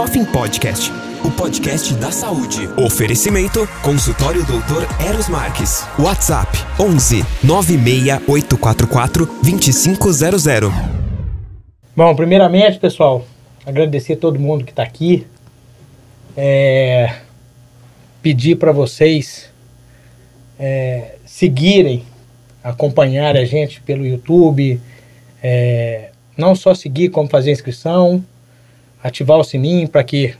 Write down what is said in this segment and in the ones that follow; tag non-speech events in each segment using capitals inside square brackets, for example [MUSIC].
Coffin Podcast, o podcast da saúde. Oferecimento: Consultório Doutor Eros Marques. WhatsApp: 11 96844 2500. Bom, primeiramente, pessoal, agradecer a todo mundo que está aqui. É, pedir para vocês é, seguirem, acompanharem a gente pelo YouTube. É, não só seguir, como fazer inscrição, ativar o sininho para que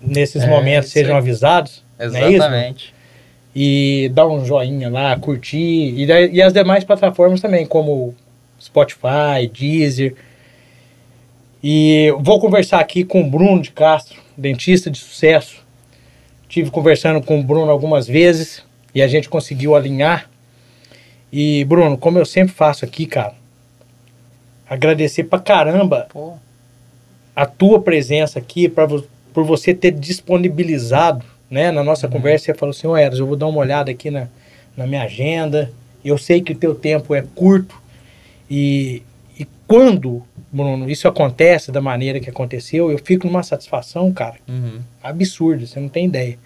nesses É, momentos sejam aí. avisados. é? Exatamente. e dar um joinha lá, curtir. E, e as demais plataformas também, como Spotify, Deezer. E vou conversar aqui com o Bruno de Castro, dentista de sucesso. Tive conversando com o Bruno algumas vezes e a gente conseguiu alinhar. E, Bruno, como eu sempre faço aqui, cara, agradecer pra caramba Pô, a tua presença aqui, pra, por você ter disponibilizado, né, na nossa conversa, você falou assim, ô Eros, eu vou dar uma olhada aqui na, na minha agenda, eu sei que o teu tempo é curto, e, e quando, Bruno, isso acontece da maneira que aconteceu, eu fico numa satisfação, cara, uhum. absurda, você não tem ideia.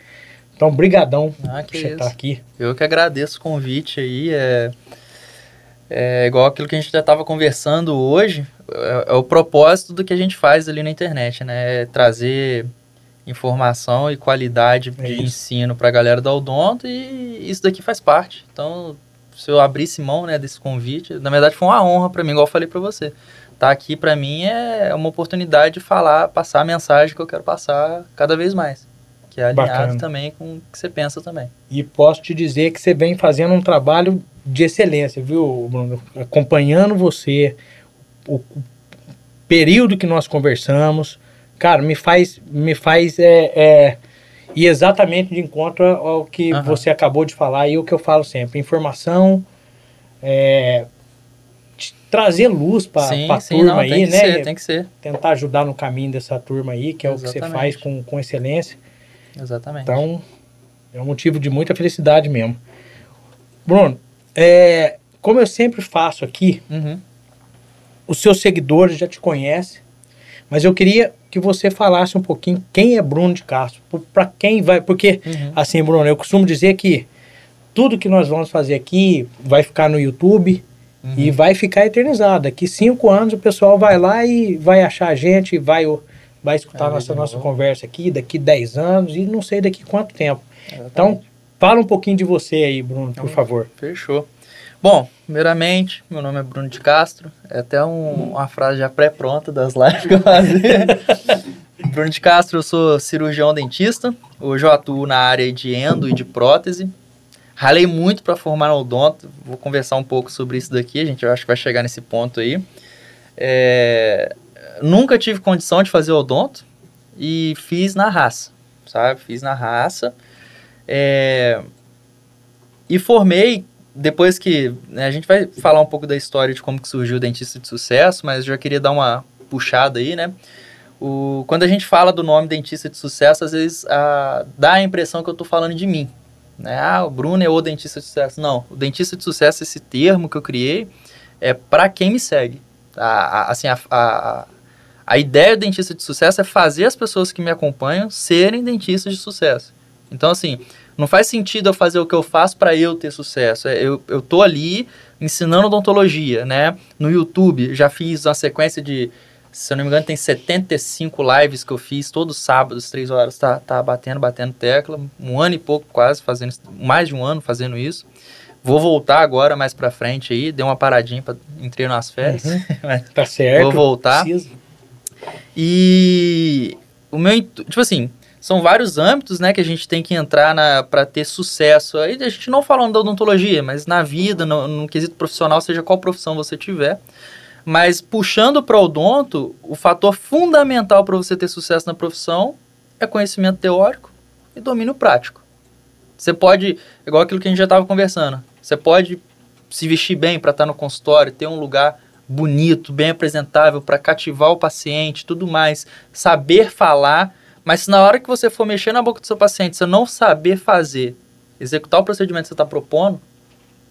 Então, brigadão Ah, por você estar aqui. Eu que agradeço o convite aí. É, é igual aquilo que a gente já estava conversando hoje. É, é o propósito do que a gente faz ali na internet, né? É trazer informação e qualidade É de isso. ensino para a galera da Odonto e isso daqui faz parte. Então, se eu abrisse mão né, desse convite, na verdade foi uma honra para mim, igual eu falei para você. Tá aqui para mim é uma oportunidade de falar, passar a mensagem que eu quero passar cada vez mais. Que é alinhado Bacana. também com o que você pensa também. E posso te dizer que você vem fazendo um trabalho de excelência, viu, Bruno? Acompanhando você, o, o período que nós conversamos, cara, me faz, me faz é, é, ir exatamente de encontro ao que Aham. você acabou de falar e o que eu falo sempre: informação, é, trazer luz para a turma não, aí, tem que né? ser, tem que ser. Tentar ajudar no caminho dessa turma aí, que é o que você Exatamente. faz com, com excelência. Exatamente. Então, é um motivo de muita felicidade mesmo. Bruno, é, como eu sempre faço aqui, Uhum. os seus seguidores já te conhecem, mas eu queria que você falasse um pouquinho quem é Bruno de Castro, para quem vai, porque Uhum. assim, Bruno, eu costumo dizer que tudo que nós vamos fazer aqui vai ficar no YouTube Uhum. e vai ficar eternizado. Daqui cinco anos o pessoal vai lá e vai achar a gente, vai, vai escutar ver nossa, nossa conversa aqui daqui 10 anos e não sei daqui quanto tempo. Exatamente. Então, fala um pouquinho de você aí, Bruno, por Então, favor. Fechou. Bom, primeiramente, meu nome é Bruno de Castro. É até um- uma frase já pré-pronta das lives que eu fazia. [LAUGHS] Bruno de Castro, eu sou cirurgião dentista. Hoje eu atuo na área de endo e de prótese. Ralei muito para formar odonto. Vou conversar um pouco sobre isso daqui. A gente eu acho que vai chegar nesse ponto aí. É, Nunca tive condição de fazer odonto e fiz na raça, sabe? Fiz na raça. É, E formei depois que né, a gente vai falar um pouco da história de como que surgiu o dentista de sucesso, mas já queria dar uma puxada aí, né? O, quando a gente fala do nome dentista de sucesso, às vezes ah, dá a impressão que eu estou falando de mim. Né? Ah, o Bruno é o dentista de sucesso. Não, o dentista de sucesso, esse termo que eu criei, é para quem me segue. A, a- assim, a, a, a ideia do dentista de sucesso é fazer as pessoas que me acompanham serem dentistas de sucesso. Então, assim, não faz sentido eu fazer o que eu faço para eu ter sucesso. É, Eu, eu tô ali ensinando odontologia, né? No YouTube, já fiz uma sequência de, se eu não me engano, tem 75 lives que eu fiz todos os sábados, três horas, tá, tá batendo, batendo tecla. Um ano e pouco quase fazendo isso, mais de um ano fazendo isso. Vou voltar agora mais pra frente aí, dei uma paradinha, pra, entrei nas férias. [LAUGHS] mas Tá certo. Vou voltar. Precisa. E o meu, tipo assim, são vários âmbitos, né, que a gente tem que entrar para ter sucesso. Aí a gente não falando da odontologia, mas na vida, no, no quesito profissional, seja qual profissão você tiver. Mas puxando para o odonto, o fator fundamental para você ter sucesso na profissão é conhecimento teórico e domínio prático. Você pode, igual aquilo que a gente já estava conversando, você pode se vestir bem para estar no consultório, ter um lugar bonito, bem apresentável para cativar o paciente, tudo mais, saber falar, mas se na hora que você for mexer na boca do seu paciente, você não saber fazer, executar o procedimento que você está propondo,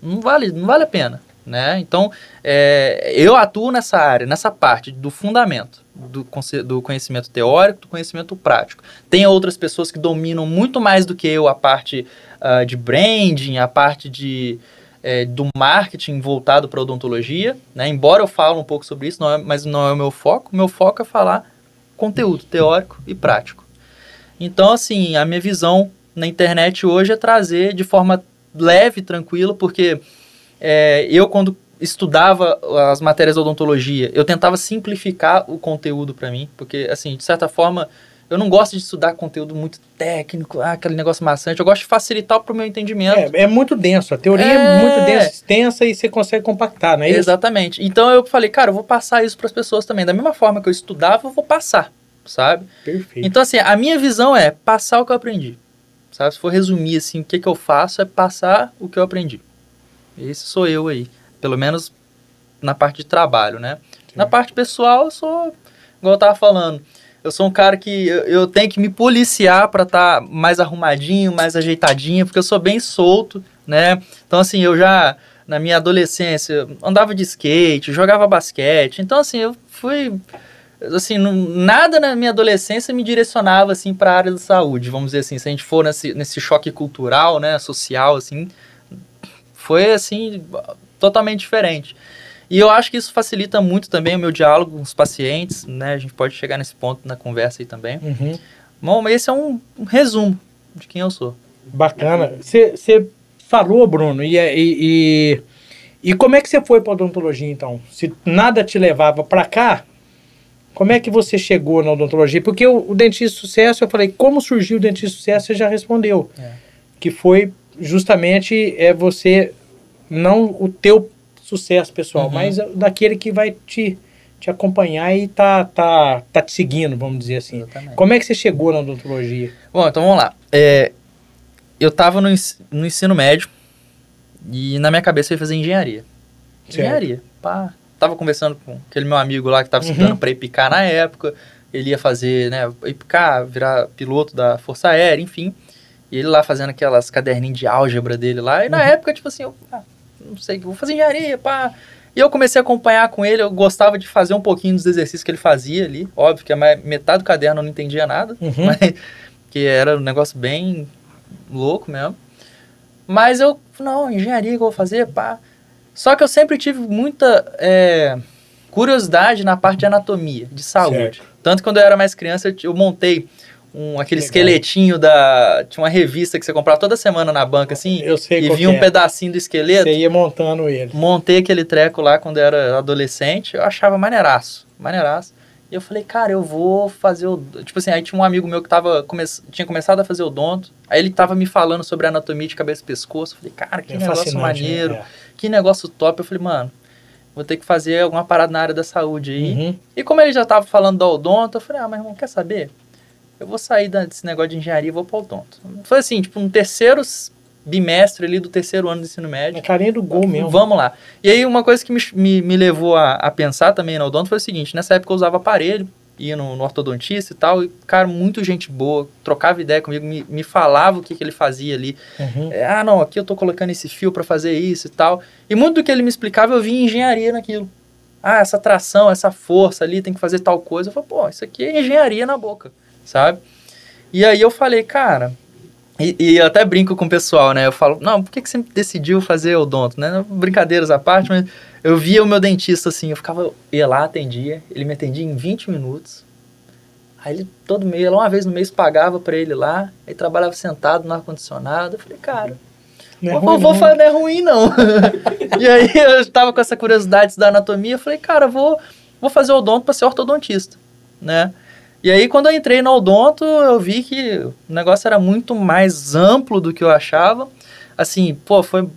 não vale, não vale a pena. né? Então, é, eu atuo nessa área, nessa parte do fundamento, do, do, conhecimento teórico, do conhecimento prático. Tem outras pessoas que dominam muito mais do que eu a parte uh, de branding, a parte de, é, do marketing voltado para odontologia, né? Embora eu fale um pouco sobre isso, não é, mas não é o meu foco. O meu foco é falar conteúdo teórico e prático. Então, assim, a minha visão na internet hoje é trazer de forma leve, tranquila, porque é, eu, quando estudava as matérias de odontologia, eu tentava simplificar o conteúdo para mim, porque, assim, de certa forma, eu não gosto de estudar conteúdo muito técnico, ah, aquele negócio maçante. Eu gosto de facilitar para o meu entendimento. É, é, muito denso. A teoria é... é muito densa, extensa e você consegue compactar, não é isso? Exatamente. Então eu falei, cara, eu vou passar isso para as pessoas também. Da mesma forma que eu estudava, eu vou passar, sabe? Perfeito. Então, assim, a minha visão é passar o que eu aprendi. Sabe? Se for resumir, assim, o que, que eu faço é passar o que eu aprendi. Esse sou eu aí. Pelo menos na parte de trabalho, né? Sim. Na parte pessoal, eu sou, igual eu tava falando, eu sou um cara que eu, eu tenho que me policiar para estar tá mais arrumadinho, mais ajeitadinho, porque eu sou bem solto, né? Então, assim, eu já, na minha adolescência, andava de skate, jogava basquete. Então, assim, eu fui assim, não, nada na minha adolescência me direcionava, assim, para a área da saúde, vamos dizer assim, se a gente for nesse, nesse choque cultural, né, social, assim, foi, assim, totalmente diferente. E eu acho que isso facilita muito também o meu diálogo com os pacientes, né? A gente pode chegar nesse ponto na conversa aí também. Uhum. Bom, mas esse é um, um resumo de quem eu sou. Bacana. Você falou, Bruno, e, e, e, e, como é que você foi para odontologia, então? Se nada te levava para cá, como é que você chegou na odontologia? Porque o, o dentista sucesso, eu falei, como surgiu o dentista sucesso, você já respondeu. É. Que foi justamente é você, não o teu sucesso pessoal, uhum. mas daquele que vai te, te acompanhar e tá, tá, tá te seguindo, vamos dizer assim. Exatamente. Como é que você chegou na odontologia? Bom, então vamos lá. É, eu estava no, no ensino médio e na minha cabeça eu ia fazer engenharia. Certo. Engenharia. Pá. Tava conversando com aquele meu amigo lá que estava estudando uhum. para IPCAR na época. Ele ia fazer, né, IPCAR, virar piloto da Força Aérea, enfim. E ele lá fazendo aquelas caderninhos de álgebra dele lá. E na uhum. época, tipo assim, eu, ah, não sei, vou fazer engenharia, pá. E eu comecei a acompanhar com ele, eu gostava de fazer um pouquinho dos exercícios que ele fazia ali. Óbvio que a metade do caderno eu não entendia nada, uhum. [LAUGHS] mas que era um negócio bem louco mesmo. Mas eu, não, engenharia que eu vou fazer, pá. Só que eu sempre tive muita é, curiosidade na parte de anatomia, de saúde. Certo. Tanto que quando eu era mais criança, eu montei um, aquele Legal. esqueletinho da. Tinha uma revista que você comprava toda semana na banca, assim. Eu sei E vinha um é. pedacinho do esqueleto. Você ia montando ele. Montei aquele treco lá quando eu era adolescente. Eu achava maneiraço. Maneiraço. E eu falei, cara, eu vou fazer o. Tipo assim, aí tinha um amigo meu que tava come... tinha começado a fazer odonto. Aí ele tava me falando sobre anatomia de cabeça e pescoço. Eu falei, cara, que é negócio maneiro. Né? Que negócio top. Eu falei, mano, vou ter que fazer alguma parada na área da saúde aí. Uhum. E como ele já tava falando do odonto, eu falei, ah, mas irmão, quer saber? Eu vou sair desse negócio de engenharia e vou para o odonto. Foi assim, tipo, um terceiro bimestre ali do terceiro ano do ensino médio. É carinha do gol mesmo. Vamos lá. E aí uma coisa que me, me, me levou a, a, pensar também na odonto foi o seguinte, nessa época eu usava aparelho, ia no, no ortodontista e tal, e, cara, muito gente boa, trocava ideia comigo, me, me falava o que, que ele fazia ali. Uhum. É, ah, não, aqui eu tô colocando esse fio para fazer isso e tal. E muito do que ele me explicava, eu via engenharia naquilo. Ah, essa tração, essa força ali, tem que fazer tal coisa. Eu falei, pô, isso aqui é engenharia na boca sabe? E aí eu falei, cara, e, e, eu até brinco com o pessoal, né? Eu falo, não, por que, que você decidiu fazer odonto, né? Brincadeiras à parte, mas eu via o meu dentista assim, eu ficava, ia lá, atendia, ele me atendia em 20 minutos. Aí ele todo mês, uma vez no mês, pagava para ele lá, aí trabalhava sentado no ar-condicionado. Eu falei, cara, não é ruim, vou, não. não é ruim não. [LAUGHS] e aí eu estava com essa curiosidade da anatomia, eu falei, cara, vou, vou fazer odonto para ser ortodontista, né? E aí, quando eu entrei no Odonto, eu vi que o negócio era muito mais amplo do que eu achava. Assim, pô, foi.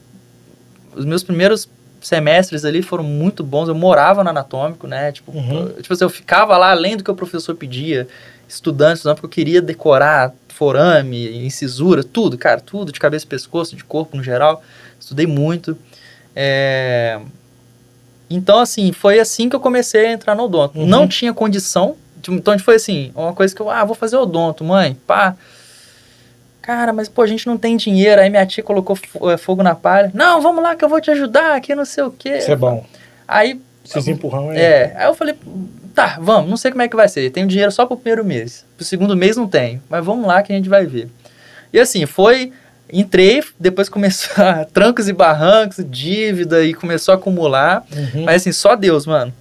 Os meus primeiros semestres ali foram muito bons. Eu morava no anatômico, né? Tipo, uhum. tipo assim, eu ficava lá além do que o professor pedia, estudando, estudando, porque eu queria decorar forame, incisura, tudo, cara, tudo, de cabeça e pescoço, de corpo no geral. Estudei muito. É... Então, assim, foi assim que eu comecei a entrar no odonto. Uhum. Não tinha condição então, a gente foi assim, uma coisa que eu, ah, vou fazer odonto, mãe, pá. Cara, mas pô, a gente não tem dinheiro. Aí minha tia colocou eh, fogo na palha. Não, vamos lá que eu vou te ajudar, que não sei o quê. Isso é bom. Aí, Esses empurrão é. é, aí eu falei, tá, vamos, não sei como é que vai ser. Tenho dinheiro só pro primeiro mês. Pro segundo mês não tenho. Mas vamos lá que a gente vai ver. E assim, foi. Entrei, depois começou a [LAUGHS] trancos e barrancos, dívida e começou a acumular. Uhum. Mas assim, só Deus, mano.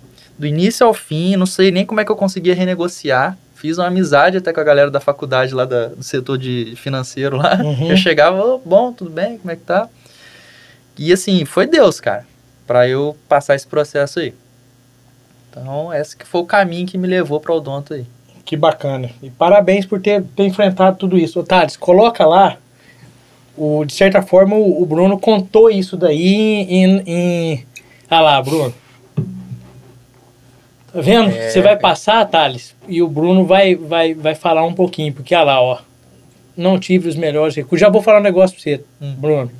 Do início ao fim, não sei nem como é que eu conseguia renegociar. Fiz uma amizade até com a galera da faculdade lá da- do setor de financeiro lá. Uhum. [LAUGHS] Eu chegava, "Ô, bom, tudo bem, como é que tá? E assim, foi Deus, cara, pra eu passar esse processo aí. Então, esse que foi o caminho que me levou pra Odonto aí. Que bacana. E parabéns por ter, ter enfrentado tudo isso. Thales, coloca lá. O, de certa forma, o, o Bruno contou isso daí em. em... Ah lá, Bruno. Tá vendo? É. Você vai passar, Thales, e o Bruno vai, vai, vai falar um pouquinho, porque olha lá, ó. Não tive os melhores recursos. Já vou falar um negócio pra você, Hum. Bruno.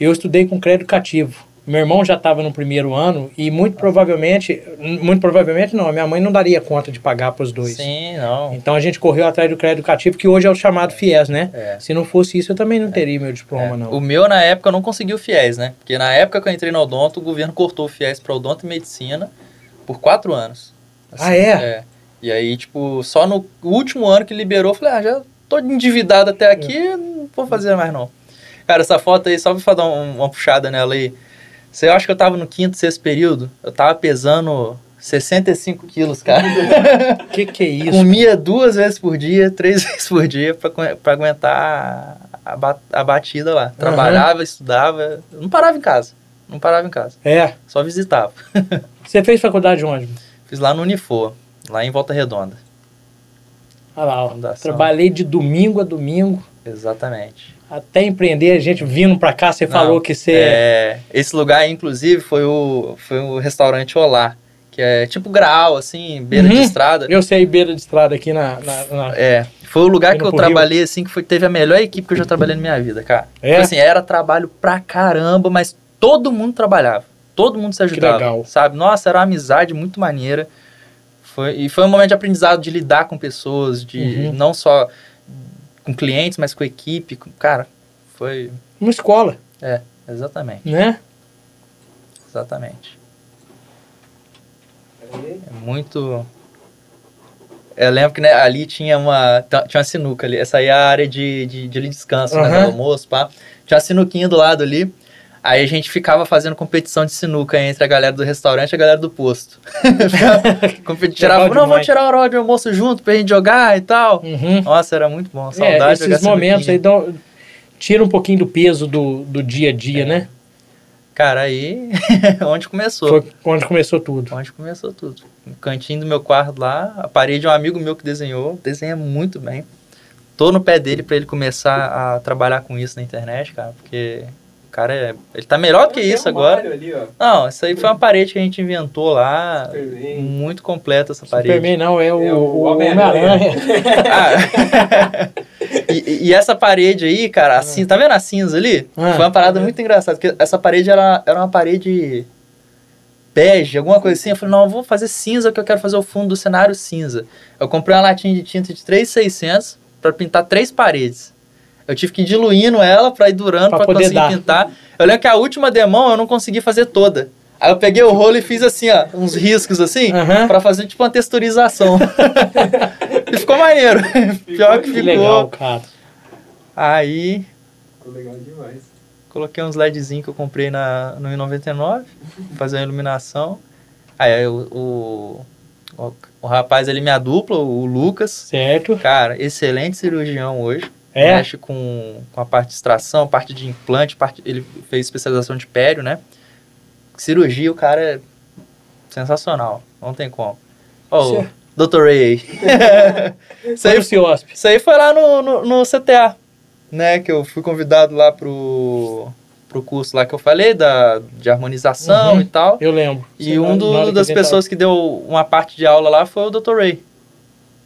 Eu estudei com crédito cativo. Meu irmão já estava no primeiro ano e muito provavelmente, muito provavelmente não, a minha mãe não daria conta de pagar para os dois. Sim, não. Então a gente correu atrás do crédito educativo, que hoje é o chamado FIES, né? É. Se não fosse isso, eu também não teria meu diploma, É. não. O meu, na época, eu não consegui o FIES, né? Porque na época que eu entrei no Odonto, o governo cortou o FIES pra Odonto e Medicina por quatro anos. Ah, é? E aí, tipo, só no último ano que liberou, falei, ah, já tô endividado até aqui, não vou fazer mais não. Cara, essa foto aí, só pra dar um- uma puxada nela aí. Você acha que eu tava no quinto, sexto período? Eu tava pesando 65 quilos, cara. [LAUGHS] Que que é isso? Comia duas vezes por dia, três [LAUGHS] vezes por dia pra aguentar a, ba- a batida lá. Trabalhava, estudava, eu não parava em casa. Não parava em casa, É. só visitava. [LAUGHS] Você fez faculdade onde? Fiz lá no Unifor, lá em Volta Redonda. Olha lá, ó. Trabalhei de domingo a domingo Exatamente. até empreender. A gente vindo pra cá, você Não, falou que você. É, esse lugar, inclusive, foi o, foi o restaurante Olá, que é tipo graal, assim, beira Uhum. de estrada. Eu sei beira de estrada aqui na. na- na- É, foi o lugar que eu pro Rio. trabalhei, assim, que foi, teve a melhor equipe que eu já trabalhei na minha vida, cara. É? Tipo assim, era trabalho pra caramba, mas todo mundo trabalhava. Todo mundo se ajudava, legal. sabe? Nossa, era uma amizade muito maneira. Foi, e foi um momento de aprendizado de lidar com pessoas, de Uhum. não só com clientes, mas com equipe. Com, cara, foi... Uma escola, É, exatamente, né? exatamente. É muito... Eu lembro que né, ali tinha uma, tinha uma sinuca ali. Essa aí é a área de, de, de descanso, né? Aham. Do almoço, pá. Tinha uma sinuquinha do lado ali. Aí a gente ficava fazendo competição de sinuca entre a galera do restaurante e a galera do posto. [LAUGHS] [LAUGHS] Tirava, não, vamos tirar a hora de almoço junto pra gente jogar e tal. Uhum. Nossa, era muito bom. É, Saudade de jogar esses momentos sinuquinha. aí dão, tira um pouquinho do peso do, do dia a dia, É. né? Cara, aí [LAUGHS] onde começou. Foi onde começou tudo. Onde começou tudo. No cantinho do meu quarto lá, a parede é um amigo meu que desenhou, desenha muito bem. Tô no pé dele pra ele começar a trabalhar com isso na internet, cara, porque o cara é, ele tá melhor do que isso um agora. Ali. Não, isso aí foi uma parede que a gente inventou lá, Superman. muito completa essa parede. Superman não, é o, É o o Homem-Aranha. [LAUGHS] Ah, e, e essa parede aí, cara, assim, tá vendo a cinza ali? Ah. Foi uma parada muito engraçada, porque essa parede era, era uma parede bege, alguma coisa assim. Eu falei, não, eu vou fazer cinza, que eu quero fazer o fundo do cenário cinza. Eu comprei uma latinha de tinta de 3,600 pra pintar três paredes. Eu tive que ir diluindo ela pra ir durando, Pra pra, poder conseguir dar. pintar. Eu lembro que a última demão eu não consegui fazer toda. Aí eu peguei o rolo e fiz assim, ó, uns riscos assim, Aham. pra fazer tipo uma texturização. [LAUGHS] e ficou maneiro. Pior que Que ficou. legal, cara. Aí Ficou legal demais. coloquei uns LEDzinhos que eu comprei na, no I99, fazer a iluminação. Aí o, o, o rapaz ali, minha dupla, o Lucas, Certo. cara, excelente cirurgião hoje. É. Mexe com, com a parte de extração, parte de implante, parte, ele fez especialização de pério, né? Cirurgia, o cara é sensacional, não tem como. Ó, o Certo. Dr. Ray aí. [LAUGHS] Isso aí isso aí foi lá no, no, no CTA, né? Que eu fui convidado lá pro, pro curso lá que eu falei, da, de harmonização Uhum. e tal. Eu lembro. E Sei lá, um do- das pessoas que deu uma parte de aula lá foi o Dr. Ray.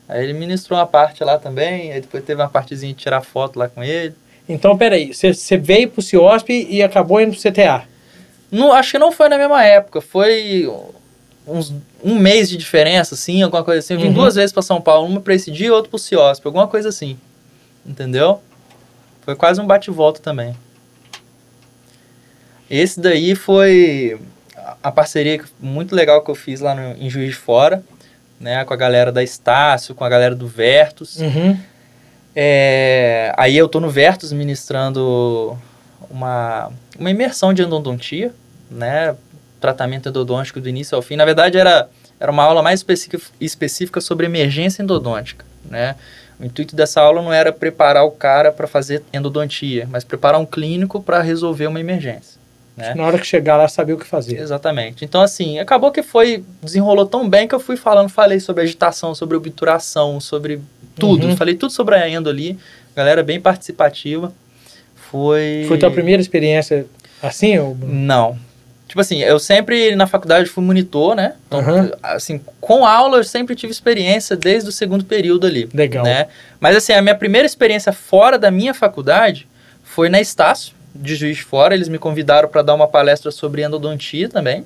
Aí ele ministrou uma parte lá também, aí depois teve uma partezinha de tirar foto lá com ele. Então, peraí. Você veio pro Ciosp e acabou indo pro CTA. Não, acho que não foi na mesma época, foi uns, um mês de diferença, assim, alguma coisa assim. Eu vim Uhum. duas vezes para São Paulo, uma para esse dia e outra pro CIOSP, alguma coisa assim. entendeu? Foi quase um bate-volta também. Esse daí foi a parceria muito legal que eu fiz lá no, em Juiz de Fora, né? Com a galera da Estácio, com a galera do Vertus. Uhum. É, aí eu tô no Vertus ministrando uma, uma imersão de endodontia, né? Tratamento endodôntico do início ao fim. Na verdade, era, era uma aula mais específica, sobre emergência endodôntica, né? O intuito dessa aula não era preparar o cara para fazer endodontia, mas preparar um clínico para resolver uma emergência. Né? Na hora que chegar lá, saber o que fazer. Exatamente. Então, assim, acabou que foi, desenrolou tão bem que eu fui falando, falei sobre agitação, sobre obturação, sobre tudo. Uhum. Falei tudo sobre a endo ali. Galera bem participativa. Foi. Foi tua primeira experiência assim? Ou... Não. Tipo assim, eu sempre na faculdade fui monitor, né? Então, Uhum. assim, com aula eu sempre tive experiência desde o segundo período ali. Legal. Né? Mas assim, a minha primeira experiência fora da minha faculdade foi na Estácio, de Juiz de Fora. Eles me convidaram para dar uma palestra sobre endodontia também.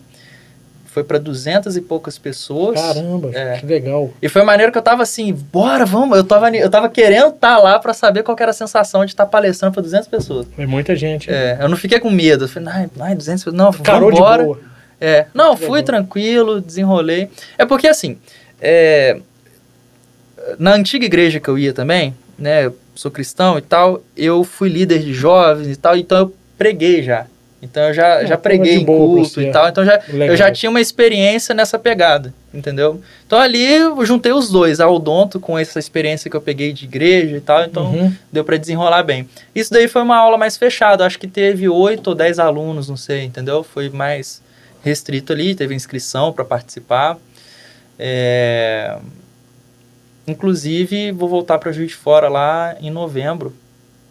Foi para duzentas e poucas pessoas. Caramba, É. que legal. E foi maneiro que eu tava assim, bora, vamos. Eu tava, eu tava querendo estar lá para saber qual era a sensação de estar palestrando para 200 pessoas. Foi muita gente. É, eu não fiquei com medo. Eu falei, ai, ai 200 pessoas. Não, Carou de vambora. boa. É, não, Que fui legal. tranquilo, desenrolei. É porque assim, é, na antiga igreja que eu ia também, né, sou cristão e tal, eu fui líder de jovens e tal, então eu preguei já. Então eu já, Ah, já preguei em culto e tal, então já, Legal. eu já tinha uma experiência nessa pegada, entendeu? Então ali eu juntei os dois, a odonto com essa experiência que eu peguei de igreja e tal, então Uhum. deu para desenrolar bem. Isso daí foi uma aula mais fechada, acho que teve oito ou dez alunos, não sei, entendeu? Foi mais restrito ali, teve inscrição para participar. É, Inclusive, vou voltar para Juiz de Fora lá em novembro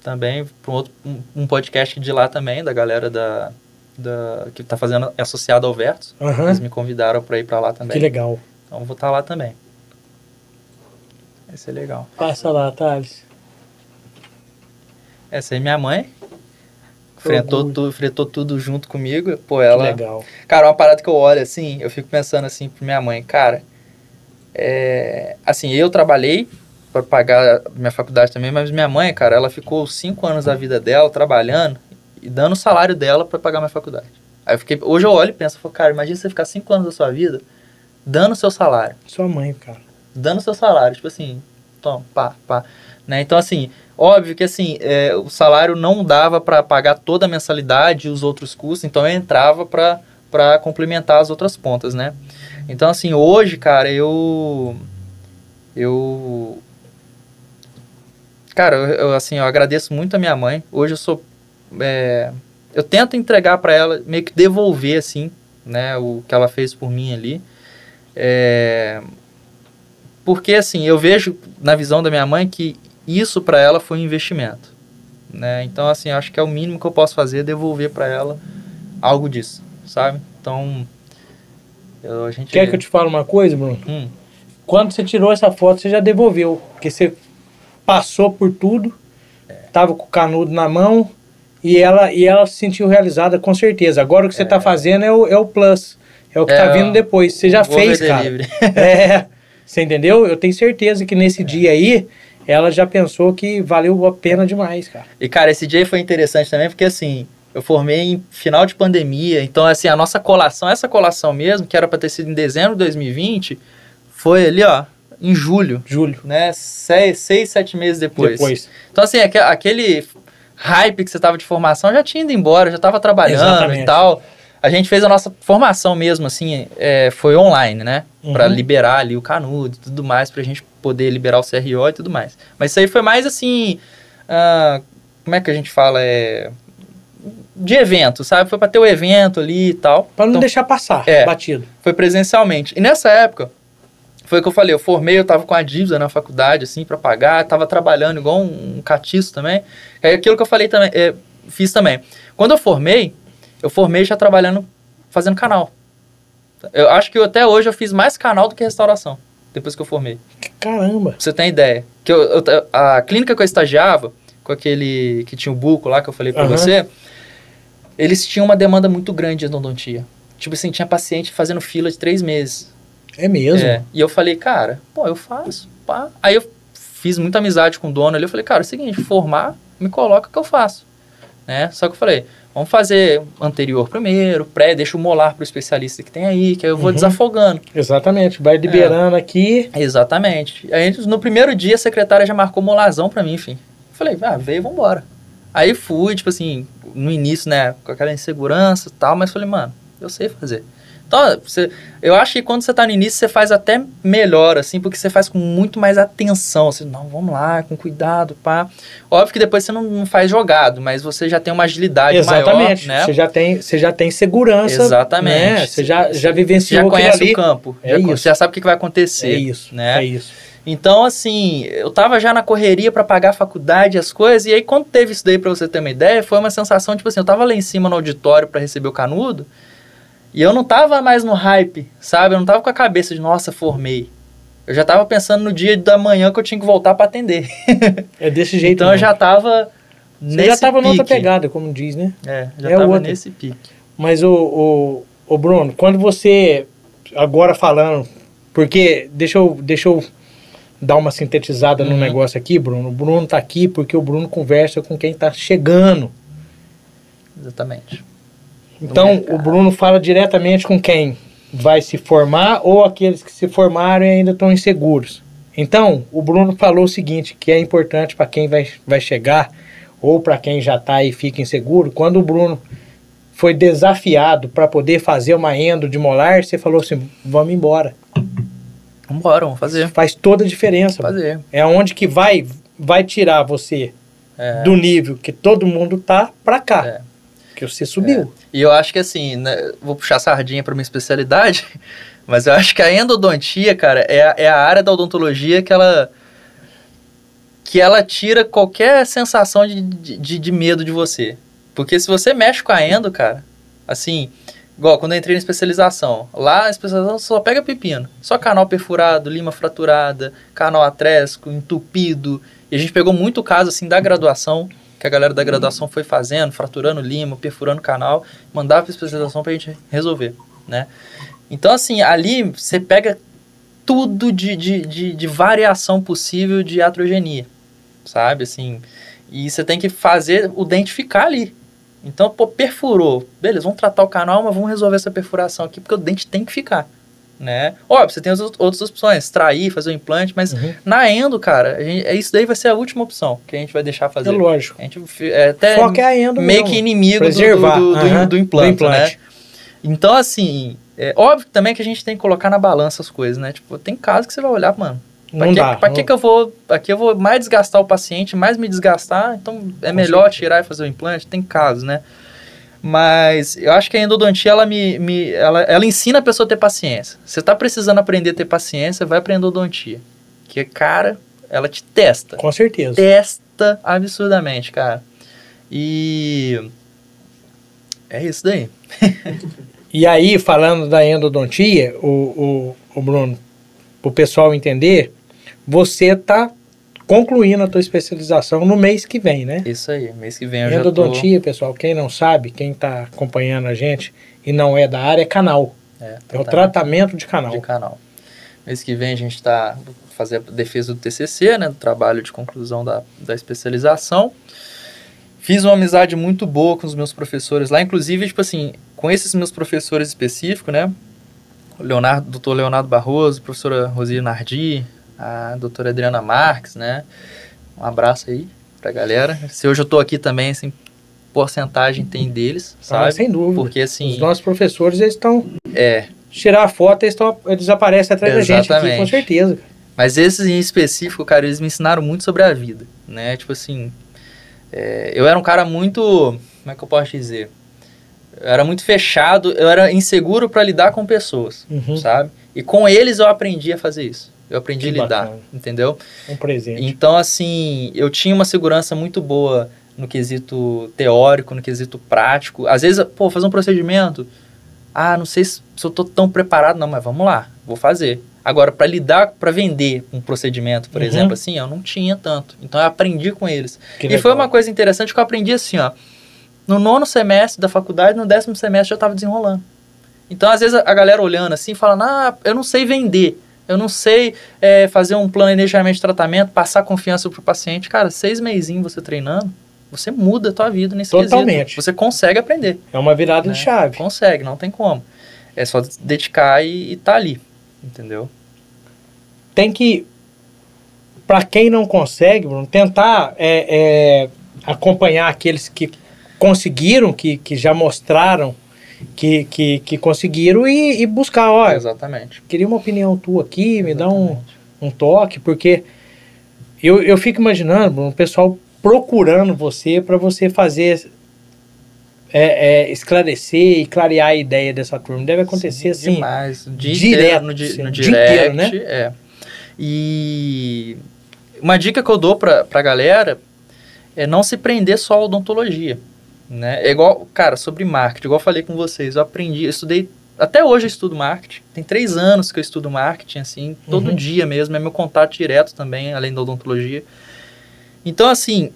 também, para um, outro- um- um podcast de lá também, da galera da, da que está fazendo, é associado ao Vertus. Aham. Eles me convidaram para ir para lá Que também. legal. Então, vou estar lá também. Vai ser legal. Passa lá, Thales. Essa aí é minha mãe. Que Enfrentou, tu, enfrentou tudo junto comigo. Pô, Que ela. legal. Cara, uma parada que eu olho assim, eu fico pensando assim pra minha mãe, cara. É, assim, eu trabalhei para pagar minha faculdade também, mas minha mãe, cara, ela ficou cinco anos da vida dela trabalhando e dando o salário dela para pagar minha faculdade. Aí eu fiquei, hoje eu olho e penso, falo, cara, imagina você ficar cinco anos da sua vida dando o seu salário Sua mãe, cara. dando seu salário, tipo assim, toma, pá, pá. Né? Então, assim, óbvio que assim, é, o salário não dava para pagar toda a mensalidade e os outros custos, então eu entrava para complementar as outras pontas, né? Então, assim, hoje, cara, eu. Eu. Cara, eu, eu, assim, eu agradeço muito a minha mãe. Hoje eu sou. é, eu tento entregar para ela, meio que devolver, assim, né, o que ela fez por mim ali. É, porque assim, eu vejo na visão da minha mãe que isso para ela foi um investimento, né? Então assim, acho que é o mínimo que eu posso fazer é devolver para ela algo disso, sabe? Então eu, gente Quer que eu te fale uma coisa, Bruno? Hum, Quando você tirou essa foto, você já devolveu. Porque você passou por tudo, tava com o canudo na mão e ela, e ela se sentiu realizada com certeza. Agora o que você tá fazendo é o, é o plus. É o que É, tá vindo depois. Você já fez, cara. [LAUGHS] É. Você entendeu? Eu tenho certeza que nesse dia aí, ela já pensou que valeu a pena demais, cara. E, cara, esse dia foi interessante também, porque, assim, eu formei em final de pandemia, então, assim, a nossa colação, essa colação mesmo, que era para ter sido em dezembro de 2020, foi ali, ó, em julho, Júlio. né? Seis, seis sete meses depois. Depois. Então, assim, aque- aquele hype que você tava de formação já tinha ido embora, já tava trabalhando Exatamente. e tal. A gente fez a nossa formação mesmo, assim, é, foi online, né? Pra Uhum. liberar ali o canudo e tudo mais, pra gente poder liberar o CRO e tudo mais. Mas isso aí foi mais assim. ah, como é que a gente fala? É. De evento, sabe? Foi pra ter o evento ali e tal. Pra não Então, deixar passar, É. batido. foi presencialmente. E nessa época, foi o que eu falei, eu formei, eu tava com a dívida na faculdade, assim, pra pagar, tava trabalhando igual um, um catiço também. É aquilo que eu falei também, é, fiz também. Quando eu formei, eu formei já trabalhando, fazendo canal. Eu acho que eu- até hoje eu fiz mais canal do que restauração, depois que eu formei. Caramba. Pra você ter ideia. Que eu, eu- a clínica que eu estagiava, com aquele que tinha o buco lá que eu falei pra Aham. você, eles tinham uma demanda muito grande de endodontia. Tipo assim, tinha paciente fazendo fila de três meses. É mesmo. É, e eu falei, cara, pô, eu faço, pá. Aí eu fiz muita amizade com o dono ali. Eu falei, cara, é o seguinte, formar, me coloca que eu faço. Né? Só que eu falei, vamos fazer anterior primeiro, pré, deixa o molar pro especialista que tem aí, que aí eu vou Uhum. desafogando. Exatamente. Vai liberando aqui. Exatamente. Aí no primeiro dia a secretária já marcou molazão pra mim, enfim. Eu falei, ah, veio, vambora. Aí fui, tipo assim, no início, né, com aquela insegurança e tal, mas falei, mano, eu sei fazer. Então, você, eu acho que quando você tá no início, você faz até melhor, assim, porque você faz com muito mais atenção, assim, não, vamos lá, com cuidado, pá. Óbvio que depois você não, não faz jogado, mas você já tem uma agilidade Exatamente. maior, né? Você já tem, você já tem segurança. Exatamente. né? Você já, já vivenciou já conhece o campo, É já, isso. você já sabe o que vai acontecer. É isso. né? É isso. Então, assim, eu tava já na correria pra pagar a faculdade, as coisas, e aí quando teve isso daí, pra você ter uma ideia, foi uma sensação, tipo assim, eu tava lá em cima no auditório pra receber o canudo, e eu não tava mais no hype, sabe? Eu não tava com a cabeça de, nossa, formei. Eu já tava pensando no dia da manhã que eu tinha que voltar pra atender. [LAUGHS] É desse jeito. então eu mesmo. já tava Você nesse já tava noutra pique. pegada, como diz, né? É, já É tava outra. nesse pique. Mas o, o, o Bruno, quando você, agora falando, porque deixa eu, deixa eu dar uma sintetizada no Uhum. negócio aqui, Bruno. O Bruno tá aqui porque o Bruno conversa com quem tá chegando. Exatamente. Então, mercado. o Bruno fala diretamente com quem vai se formar ou aqueles que se formaram e ainda estão inseguros. Então, o Bruno falou o seguinte, que é importante para quem vai, vai chegar ou para quem já está e fica inseguro. Quando o Bruno foi desafiado para poder fazer uma endo de molar, você falou assim, vamos embora. Vambora, vamos fazer. Faz toda a diferença. Fazer. É onde que vai, vai tirar você É. do nível que todo mundo tá para cá. É. Que você subiu. E eu acho que assim, né, vou puxar sardinha para minha especialidade, [LAUGHS] mas eu acho que a endodontia, cara, é, a- é a área da odontologia que ela que ela tira qualquer sensação de, de, de medo de você. Porque se você mexe com a endo, cara, assim, igual quando eu entrei na especialização, lá a especialização só pega pepino. Só canal perfurado, lima fraturada, canal atrésico, entupido. E a gente pegou muito caso, assim, da graduação, que a galera da graduação foi fazendo, fraturando lima, perfurando canal, mandava pra especialização pra gente resolver, né? Então, assim, ali você pega tudo de, de, de, de variação possível de atrogenia, sabe? Assim, e você tem que fazer o dente ficar ali. Então, pô, perfurou. Beleza, vamos tratar o canal, mas vamos resolver essa perfuração aqui, porque o dente tem que ficar, né? Óbvio, você tem as out- outras opções, extrair, fazer o implante, mas Uhum. na endo, cara, a gente, é isso daí vai ser a última opção que a gente vai deixar fazer. É lógico. A gente é até Foca é a endo meio mesmo. que inimigo do, Preservar, do, do, do- aham, do implante, do implante. né? Então, assim, é óbvio também que a gente tem que colocar na balança as coisas, né? Tipo, tem casos que você vai olhar, mano, pra, Não que, dá. pra não- que, que eu vou. Aqui eu vou mais desgastar o paciente, mais me desgastar, então é Com melhor certeza. tirar e fazer o implante, tem casos, né? Mas eu acho que a endodontia, ela me, me ela, ela ensina a pessoa a ter paciência. Você tá precisando aprender a ter paciência, vai pra endodontia. Que, cara, ela te testa Com certeza. testa absurdamente, cara. E é isso daí. [LAUGHS] E aí, falando da endodontia, o, o, o Bruno, para o pessoal entender, você está concluindo a tua especialização no mês que vem, né? Isso aí. Mês que vem eu já Endodontia, pessoal, quem não sabe, quem está acompanhando a gente e não é da área, é canal. tô é, É o tratamento de canal. de canal. Mês que vem a gente tá fazer a defesa do TCC, né, do trabalho de conclusão da, da especialização. Fiz uma amizade muito boa com os meus professores lá, inclusive, tipo assim, com esses meus professores específicos, né? Leonardo, doutor Leonardo Barroso, professora Rosi Nardi, a doutora Adriana Marques, né? Um abraço aí pra galera. Se hoje eu tô aqui também, assim, porcentagem tem deles, Ah, sabe? sem dúvida. Porque assim, Os nossos professores, eles estão... é, Tirar a foto, eles, tão, eles aparecem atrás da gente aqui, com Exatamente. certeza. Mas esses em específico, cara, eles me ensinaram muito sobre a vida, né? Tipo assim, é, eu era um cara muito, como é que eu posso dizer? Eu era muito fechado, eu era inseguro para lidar com pessoas, Uhum. sabe? E com eles eu aprendi a fazer isso. Eu aprendi Que a lidar, bacana. entendeu? Um presente. Então, assim, eu tinha uma segurança muito boa no quesito teórico, no quesito prático. Às vezes, pô, fazer um procedimento, ah, não sei se, se eu tô tão preparado, não, mas vamos lá, vou fazer. Agora, para lidar, para vender um procedimento, por Uhum. exemplo, assim, eu não tinha tanto. Então, eu aprendi com eles. Que E foi legal. uma coisa interessante que eu aprendi assim, ó. No nono semestre da faculdade, no décimo semestre, eu já tava desenrolando. Então, às vezes, a a galera olhando assim, falando, ah, eu não sei vender. Eu não sei é, fazer um planejamento de tratamento, passar confiança pro paciente. Cara, seis meizinhos você treinando, você muda a tua vida nesse Totalmente. quesito. Você consegue aprender. É uma virada né? de chave. Consegue, não tem como. É só dedicar e, e tá ali, entendeu? Tem que, para quem não consegue, Bruno, tentar é, é, acompanhar aqueles que conseguiram, que, que já mostraram que, que, que conseguiram e, e buscar, ó, Exatamente. queria uma opinião tua aqui, me dá um, um toque, porque eu, eu fico imaginando, o pessoal procurando você para você fazer é, é, esclarecer e clarear a ideia dessa turma. Deve acontecer assim. Demais. Dia direto, inteiro no, di sim. no Dia direct. inteiro, né? É. E uma dica que eu dou pra, pra galera é não se prender só à odontologia. Né? É igual, cara, sobre marketing, igual eu falei com vocês, eu aprendi, eu estudei, até hoje eu estudo marketing, tem três anos que eu estudo marketing, assim, todo Uhum. dia mesmo, é meu contato direto também, além da odontologia. Então, assim,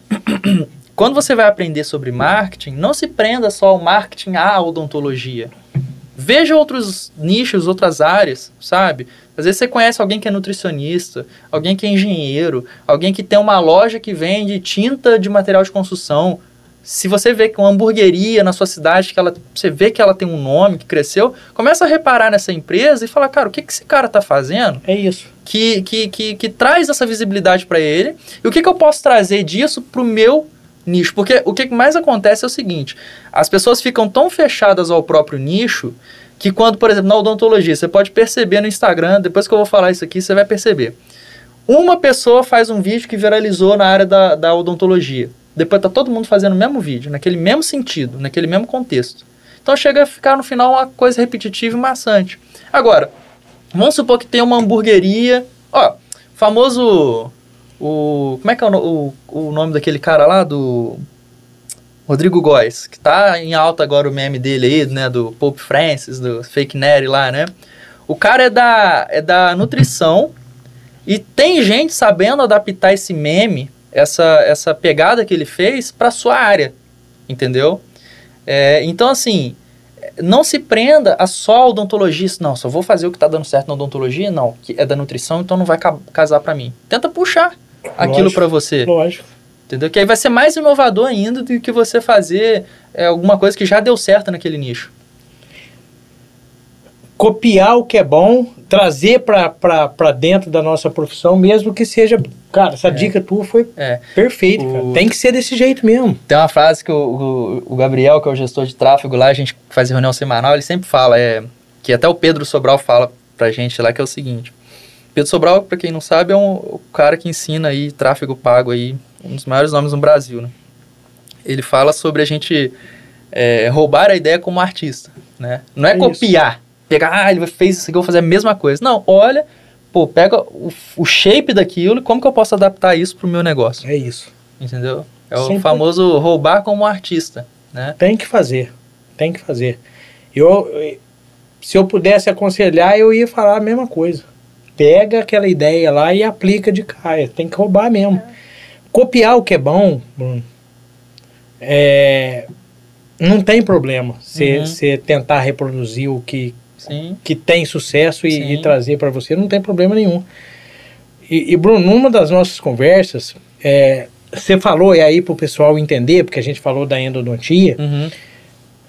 [CLEARS THROAT] quando você vai aprender sobre marketing, não se prenda só ao marketing à odontologia. Veja outros nichos, outras áreas, sabe? Às vezes você conhece alguém que é nutricionista, alguém que é engenheiro, alguém que tem uma loja que vende tinta de material de construção. Se você vê que uma hamburgueria na sua cidade, que ela, você vê que ela tem um nome, que cresceu, começa a reparar nessa empresa e fala, cara, o que, que esse cara tá fazendo? É isso. que, que, que, que traz essa visibilidade para ele. E o que, que eu posso trazer disso pro meu nicho? Porque o que mais acontece é o seguinte: as pessoas ficam tão fechadas ao próprio nicho que quando, por exemplo, na odontologia, você pode perceber no Instagram, depois que eu vou falar isso aqui, você vai perceber. Uma pessoa faz um vídeo que viralizou na área da, da odontologia. Depois tá todo mundo fazendo o mesmo vídeo, naquele mesmo sentido, naquele mesmo contexto. Então chega a ficar no final uma coisa repetitiva e maçante. Agora, Vamos supor que tem uma hamburgueria. Ó, famoso. O. Como é que é o, o, o nome daquele cara lá? Do. Rodrigo Góes, que tá em alta agora o meme dele aí, né? Do Pope Francis, do Fake Nery lá, né? O cara é da, é da nutrição e tem gente sabendo adaptar esse meme, essa, essa pegada que ele fez pra sua área, entendeu? É, então, assim, não se prenda a só odontologia. Não, só vou fazer o que tá dando certo na odontologia? Não, que é da nutrição, então não vai ca- casar pra mim. Tenta puxar aquilo Lógico. pra você, Lógico. entendeu? Que aí vai ser mais inovador ainda do que você fazer é, alguma coisa que já deu certo naquele nicho. Copiar o que é bom, trazer para dentro da nossa profissão, mesmo que seja. Cara, essa dica tua foi É. perfeita, O- cara. Tem que ser desse jeito mesmo. Tem uma frase que o, o, o Gabriel, que é o gestor de tráfego lá, a gente faz reunião semanal, ele sempre fala, é, que até o Pedro Sobral fala pra gente lá, que é o seguinte. Pedro Sobral, pra quem não sabe, é um, o cara que ensina aí tráfego pago aí, um dos maiores nomes no Brasil, né? Ele fala sobre a gente é, roubar a ideia como artista, né? Não é, É isso. Pegar, ah, ele fez isso aqui, eu vou fazer a mesma coisa. Não, olha, pô, pega o, o shape daquilo e como que eu posso adaptar isso pro meu negócio, É isso. entendeu? É o Sempre- famoso roubar como artista, né? Tem que fazer. Tem que fazer. Eu, se eu pudesse aconselhar, eu ia falar a mesma coisa. Pega aquela ideia lá e aplica de cara. Tem que roubar mesmo. Copiar o que é bom, Bruno, é, não tem problema. Você Uhum. você tentar reproduzir o que, Sim. que tem sucesso e, e trazer para você, não tem problema nenhum. E, e, Bruno, numa das nossas conversas, é, você falou, e aí para o pessoal entender, porque a gente falou da endodontia, Uhum.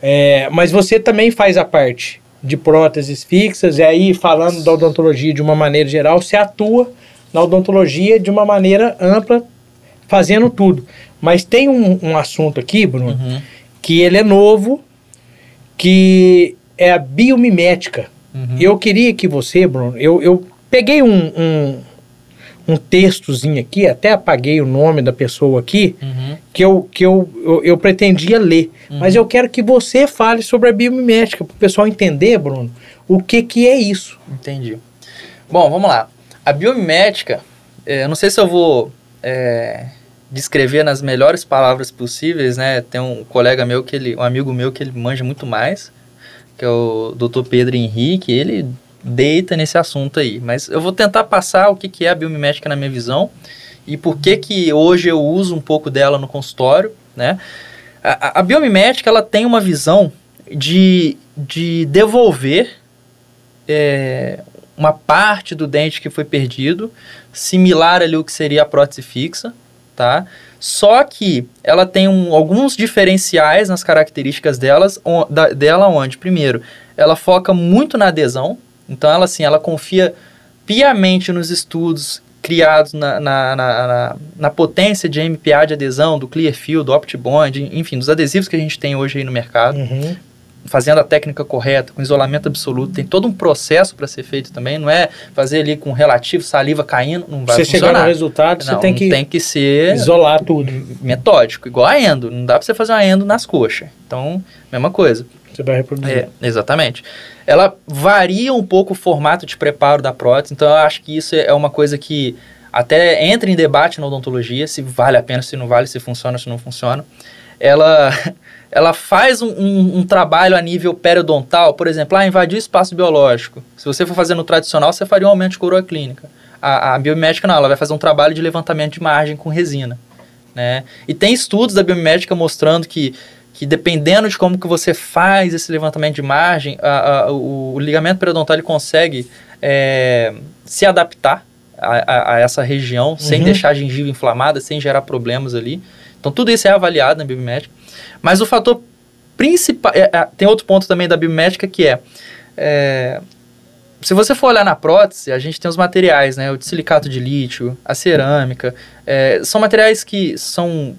é, mas você também faz a parte de próteses fixas, e aí falando da odontologia de uma maneira geral, você atua na odontologia de uma maneira ampla, fazendo tudo. Mas tem um, um assunto aqui, Bruno, Uhum. que ele é novo, que é a biomimética. Uhum. Eu queria que você, Bruno, eu, eu peguei um, um, um textozinho aqui, até apaguei o nome da pessoa aqui, Uhum. que eu, que eu, eu, eu pretendia ler. Mas eu quero que você fale sobre a biomimética, para o pessoal entender, Bruno, o que, que é isso. Entendi. Bom, vamos lá. A biomimética, é, eu não sei se eu vou é, descrever nas melhores palavras possíveis, né? Tem um colega meu, que ele, um amigo meu que ele manja muito mais, que é o Dr. Pedro Henrique, ele deita nesse assunto aí. Mas eu vou tentar passar o que, que é a biomimética na minha visão e por que que hoje eu uso um pouco dela no consultório, né? A, a- biomimética, ela tem uma visão de, de devolver é, uma parte do dente que foi perdido, similar ali o que seria a prótese fixa, tá? Só que ela tem um, alguns diferenciais nas características delas, on, da, dela onde, primeiro, ela foca muito na adesão, então ela assim, ela confia piamente nos estudos criados na, na, na, na, potência de MPA de adesão, do Clearfield, do OptBond, enfim, dos adesivos que a gente tem hoje aí no mercado. Uhum fazendo a técnica correta, com isolamento absoluto, tem todo um processo para ser feito também, não é fazer ali com relativo, saliva caindo, não vai você funcionar. chegar no resultado, não, você tem que, tem que ser isolar tudo. Metódico, igual a endo, não dá para você fazer uma endo nas coxas. Então, mesma coisa. Você vai reproduzir. É, exatamente. Ela varia um pouco o formato de preparo da prótese, então eu acho que isso é uma coisa que até entra em debate na odontologia, se vale a pena, se não vale, se funciona, se não funciona. Ela [LAUGHS] ela faz um, um, um, trabalho a nível periodontal, por exemplo, ah, invadir o espaço biológico. Se você for fazer no tradicional, você faria um aumento de coroa clínica. A, a biomédica não, ela vai fazer um trabalho de levantamento de margem com resina. Né? E tem estudos da biomédica mostrando que, que dependendo de como que você faz esse levantamento de margem, a, a, o, o, ligamento periodontal ele consegue é, se adaptar a, a, essa região uhum. sem deixar a gengiva inflamada, sem gerar problemas ali. Então tudo isso é avaliado na biomédica. Mas o fator principal. É, é, tem outro ponto também da biomédica que é, é. se você for olhar na prótese, a gente tem os materiais, né? O de silicato de lítio, a cerâmica. É, são materiais que são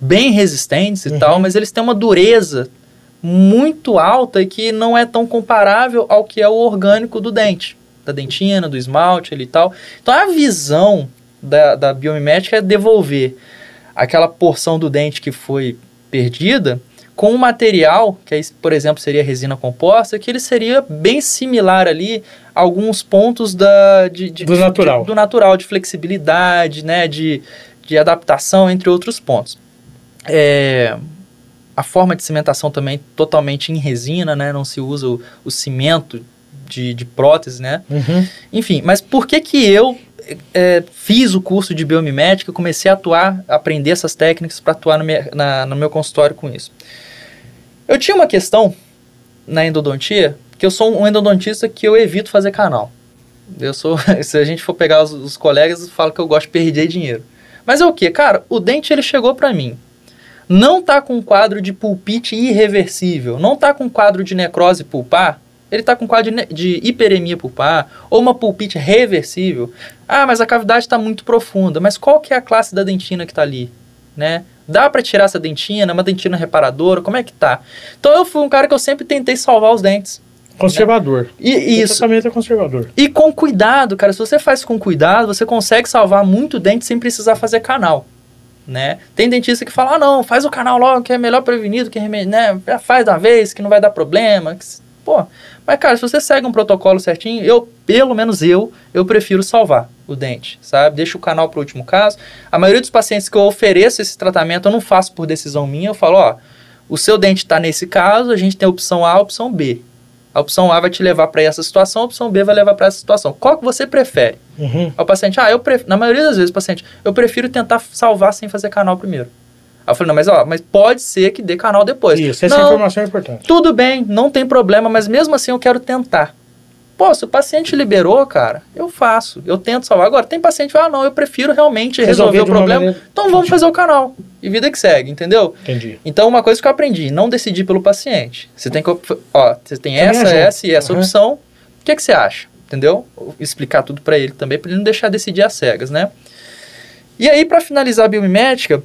bem resistentes e uhum. tal, mas eles têm uma dureza muito alta e que não é tão comparável ao que é o orgânico do dente, da dentina, do esmalte ali e tal. Então a visão da, da biomimética é devolver aquela porção do dente que foi perdida com um material, que aí, por exemplo, seria resina composta, que ele seria bem similar ali a alguns pontos da, de, de, do natural. De, do natural, de flexibilidade, né, de, de adaptação, entre outros pontos. É, a forma de cimentação também totalmente em resina, né, não se usa o, o cimento de, de prótese, né? Uhum. Enfim, mas por que que eu é, fiz o curso de biomimética, comecei a atuar, aprender essas técnicas para atuar no, me, na, no meu consultório com isso. Eu tinha uma questão na endodontia, que eu sou um endodontista que eu evito fazer canal. Eu sou, [LAUGHS] se a gente for pegar os, os colegas, falo que eu gosto de perder dinheiro. Mas é o que, cara? O dente ele chegou para mim. Não tá com quadro de pulpite irreversível, não tá com quadro de necrose pulpar, ele está com quadro de, de hiperemia pulpar ou uma pulpite reversível. Ah, mas a cavidade está muito profunda. Mas qual que é a classe da dentina que está ali? Né? Dá para tirar essa dentina, uma dentina reparadora, como é que tá? Então eu fui um cara que eu sempre tentei salvar os dentes. Conservador. Né? E, isso. O tratamento é conservador. E com cuidado, cara. Se você faz com cuidado, você consegue salvar muito dente sem precisar fazer canal. Né? Tem dentista que fala, ah, não, faz o canal logo, que é melhor prevenido, que é né? faz da vez, que não vai dar problema. Que, pô, mas, cara, se você segue um protocolo certinho, eu, pelo menos eu, eu prefiro salvar o dente, sabe? Deixa o canal para o último caso. A maioria dos pacientes que eu ofereço esse tratamento, eu não faço por decisão minha, eu falo, ó, o seu dente está nesse caso, a gente tem a opção A, a opção B. A opção A vai te levar para essa situação, a opção B vai levar para essa situação. Qual que você prefere? Uhum. O paciente, ah, eu prefiro, na maioria das vezes, paciente, eu prefiro tentar salvar sem fazer canal primeiro. Aí eu falei, não, mas ó, mas pode ser que dê canal depois. Isso, essa não, informação é importante. Tudo bem, não tem problema, mas mesmo assim eu quero tentar. Pô, se o paciente liberou, cara, eu faço, eu tento salvar. Agora, tem paciente que fala, ah, não, eu prefiro realmente resolver, resolver o problema, então vamos fazer o canal. E vida que segue, entendeu? Entendi. Então, uma coisa que eu aprendi, não decidir pelo paciente. Você tem que, ó, você tem essa, essa e essa uhum. opção, o que, é que você acha? Entendeu? Explicar tudo para ele também, para ele não deixar decidir às cegas, né? E aí, para finalizar a biomimética,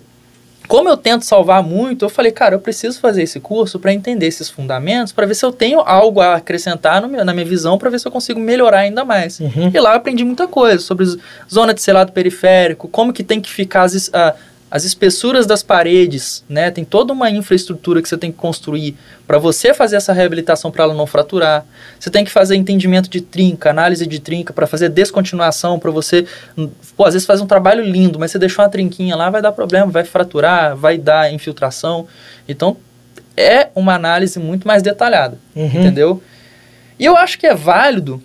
como eu tento salvar muito, eu falei, cara, eu preciso fazer esse curso para entender esses fundamentos, para ver se eu tenho algo a acrescentar meu, na minha visão, para ver se eu consigo melhorar ainda mais. Uhum. E lá eu aprendi muita coisa sobre zona de selado periférico, como que tem que ficar as, a, as espessuras das paredes, né? Tem toda uma infraestrutura que você tem que construir para você fazer essa reabilitação para ela não fraturar. Você tem que fazer entendimento de trinca, análise de trinca para fazer descontinuação para você, pô, às vezes faz um trabalho lindo, mas você deixou uma trinquinha lá, vai dar problema, vai fraturar, vai dar infiltração. Então, é uma análise muito mais detalhada, uhum. entendeu? E eu acho que é válido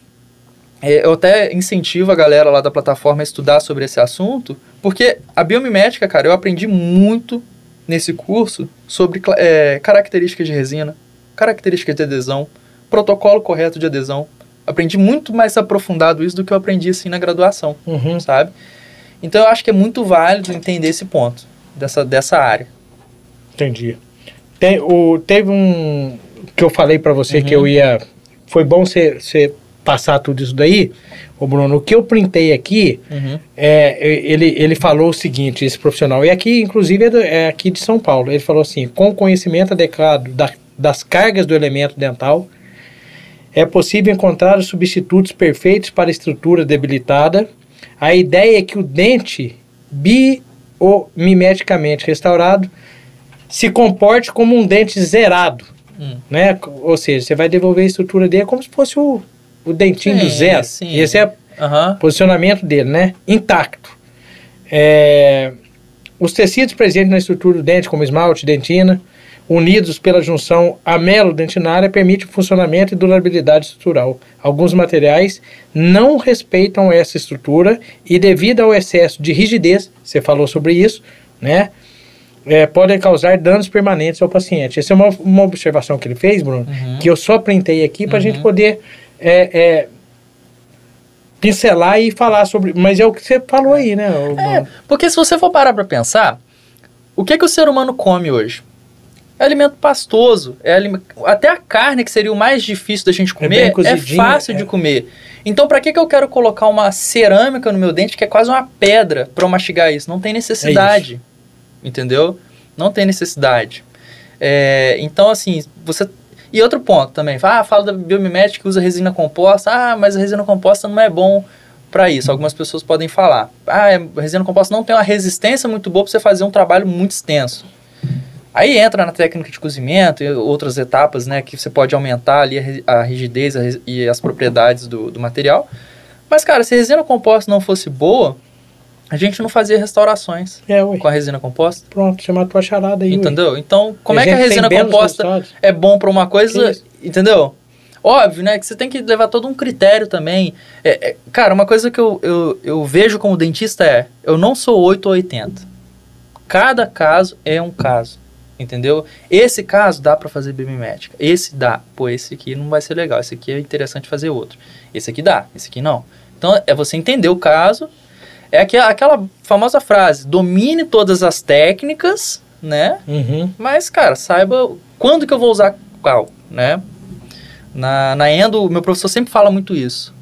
eu até incentivo a galera lá da plataforma a estudar sobre esse assunto, porque a biomimética, cara, eu aprendi muito nesse curso sobre é, características de resina, características de adesão, protocolo correto de adesão, aprendi muito mais aprofundado isso do que eu aprendi assim na graduação, Uhum. sabe? Então eu acho que é muito válido entender esse ponto dessa, dessa área. Entendi. Tem, o, teve um que eu falei pra você que Uhum. eu ia. Foi bom você passar tudo isso daí, ô Bruno. O que eu printei aqui, é, ele, ele falou o seguinte, esse profissional, e aqui, inclusive, é, do- é aqui de São Paulo. Ele falou assim: com conhecimento adequado da- das cargas do elemento dental, é possível encontrar os substitutos perfeitos para a estrutura debilitada. A ideia é que o dente biomimeticamente restaurado se comporte como um dente zerado, Hum. né? Ou seja, você vai devolver a estrutura dele como se fosse o, o dentinho do Sim, zero. sim. Esse é o posicionamento dele, né? Intacto. É, os tecidos presentes na estrutura do dente, como esmalte, dentina, unidos pela junção amelo-dentinária, permitem o funcionamento e durabilidade estrutural. Alguns materiais não respeitam essa estrutura e, devido ao excesso de rigidez, você falou sobre isso, né? é, podem causar danos permanentes ao paciente. Essa é uma, uma observação que ele fez, Bruno, Uhum. que eu só printei aqui para a gente Uhum. poder é, é, pincelar e falar sobre. Mas é o que você falou aí, né? É, porque se você for parar pra pensar, o que que o ser humano come hoje? É alimento pastoso, é até a carne que seria o mais difícil da gente bem comer, é, cozidinha, fácil é. de comer. Então pra que que eu quero colocar uma cerâmica no meu dente que é quase uma pedra pra eu mastigar isso? Não tem necessidade. entendeu? Não tem necessidade. É, então assim, você e outro ponto também, ah, fala da biomimética que usa resina composta, ah, mas a resina composta não é bom para isso. Algumas pessoas podem falar, ah, a resina composta não tem uma resistência muito boa para você fazer um trabalho muito extenso. Aí entra na técnica de cozimento e outras etapas, né, que você pode aumentar ali a, ri- a rigidez e as propriedades do, do material. Mas, cara, se a resina composta não fosse boa, a gente não fazia restaurações É, ué. com a resina composta. Pronto, você matou a charada aí. ué. Entendeu? Então, como E é que a resina composta é bom para uma coisa, entendeu? Óbvio, né? Que você tem que levar todo um critério também. É, é, cara, uma coisa que eu, eu, eu vejo como dentista é: eu não sou 8 ou 80. Cada caso é um caso, entendeu? Esse caso dá para fazer biomimética. Esse dá. Pô, esse aqui não vai ser legal. Esse aqui é interessante fazer outro. Esse aqui dá, esse aqui não. Então, é você entender o caso. É aque- aquela famosa frase: domine todas as técnicas, né? Uhum. Mas, cara, saiba quando que eu vou usar qual, né? Na, na endo, o meu professor sempre fala muito isso.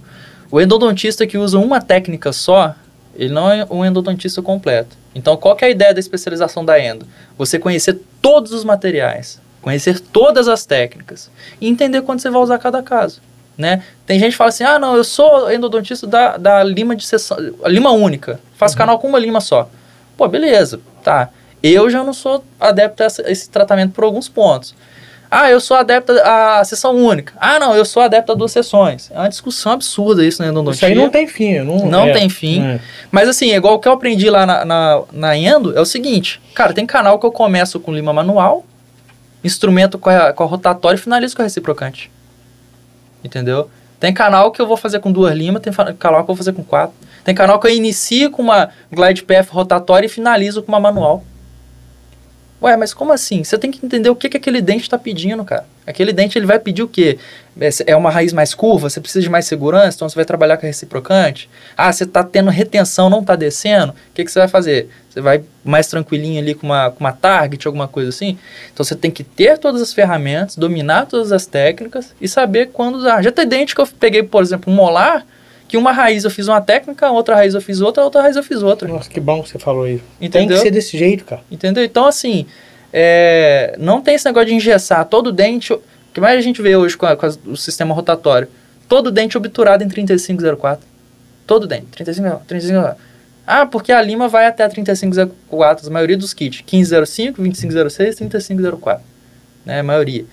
O endodontista que usa uma técnica só, ele não é um endodontista completo. Então, qual que é a ideia da especialização da endo? Você conhecer todos os materiais, conhecer todas as técnicas e entender quando você vai usar cada caso, né? Tem gente que fala assim, ah, não, eu sou endodontista da, da lima de sessão, lima única, faço canal com uma lima só. Pô, beleza, tá. Eu já não sou adepto a esse tratamento por alguns pontos. Ah, eu sou adepto à sessão única. Ah, não, eu sou adepto a duas sessões. É uma discussão absurda isso na endodontia. Isso aí não tem fim. Não, Não é. tem fim. É. Mas assim, é igual o que eu aprendi lá na, na, na Endo, é o seguinte. Cara, tem canal que eu começo com lima manual, instrumento com a, com a rotatória e finalizo com a reciprocante. Entendeu? Tem canal que eu vou fazer com duas limas, tem canal que eu vou fazer com quatro. Tem canal que eu inicio com uma glide path rotatória e finalizo com uma manual. Ué, mas como assim? Você tem que entender o que, que aquele dente está pedindo, cara. Aquele dente ele vai pedir o quê? É- É uma raiz mais curva? Você precisa de mais segurança? Então você vai trabalhar com a reciprocante? Ah, você está tendo retenção, não está descendo? O que, que você vai fazer? Você vai mais tranquilinho ali com uma, com uma target, alguma coisa assim? Então você tem que ter todas as ferramentas, dominar todas as técnicas e saber quando usar. Já tem dente que eu peguei, por exemplo, um molar, que uma raiz eu fiz uma técnica, outra raiz eu fiz outra, outra raiz eu fiz outra. Nossa, que bom que você falou isso. Tem Entendeu? que ser desse jeito, cara. Entendeu? Então, assim, é, não tem esse negócio de engessar todo dente. O que mais a gente vê hoje com, a- com as- o sistema rotatório? Todo dente obturado em 3504. Todo dente. 3504. 3504. Ah, porque a lima vai até a 3504, a maioria dos kits. 1505, 2506, 3504. Né, a maioria.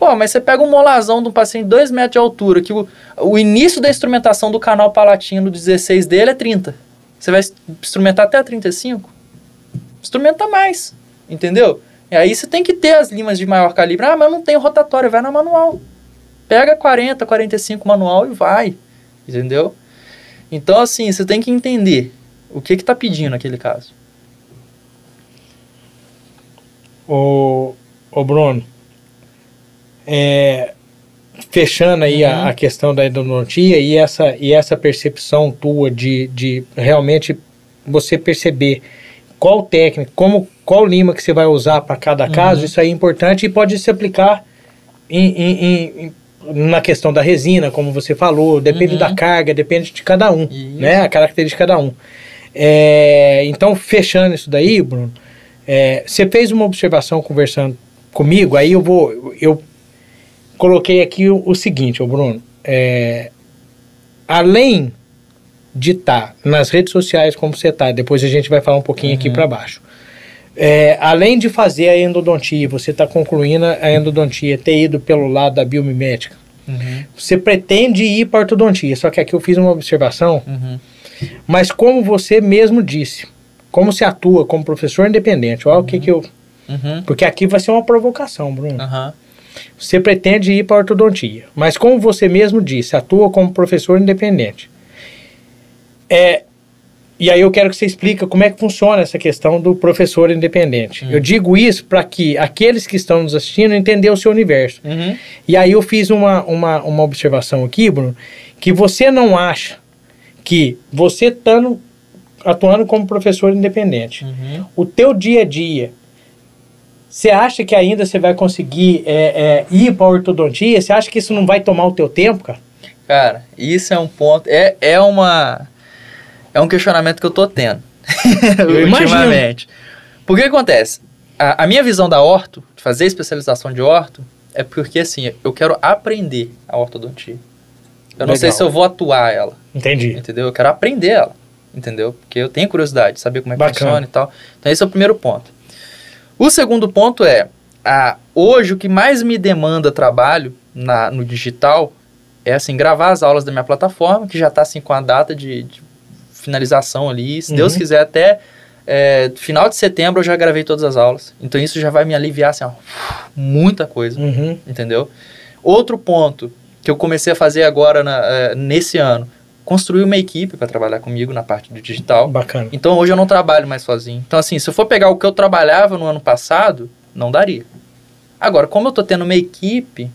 Pô, mas você pega um molazão de um paciente de 2 metros de altura, que o, o início da instrumentação do canal palatino 16 dele é 30. Você vai instrumentar até a 35? instrumenta mais, entendeu? E aí você tem que ter as limas de maior calibre. Ah, mas não tem rotatória, vai na manual. Pega 40, 45 manual e vai, entendeu? Então, assim, você tem que entender o que que tá pedindo naquele caso. Ô, ô Bruno, é, fechando aí Uhum. a, a questão da endodontia e essa, e essa percepção tua de, de realmente você perceber qual técnica, como, qual lima que você vai usar para cada Uhum. caso, isso aí é importante e pode se aplicar em- em- em- na questão da resina, como você falou, depende Uhum. da carga, depende de cada um, Isso. né? A característica de cada um. É, então, fechando isso daí, Bruno, é, você fez uma observação conversando comigo, aí eu vou, eu coloquei aqui o, o seguinte, ô Bruno, é, além de estar nas redes sociais como você está, depois a gente vai falar um pouquinho aqui para baixo. É, além de fazer a endodontia, você está concluindo a endodontia, ter ido pelo lado da biomimética, Uhum, você pretende ir para ortodontia, só que aqui eu fiz uma observação, uhum, mas como você mesmo disse, como você atua como professor independente, olha o que que eu... uhum, Porque aqui vai ser uma provocação, Bruno. aham, Você pretende ir para a ortodontia, mas como você mesmo disse, atua como professor independente. É, e aí eu quero que você explique como é que funciona essa questão do professor independente. Eu digo isso para que aqueles que estão nos assistindo entendam o seu universo. uhum, E aí eu fiz uma, uma, uma observação aqui, Bruno, que você não acha que você estando atuando como professor independente, uhum. o teu dia a dia, você acha que ainda você vai conseguir é, é, ir para ortodontia? Você acha que isso não vai tomar o teu tempo, cara? Cara, isso é um ponto. É, é uma. É um questionamento que eu tô tendo. [LAUGHS] Eu ultimamente. Porque o que acontece? A, a minha visão da orto, de fazer especialização de orto, é porque assim, eu quero aprender a ortodontia. Eu não sei Legal. se eu vou atuar ela, Entendi. entendeu? Eu quero aprender ela, entendeu? Porque eu tenho curiosidade de saber como é que Bacana. funciona e tal. Então esse é o primeiro ponto. O segundo ponto é, a, hoje o que mais me demanda trabalho na, no digital é assim, gravar as aulas da minha plataforma, que já está assim com a data de, de finalização ali. Se Deus Uhum. quiser, até é, final de setembro eu já gravei todas as aulas. Então isso já vai me aliviar assim, ó, muita coisa Uhum. entendeu? Outro ponto que eu comecei a fazer agora na- eh, nesse ano, construir uma equipe para trabalhar comigo na parte do digital. Bacana. Então hoje eu não trabalho mais sozinho. Então assim, se eu for pegar o que eu trabalhava no ano passado, não daria. Agora, como eu tô tendo uma equipe,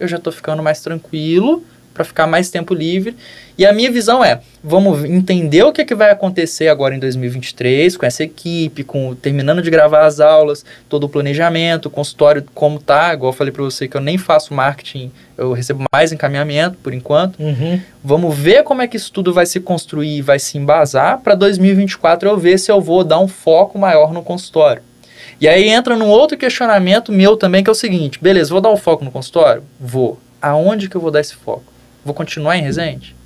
eu já tô ficando mais tranquilo para ficar mais tempo livre. E a minha visão é, vamos entender o que, é que vai acontecer agora em 2023 com essa equipe, com terminando de gravar as aulas, todo o planejamento, o consultório como tá, igual eu falei para você que eu nem faço marketing, eu recebo mais encaminhamento por enquanto. Uhum. Vamos ver como é que isso tudo vai se construir, vai se embasar para 2024 eu ver se eu vou dar um foco maior no consultório. E aí entra num outro questionamento meu também, que é o seguinte: beleza, vou dar um foco no consultório? Vou. Aonde que eu vou dar esse foco? Vou continuar em Resende?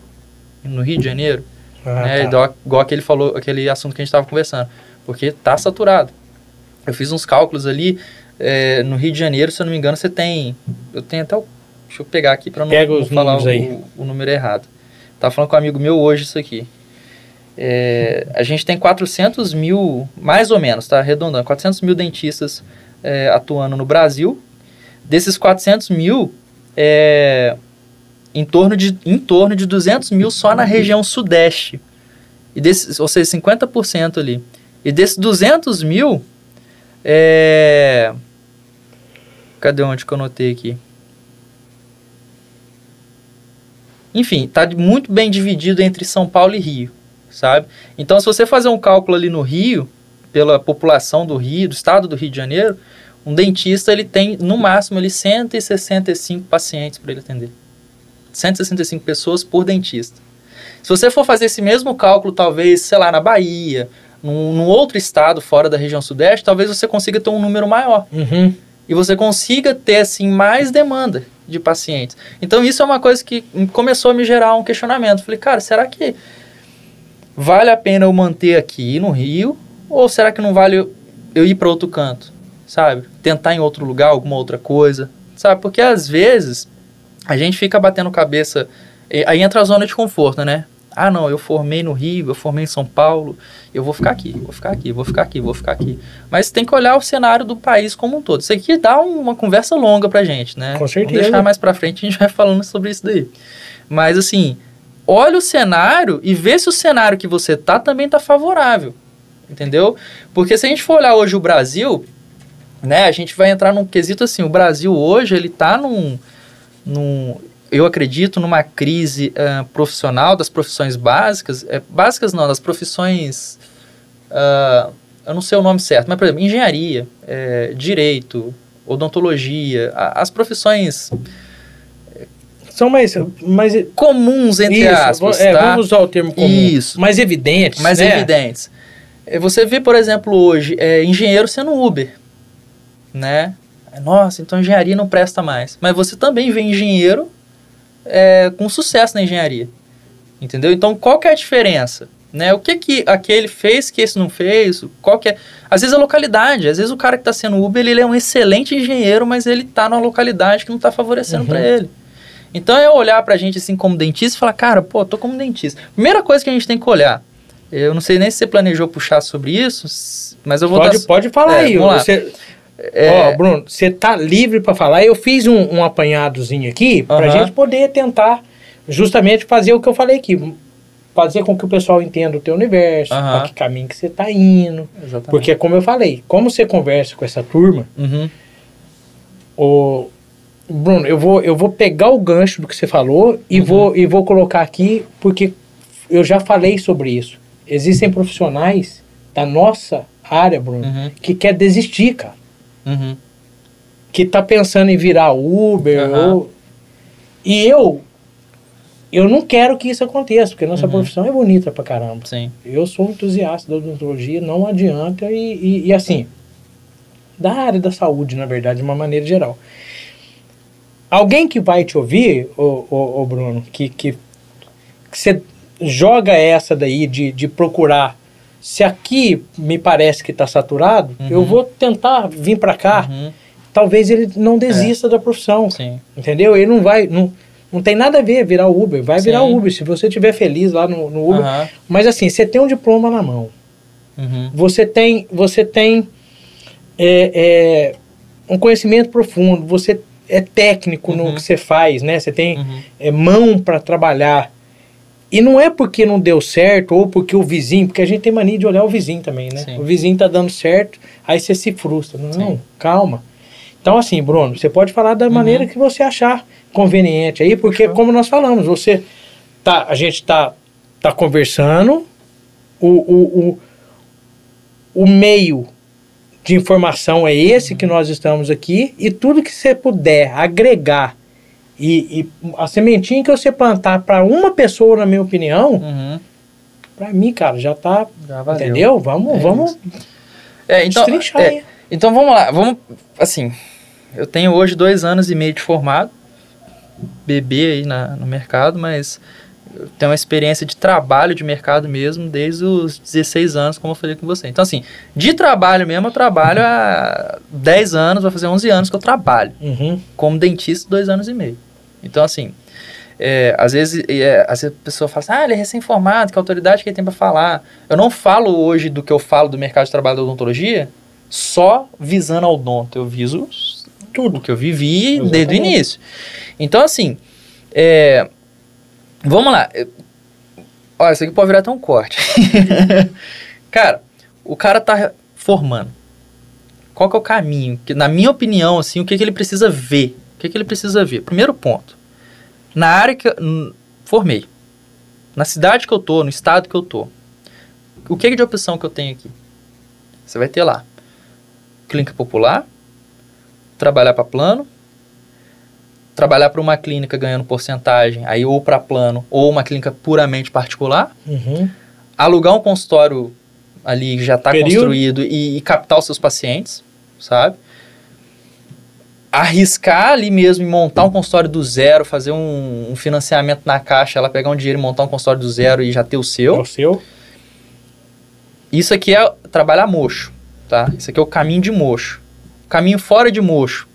No Rio de Janeiro? Ah, né? tá. igual, igual aquele, falou, aquele assunto que a gente estava conversando. Porque tá saturado. Eu fiz uns cálculos ali. é, no Rio de Janeiro, se eu não me engano, você tem. Eu tenho até o. Deixa eu pegar aqui para não, Pega não falar o, o número errado. Tava falando com um amigo meu hoje isso aqui. É, a gente tem 400 mil, mais ou menos, tá arredondando, 400 mil dentistas é, atuando no Brasil. Desses 400 mil, é, em, torno de, em torno de 200 mil só na região sudeste. E desses, ou seja, 50% ali. E desses 200 mil, é... Cadê onde que eu notei aqui? Enfim, tá de- muito bem dividido entre São Paulo e Rio, sabe? Então, se você fazer um cálculo ali no Rio, pela população do Rio, do estado do Rio de Janeiro, um dentista ele tem no máximo ali 165 pacientes para ele atender. 165 pessoas por dentista. Se você for fazer esse mesmo cálculo, talvez, sei lá, na Bahia, num, num outro estado fora da região sudeste, talvez você consiga ter um número maior Uhum. e você consiga ter assim mais demanda de pacientes. Então isso é uma coisa que começou a me gerar um questionamento. Falei, cara, será que vale a pena eu manter aqui no Rio ou será que não vale eu- eu ir para outro canto, sabe? Tentar em outro lugar alguma outra coisa, sabe? Porque às vezes a gente fica batendo cabeça, aí entra a zona de conforto, né? Ah, não, eu formei no Rio, eu formei em São Paulo, eu vou ficar aqui, vou ficar aqui, vou ficar aqui, vou ficar aqui. Mas tem que olhar o cenário do país como um todo. Isso aqui dá um- uma conversa longa pra gente, né? Com certeza. Deixar mais pra frente, a gente [LAUGHS] vai falando sobre isso daí. Mas assim, olha o cenário e vê se o cenário que você tá também tá favorável. Entendeu? Porque se a gente for olhar hoje o Brasil, né, a gente vai entrar num quesito assim, o Brasil hoje, ele tá num num, eu acredito numa crise uh, profissional das profissões básicas, é, básicas não, das profissões, uh, eu não sei o nome certo, mas por exemplo, engenharia, é, direito, odontologia, a, as profissões são mais, mais comuns entre isso, aspas, é, tá? vamos usar o termo comum, isso, mais evidentes, mais né? evidentes. Você vê, por exemplo, hoje é, engenheiro sendo Uber, né? Nossa, então engenharia não presta mais. Mas você também vê engenheiro é, com sucesso na engenharia. Entendeu? Então, qual que é a diferença? Né? O que que aquele fez que esse não fez? Qual que é? Às vezes a localidade, às vezes o cara que está sendo Uber, ele é um excelente engenheiro, mas ele está numa localidade que não está favorecendo uhum. para ele. Então é olhar para a gente assim como dentista e falar, cara, pô, tô como dentista. Primeira coisa que a gente tem que olhar, eu não sei nem se você planejou puxar sobre isso, mas eu vou pode, dar... Pode falar é, aí. Você, é... Ó, Bruno, você tá livre para falar. Eu fiz um, um apanhadozinho aqui para a gente poder tentar justamente fazer o que eu falei aqui. Fazer com que o pessoal entenda o teu universo, uhum. para que caminho que você tá indo. Exatamente. Porque, como eu falei, como você conversa com essa turma, uhum. o, Bruno, eu vou, eu vou pegar o gancho do que você falou e, uhum. vou, e vou colocar aqui, porque eu já falei sobre isso. Existem profissionais da nossa área, Bruno, uhum. que quer desistir, cara. Uhum. Que tá pensando em virar Uber. Uhum. Ou... E eu, eu não quero que isso aconteça, porque nossa uhum. profissão é bonita pra caramba. Sim. Eu sou um entusiasta da odontologia, não adianta, e, e, e, assim, da área da saúde, na verdade, de uma maneira geral. Alguém que vai te ouvir, ô, ô, ô Bruno, que, que, que você joga essa daí de, de procurar se aqui me parece que está saturado, uhum. eu vou tentar vir para cá. Uhum. Talvez ele não desista é. da profissão. Sim. Entendeu? Ele não vai. Não, não tem nada a ver virar Uber. Vai Sim. virar Uber se você estiver feliz lá no, no Uber. Uhum. Mas assim, você tem um diploma na mão. Uhum. Você tem, você tem é, é, um conhecimento profundo. Você é técnico no uhum. que você faz, né? Você tem uhum. é, mão para trabalhar. E não é porque não deu certo ou porque o vizinho, porque a gente tem mania de olhar o vizinho também, né? Sim. O vizinho tá dando certo, aí você se frustra. Não, Sim. calma. Então, assim, Bruno, você pode falar da uhum. maneira que você achar conveniente aí, porque, como nós falamos, você tá, a gente tá, tá conversando, o, o, o, o meio de informação é esse uhum. que nós estamos aqui, e tudo que você puder agregar e, e a sementinha que você plantar para uma pessoa, na minha opinião, uhum. para mim, cara, já tá. Já. Entendeu? Vamos, é vamos. É, então, é, então vamos lá. Vamos. Assim, eu tenho hoje dois anos e meio de formado, bebê aí na, no mercado, mas eu tenho uma experiência de trabalho de mercado mesmo desde os 16 anos, como eu falei com você. Então, assim, de trabalho mesmo, eu trabalho há 10 anos, vai fazer 11 anos que eu trabalho. Uhum. Como dentista, dois anos e meio. Então, assim, é, às, vezes, é, às vezes a pessoa fala assim, ah, ele é recém-formado, que autoridade que ele tem para falar. Eu não falo hoje do que eu falo do mercado de trabalho da odontologia só visando ao odonto. Eu viso tudo que eu vivi Exatamente. desde o início. Então, assim, é, vamos lá. Olha, isso aqui pode virar até um corte. [LAUGHS] cara, o cara tá formando. Qual que é o caminho? Que, na minha opinião, assim, o que, que ele precisa ver? O que, que ele precisa ver? Primeiro ponto. Na área que eu formei, na cidade que eu tô, no estado que eu tô, o que, que de opção que eu tenho aqui? Você vai ter lá clínica popular, trabalhar para plano, trabalhar para uma clínica ganhando porcentagem, aí ou para plano, ou uma clínica puramente particular, uhum. alugar um consultório ali que já está construído e, e, captar os seus pacientes, sabe? Arriscar ali mesmo e montar um consultório do zero, fazer um, um, financiamento na caixa, ela pegar um dinheiro e montar um consultório do zero e já ter o seu. É o seu. Isso aqui é trabalhar mocho, tá? Isso aqui é o caminho de mocho. Caminho fora de mocho.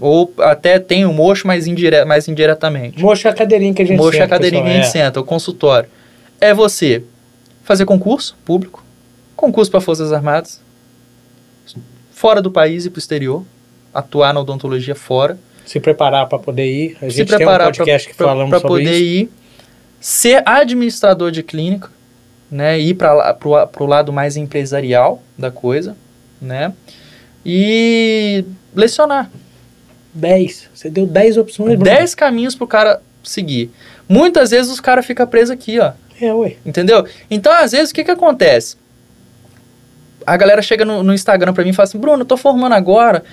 Ou até tem o mocho, mas, indire mais indiretamente. Mocho é a cadeirinha que a gente mocho senta. Mocho é a cadeirinha pessoal, que a gente é. senta, o consultório. É você fazer concurso público, concurso para Forças Armadas, fora do país e para o exterior atuar na odontologia fora. Se preparar para poder ir. A gente se preparar tem um podcast pra, que falamos pra, pra sobre poder ir. Ser administrador de clínica, né? Ir para o lado mais empresarial da coisa, né? E lecionar. 10. Você deu 10 opções, Bruno. 10 caminhos pro cara seguir. Muitas vezes os caras ficam presos aqui, ó. É, ué. Entendeu? Então, às vezes, o que que acontece? A galera chega no, no Instagram pra mim e fala assim, Bruno, eu tô formando agora,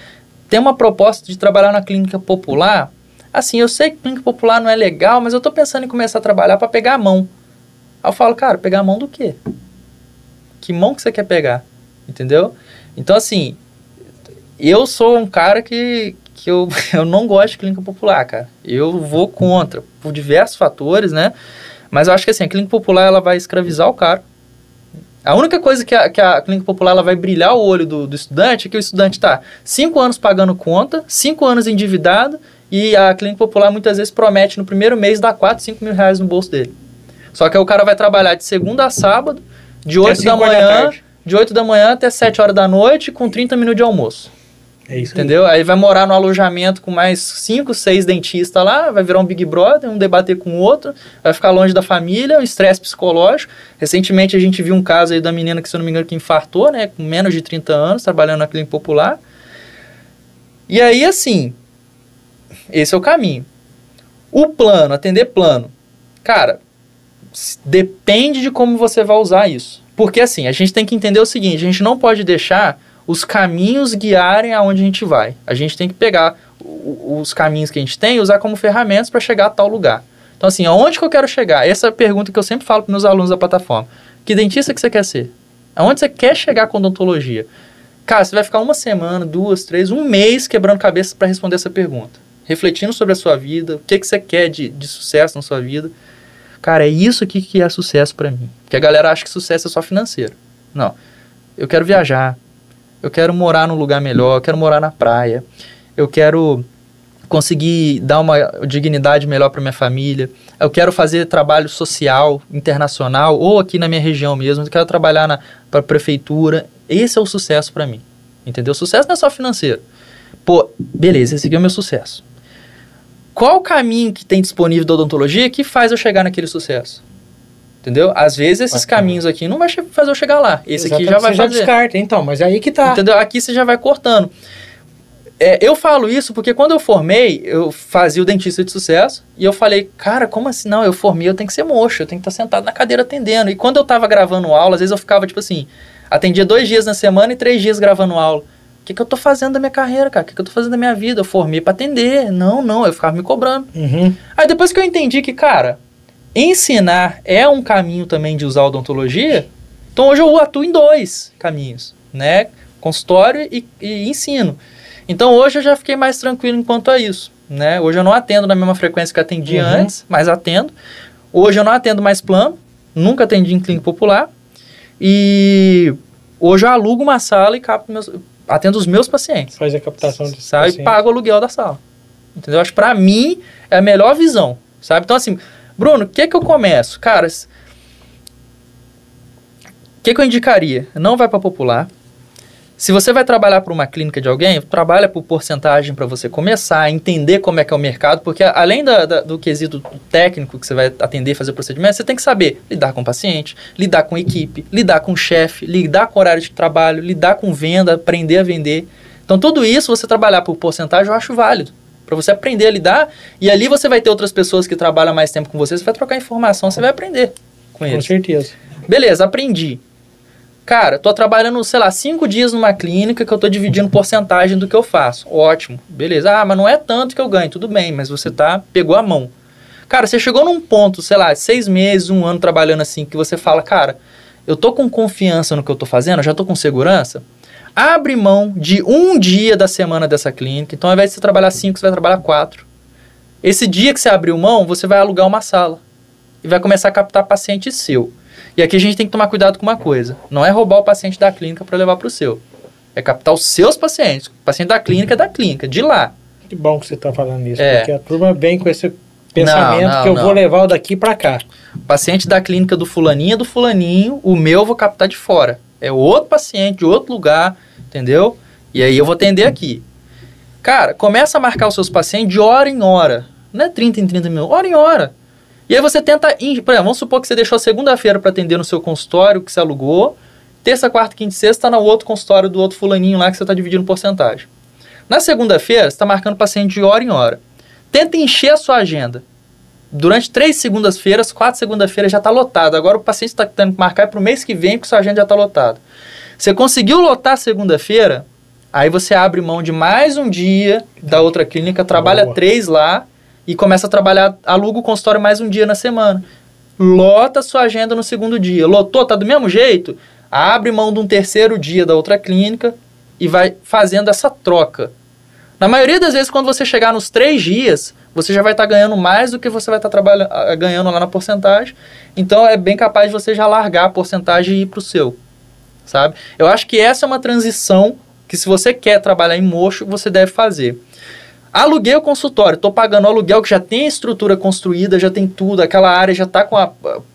tem uma proposta de trabalhar na clínica popular. Assim, eu sei que clínica popular não é legal, mas eu tô pensando em começar a trabalhar pra pegar a mão. Aí eu falo, cara, pegar a mão do quê? Que mão que você quer pegar? Entendeu? Então, assim, eu sou um cara que, que eu, [LAUGHS] eu não gosto de clínica popular, cara. Eu vou contra, por diversos fatores, né? Mas eu acho que assim, a clínica popular ela vai escravizar o cara. A única coisa que a, que a clínica popular ela vai brilhar o olho do, do estudante é que o estudante está cinco anos pagando conta, cinco anos endividado, e a clínica popular muitas vezes promete no primeiro mês dar 4, 5 mil reais no bolso dele. Só que aí o cara vai trabalhar de segunda a sábado, de 8 da da manhã, tarde. de 8 da manhã até 7 horas da noite, com 30 minutos de almoço. É isso Entendeu? Aí vai morar no alojamento com mais cinco, seis dentistas lá, vai virar um Big Brother, um debater com o outro, vai ficar longe da família, um estresse psicológico. Recentemente a gente viu um caso aí da menina que, se eu não me engano, que infartou, né? Com menos de 30 anos, trabalhando na clínica popular. E aí, assim, esse é o caminho. O plano, atender plano. Cara, depende de como você vai usar isso. Porque assim, a gente tem que entender o seguinte, a gente não pode deixar os caminhos guiarem aonde a gente vai. A gente tem que pegar os caminhos que a gente tem e usar como ferramentas para chegar a tal lugar. Então assim, aonde que eu quero chegar? Essa é a pergunta que eu sempre falo para meus alunos da plataforma. Que dentista que você quer ser? Aonde você quer chegar com odontologia? Cara, você vai ficar uma semana, duas, três, um mês quebrando cabeça para responder essa pergunta. Refletindo sobre a sua vida, o que, que você quer de, de sucesso na sua vida. Cara, é isso aqui que é sucesso para mim. Porque a galera acha que sucesso é só financeiro. Não. Eu quero viajar. Eu quero morar num lugar melhor. Eu quero morar na praia. Eu quero conseguir dar uma dignidade melhor para minha família. Eu quero fazer trabalho social, internacional, ou aqui na minha região mesmo. Eu quero trabalhar na pra prefeitura. Esse é o sucesso para mim. Entendeu? Sucesso não é só financeiro. Pô, beleza, esse aqui é o meu sucesso. Qual o caminho que tem disponível da odontologia que faz eu chegar naquele sucesso? Entendeu? Às vezes esses Bacana. caminhos aqui não vai fazer eu chegar lá. Esse aqui Exatamente, já vai você já fazer. descarta, então, mas aí que tá. Entendeu? Aqui você já vai cortando. É, eu falo isso porque quando eu formei, eu fazia o dentista de sucesso e eu falei, cara, como assim? Não, eu formei, eu tenho que ser mocho, eu tenho que estar sentado na cadeira atendendo. E quando eu tava gravando aula, às vezes eu ficava tipo assim, atendia dois dias na semana e três dias gravando aula. O que, que eu tô fazendo da minha carreira, cara? O que, que eu tô fazendo da minha vida? Eu formei pra atender. Não, não, eu ficava me cobrando. Uhum. Aí depois que eu entendi que, cara, ensinar é um caminho também de usar odontologia, então hoje eu atuo em dois caminhos, né? Consultório e, e ensino. Então hoje eu já fiquei mais tranquilo enquanto a isso, né? Hoje eu não atendo na mesma frequência que eu atendia Uhum. antes, mas atendo. Hoje eu não atendo mais plano, nunca atendi em clínica popular. E hoje eu alugo uma sala e capto meus, atendo os meus pacientes Faz a captação de sabe? E paga o aluguel da sala. Entendeu? Acho que pra mim é a melhor visão, sabe? Então, assim, Bruno, o que que eu começo? Cara, s- o que que eu indicaria? Não vai pra popular. Se você vai trabalhar para uma clínica de alguém, trabalha por porcentagem para você começar, entender como é que é o mercado, porque além da- da- do quesito técnico que você vai atender, fazer procedimento, você tem que saber lidar com o paciente, lidar com equipe, lidar com o chefe, lidar com horário de trabalho, lidar com venda, aprender a vender. Então tudo isso, você trabalhar por porcentagem, eu acho válido. Para você aprender a lidar, e ali você vai ter outras pessoas que trabalham mais tempo com você, você vai trocar informação, você vai aprender com Com eles. certeza. Beleza, aprendi. Cara, tô trabalhando, sei lá, cinco dias numa clínica que eu tô dividindo porcentagem do que eu faço. Ótimo. Beleza. Ah, mas não é tanto que eu ganho. Tudo bem, mas você tá, pegou a mão. Cara, você chegou num ponto, sei lá, seis meses, um ano trabalhando assim, que você fala, cara, eu tô com confiança no que eu tô fazendo, eu já tô com segurança. Abre mão de um dia da semana dessa clínica. Então, ao invés de você trabalhar cinco, você vai trabalhar quatro. Esse dia que você abriu mão, você vai alugar uma sala. E vai começar a captar paciente seu. E aqui a gente tem que tomar cuidado com uma coisa. Não é roubar o paciente da clínica para levar para o seu. É captar os seus pacientes. O paciente da clínica é da clínica, de lá. Que bom que você tá falando isso, É. porque a turma vem com esse pensamento Não, não, que eu não. vou levar o daqui pra cá. O paciente da clínica do fulaninho é do fulaninho, o meu eu vou captar de fora. É outro paciente de outro lugar, entendeu? E aí eu vou atender aqui. Cara, começa a marcar os seus pacientes de hora em hora. Não é 30 em 30 minutos, hora em hora. E aí você tenta. Por exemplo, vamos supor que você deixou segunda-feira para atender no seu consultório que você alugou. Terça, quarta, quinta e sexta está no outro consultório do outro fulaninho lá que você está dividindo porcentagem. Na segunda-feira, você está marcando paciente de hora em hora. Tenta encher a sua agenda. Durante três segundas-feiras, quatro segunda-feiras já está lotado. Agora o paciente está tendo que marcar para o mês que vem, porque sua agenda já está lotada. Você conseguiu lotar segunda-feira, aí você abre mão de mais um dia da outra clínica, trabalha Boa. três lá e começa a trabalhar, aluga o consultório mais um dia na semana. Lota sua agenda no segundo dia. Lotou, tá do mesmo jeito? Abre mão de um terceiro dia da outra clínica e vai fazendo essa troca. Na maioria das vezes, quando você chegar nos três dias, você já vai estar ganhando mais do que você vai estar trabalhando, ah, ganhando lá na porcentagem. Então, é bem capaz de você já largar a porcentagem e ir para o seu, sabe? Eu acho que essa é uma transição que, se você quer trabalhar em mocho, você deve fazer. Aluguei o consultório, estou pagando o aluguel que já tem a estrutura construída, já tem tudo, aquela área já está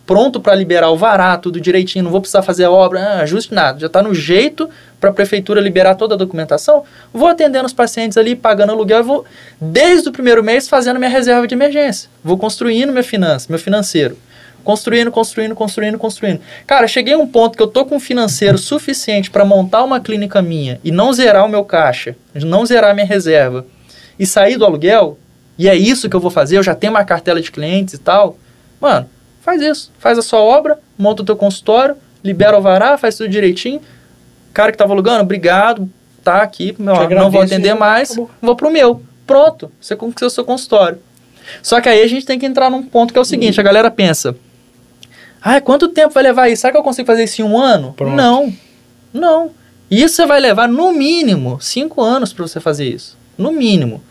pronto para liberar o vará, tudo direitinho, não vou precisar fazer a obra, ah, ajuste nada, já está no jeito para a prefeitura liberar toda a documentação. Vou atendendo os pacientes ali, pagando aluguel vou, desde o primeiro mês, fazendo minha reserva de emergência. Vou construindo minha finança, meu financeiro. Construindo, construindo, construindo, construindo. Cara, cheguei a um ponto que eu tô com financeiro suficiente para montar uma clínica minha e não zerar o meu caixa, não zerar a minha reserva e sair do aluguel, e é isso que eu vou fazer, eu já tenho uma cartela de clientes e tal, mano, faz isso. Faz a sua obra, monta o teu consultório, libera o vará, faz tudo direitinho. Cara que tava alugando, obrigado, tá aqui, meu, não vou atender mais, acabou. vou pro meu. Pronto, você conquistou o seu consultório. Só que aí a gente tem que entrar num ponto que é o seguinte, a galera pensa, ah, quanto tempo vai levar isso? Será que eu consigo fazer isso em um ano? Pronto. Não, não. Isso você vai levar, no mínimo, cinco anos para você fazer isso. No mínimo.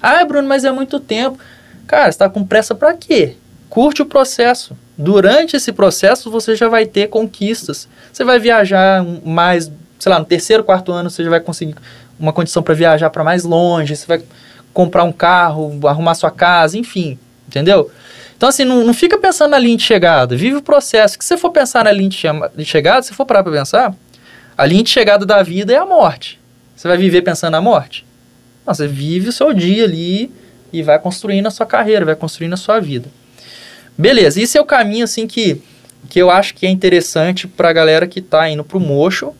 Ah, Bruno, mas é muito tempo. Cara, você está com pressa para quê? Curte o processo. Durante esse processo, você já vai ter conquistas. Você vai viajar mais, sei lá, no terceiro, quarto ano, você já vai conseguir uma condição para viajar para mais longe. Você vai comprar um carro, arrumar sua casa, enfim. Entendeu? Então, assim, não, não fica pensando na linha de chegada. Vive o processo. Que se você for pensar na linha de, chama, de chegada, se for parar para pensar, a linha de chegada da vida é a morte. Você vai viver pensando na morte? Não, você vive o seu dia ali e vai construindo a sua carreira, vai construindo a sua vida. Beleza, esse é o caminho assim que, que eu acho que é interessante para a galera que está indo para o mocho.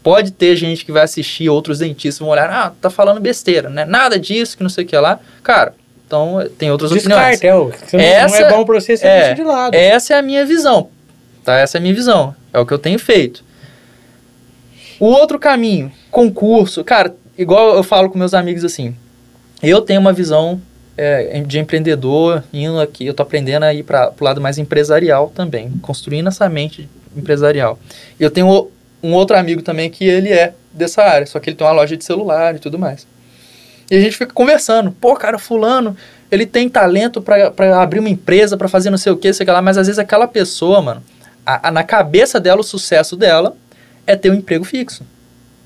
Pode ter gente que vai assistir, outros dentistas vão olhar, ah, tá falando besteira, né? Nada disso, que não sei o que lá. Cara, então tem outras Descarte, opiniões. É, não, essa, não é bom para você, você é, deixa de lado. Essa é a minha visão, tá? Essa é a minha visão, é o que eu tenho feito. O outro caminho, concurso, cara, igual eu falo com meus amigos assim, eu tenho uma visão é, de empreendedor, indo aqui, eu tô aprendendo a ir para o lado mais empresarial também, construindo essa mente empresarial. E eu tenho um outro amigo também que ele é dessa área, só que ele tem uma loja de celular e tudo mais. E a gente fica conversando, pô, cara, fulano, ele tem talento para abrir uma empresa, para fazer não sei o que, sei lá, mas às vezes aquela pessoa, mano, a, a, na cabeça dela, o sucesso dela é ter um emprego fixo,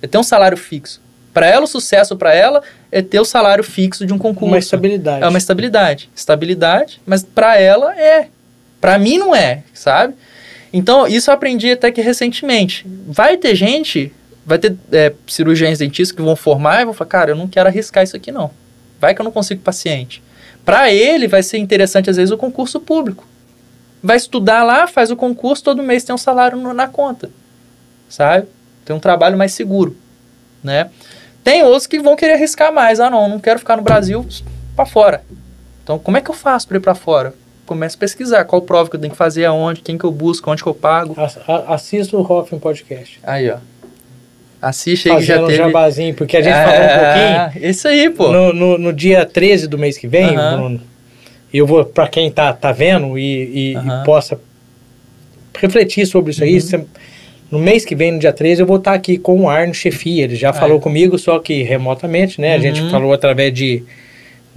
é ter um salário fixo. Para ela, o sucesso para ela é ter o salário fixo de um concurso. Uma estabilidade. É uma estabilidade. Estabilidade, mas para ela é. Para mim não é, sabe? Então, isso eu aprendi até que recentemente. Vai ter gente, vai ter é, cirurgiões dentistas que vão formar e vão falar, cara, eu não quero arriscar isso aqui não. Vai que eu não consigo paciente. Para ele, vai ser interessante, às vezes, o concurso público. Vai estudar lá, faz o concurso, todo mês tem um salário no, na conta. Sabe? Tem um trabalho mais seguro, né? Tem outros que vão querer arriscar mais. Ah, não, não quero ficar no Brasil para fora. Então, como é que eu faço para ir para fora? Começo a pesquisar qual prova que eu tenho que fazer, aonde, quem que eu busco, onde que eu pago. Assista o Hoffman Podcast. Aí, ó. Assiste aí Fazendo que já teve... um jabazinho, porque a gente é, falou um pouquinho. Isso aí, pô. No, no, no, dia 13 do mês que vem, uhum. Bruno, eu vou, para quem tá, tá vendo e, e, uhum. e, possa refletir sobre isso aí, uhum. No mês que vem, no dia 13, eu vou estar aqui com o Arno Chefia. Ele já é. falou comigo, só que remotamente, né? A gente Uhum. falou através de,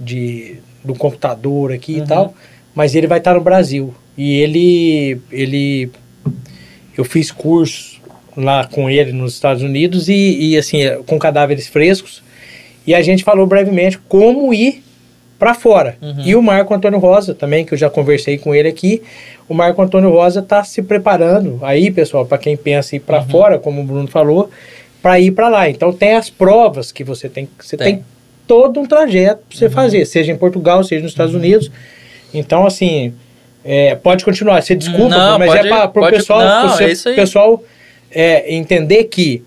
de do computador aqui Uhum. e tal. Mas ele vai estar no Brasil. E ele, ele... Eu fiz curso lá com ele nos Estados Unidos e, e assim, com cadáveres frescos. E a gente falou brevemente como ir para fora. Uhum. E o Marco Antônio Rosa também, que eu já conversei com ele aqui, o Marco Antônio Rosa está se preparando aí, pessoal, para quem pensa em ir para Uhum. fora, como o Bruno falou, para ir para lá. Então tem as provas que você tem, você tem, Tem. todo um trajeto para você Uhum. fazer, seja em Portugal, seja nos Estados Unidos. Então assim, é, pode continuar. Você desculpa, Não, mas pode- é para o pessoal, não, é isso aí. pessoal é, entender que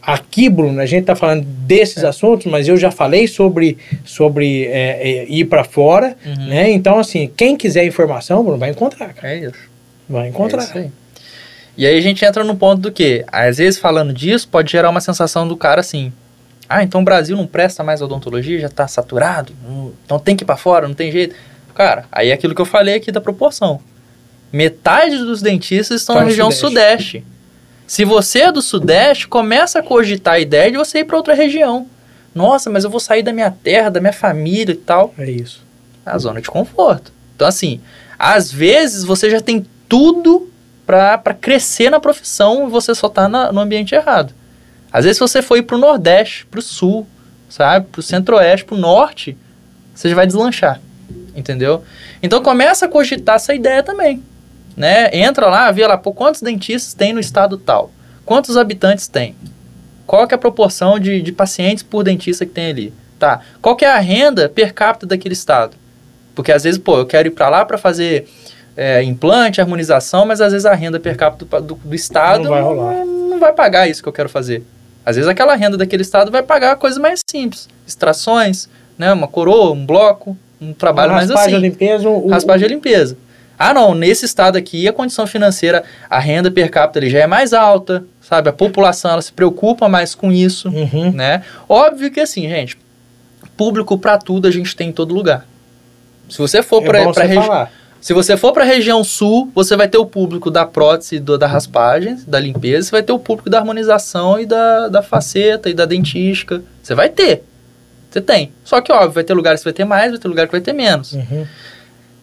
Aqui, Bruno, a gente está falando desses assuntos, mas eu já falei sobre, sobre é, é, ir para fora, Uhum. né? Então, assim, quem quiser informação, Bruno, vai encontrar, cara. É isso. Vai encontrar. É isso aí. E aí a gente entra no ponto do que, às vezes falando disso, pode gerar uma sensação do cara assim, ah, então o Brasil não presta mais odontologia, já tá saturado, Hum, então tem que ir pra fora, não tem jeito. Cara, aí é aquilo que eu falei aqui da proporção. Metade dos dentistas estão na região Sudeste. sudeste. Se você é do sudeste, começa a cogitar a ideia de você ir para outra região. Nossa, mas eu vou sair da minha terra, da minha família e tal. É isso. a zona de conforto. Então, assim, às vezes você já tem tudo para crescer na profissão e você só tá na- no ambiente errado. Às vezes você foi pro Nordeste, pro Sul, sabe? Pro Centro-Oeste, pro Norte, você já vai deslanchar, entendeu? Então começa a cogitar essa ideia também, né? Entra lá, vê lá, pô, quantos dentistas tem no estado tal? Quantos habitantes tem? Qual que é a proporção de, de pacientes por dentista que tem ali? Tá, qual que é a renda per capita daquele estado? Porque às vezes, pô, eu quero ir para lá para fazer é, implante, harmonização, mas às vezes a renda per capita do, do, do estado Não vai rolar. não vai pagar isso que eu quero fazer. Às vezes aquela renda daquele estado vai pagar coisas mais simples, extrações, né, uma coroa, um bloco, um trabalho mais raspagem assim, de limpeza, o, raspagem e limpeza. Ah, não, nesse estado aqui a condição financeira, a renda per capita ali já é mais alta, sabe? A população ela se preocupa mais com isso Uhum. né? Óbvio que assim, gente, público para tudo a gente tem em todo lugar. Se você for É para você falar. se você for para a região sul, você vai ter o público da prótese, do, da raspagem, da limpeza, você vai ter o público da harmonização e da, da faceta e da dentística. Você vai ter. Você tem. Só que, óbvio, vai ter lugares que vai ter mais, vai ter lugar que vai ter menos. Uhum.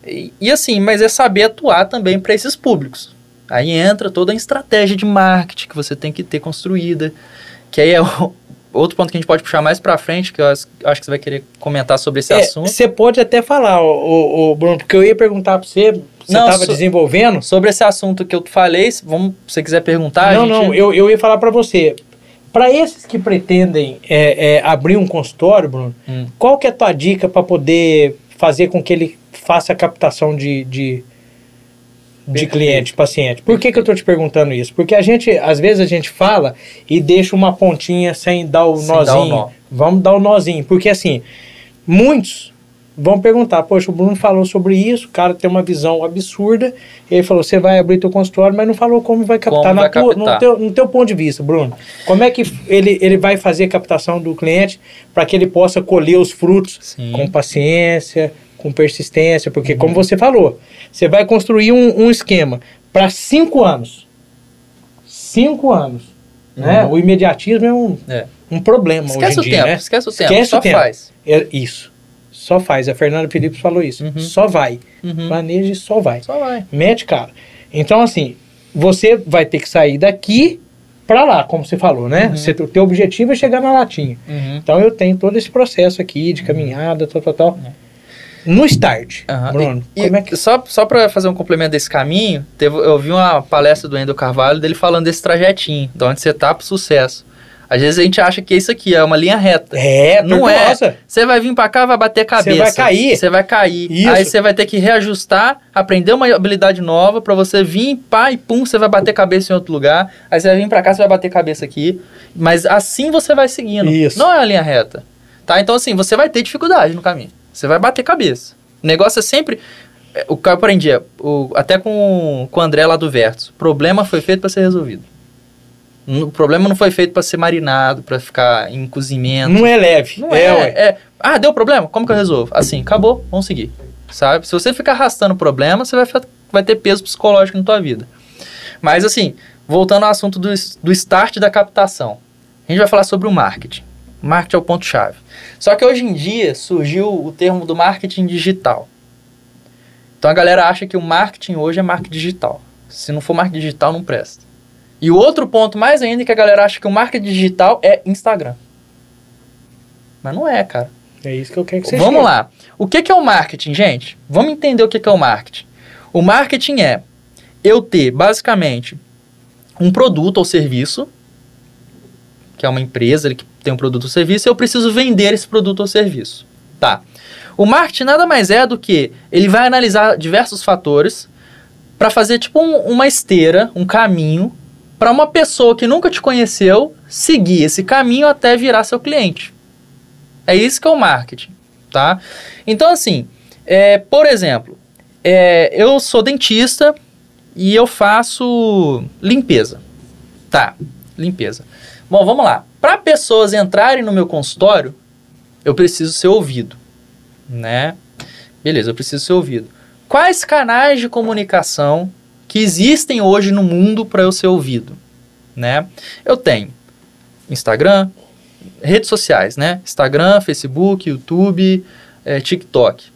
E, e assim, mas é saber atuar também para esses públicos. Aí entra toda a estratégia de marketing que você tem que ter construída, que aí é o- [LAUGHS] outro ponto que a gente pode puxar mais para frente, que eu acho, acho que você vai querer comentar sobre esse É, assunto. Você pode até falar, ô, ô, Bruno, porque eu ia perguntar para você, você Não, estava so- desenvolvendo. Sobre esse assunto que eu falei, se vamos, se você quiser perguntar, não, a gente... não, eu, eu ia falar para você. Para esses que pretendem é, é, abrir um consultório, Bruno, Hum. qual que é a tua dica para poder fazer com que ele faça a captação de, de, de cliente, paciente? Por que, que eu estou te perguntando isso? Porque a gente, às vezes a gente fala e deixa uma pontinha sem dar o Sem dar o nozinho. nó. Vamos dar o nozinho. Porque assim, muitos vão perguntar, poxa, o Bruno falou sobre isso, o cara tem uma visão absurda, ele falou, você vai abrir teu consultório, mas não falou como vai captar, Como vai tua- captar. no, teu, no teu ponto de vista, Bruno. Como é que ele, ele vai fazer a captação do cliente para que ele possa colher os frutos Sim. com paciência, com persistência, porque Uhum. como você falou, você vai construir um, um esquema para cinco anos. Cinco anos. Né? Uhum. O imediatismo é um, É. um problema Esquece hoje o em dia, tempo, né? esquece o tempo, Esquece só o tempo. faz. É isso. Só faz. A Fernanda Felipe falou isso. Uhum. Só vai. Uhum. Planeja e só vai. Só vai. Mete, cara. Então, assim, você vai ter que sair daqui para lá, como você falou, né? Uhum. Você- o teu objetivo é chegar na latinha. Uhum. Então, eu tenho todo esse processo aqui de caminhada, tal, tal, tal. No start. Bruno, E- como e é que... Só, só para fazer um complemento desse caminho, teve, eu vi uma palestra do Endo Carvalho dele falando desse trajetinho, de onde você tá pro sucesso. Às vezes a gente acha que isso aqui é uma linha reta. É, Não é. Você vai vir pra cá, vai bater cabeça. vai cair. Você vai cair. Isso. Aí você vai ter que reajustar, aprender uma habilidade nova pra você vir, pá, e pum, você vai bater cabeça em outro lugar. Aí você vai vir pra cá, você vai bater cabeça aqui. Mas assim você vai seguindo. Isso. Não é uma linha reta. Tá? Então assim, você vai ter dificuldade no caminho. Você vai bater cabeça. O negócio é sempre... é, O que eu aprendi, é, o, até com, com o André lá do Vertus, o problema foi feito pra ser resolvido. O problema não foi feito pra ser marinado, pra ficar em cozimento. Não é leve. Não é, é, é. Ah, deu problema? Como que eu resolvo? Assim, acabou, vamos seguir. Sabe? Se você ficar arrastando o problema, você vai, vai ter peso psicológico na tua vida. Mas assim, voltando ao assunto do, do start da captação. A gente vai falar sobre o marketing. Marketing é o ponto-chave. Só que hoje em dia surgiu o termo do marketing digital. Então a galera acha que o marketing hoje é marketing digital. Se não for marketing digital, não presta. E o outro ponto mais ainda é que a galera acha que o marketing digital é Instagram. Mas não é, cara. É isso que eu quero que você Vamos chegue. lá. O que, que é o marketing, gente? Vamos entender o que, que é o marketing. O marketing é eu ter, basicamente, um produto ou serviço, que é uma empresa que tem um produto ou serviço, eu preciso vender esse produto ou serviço. Tá. O marketing nada mais é do que ele vai analisar diversos fatores para fazer tipo um- uma esteira, um caminho para uma pessoa que nunca te conheceu seguir esse caminho até virar seu cliente. É isso que é o marketing, tá? Então, assim, é, por exemplo, é, eu sou dentista e eu faço limpeza. Tá, limpeza. Bom, vamos lá. Para pessoas entrarem no meu consultório, eu preciso ser ouvido, né? Beleza, eu preciso ser ouvido. Quais canais de comunicação que existem hoje no mundo para eu ser ouvido, né? Eu tenho Instagram, redes sociais, né? Instagram, Facebook, YouTube, é, TikTok.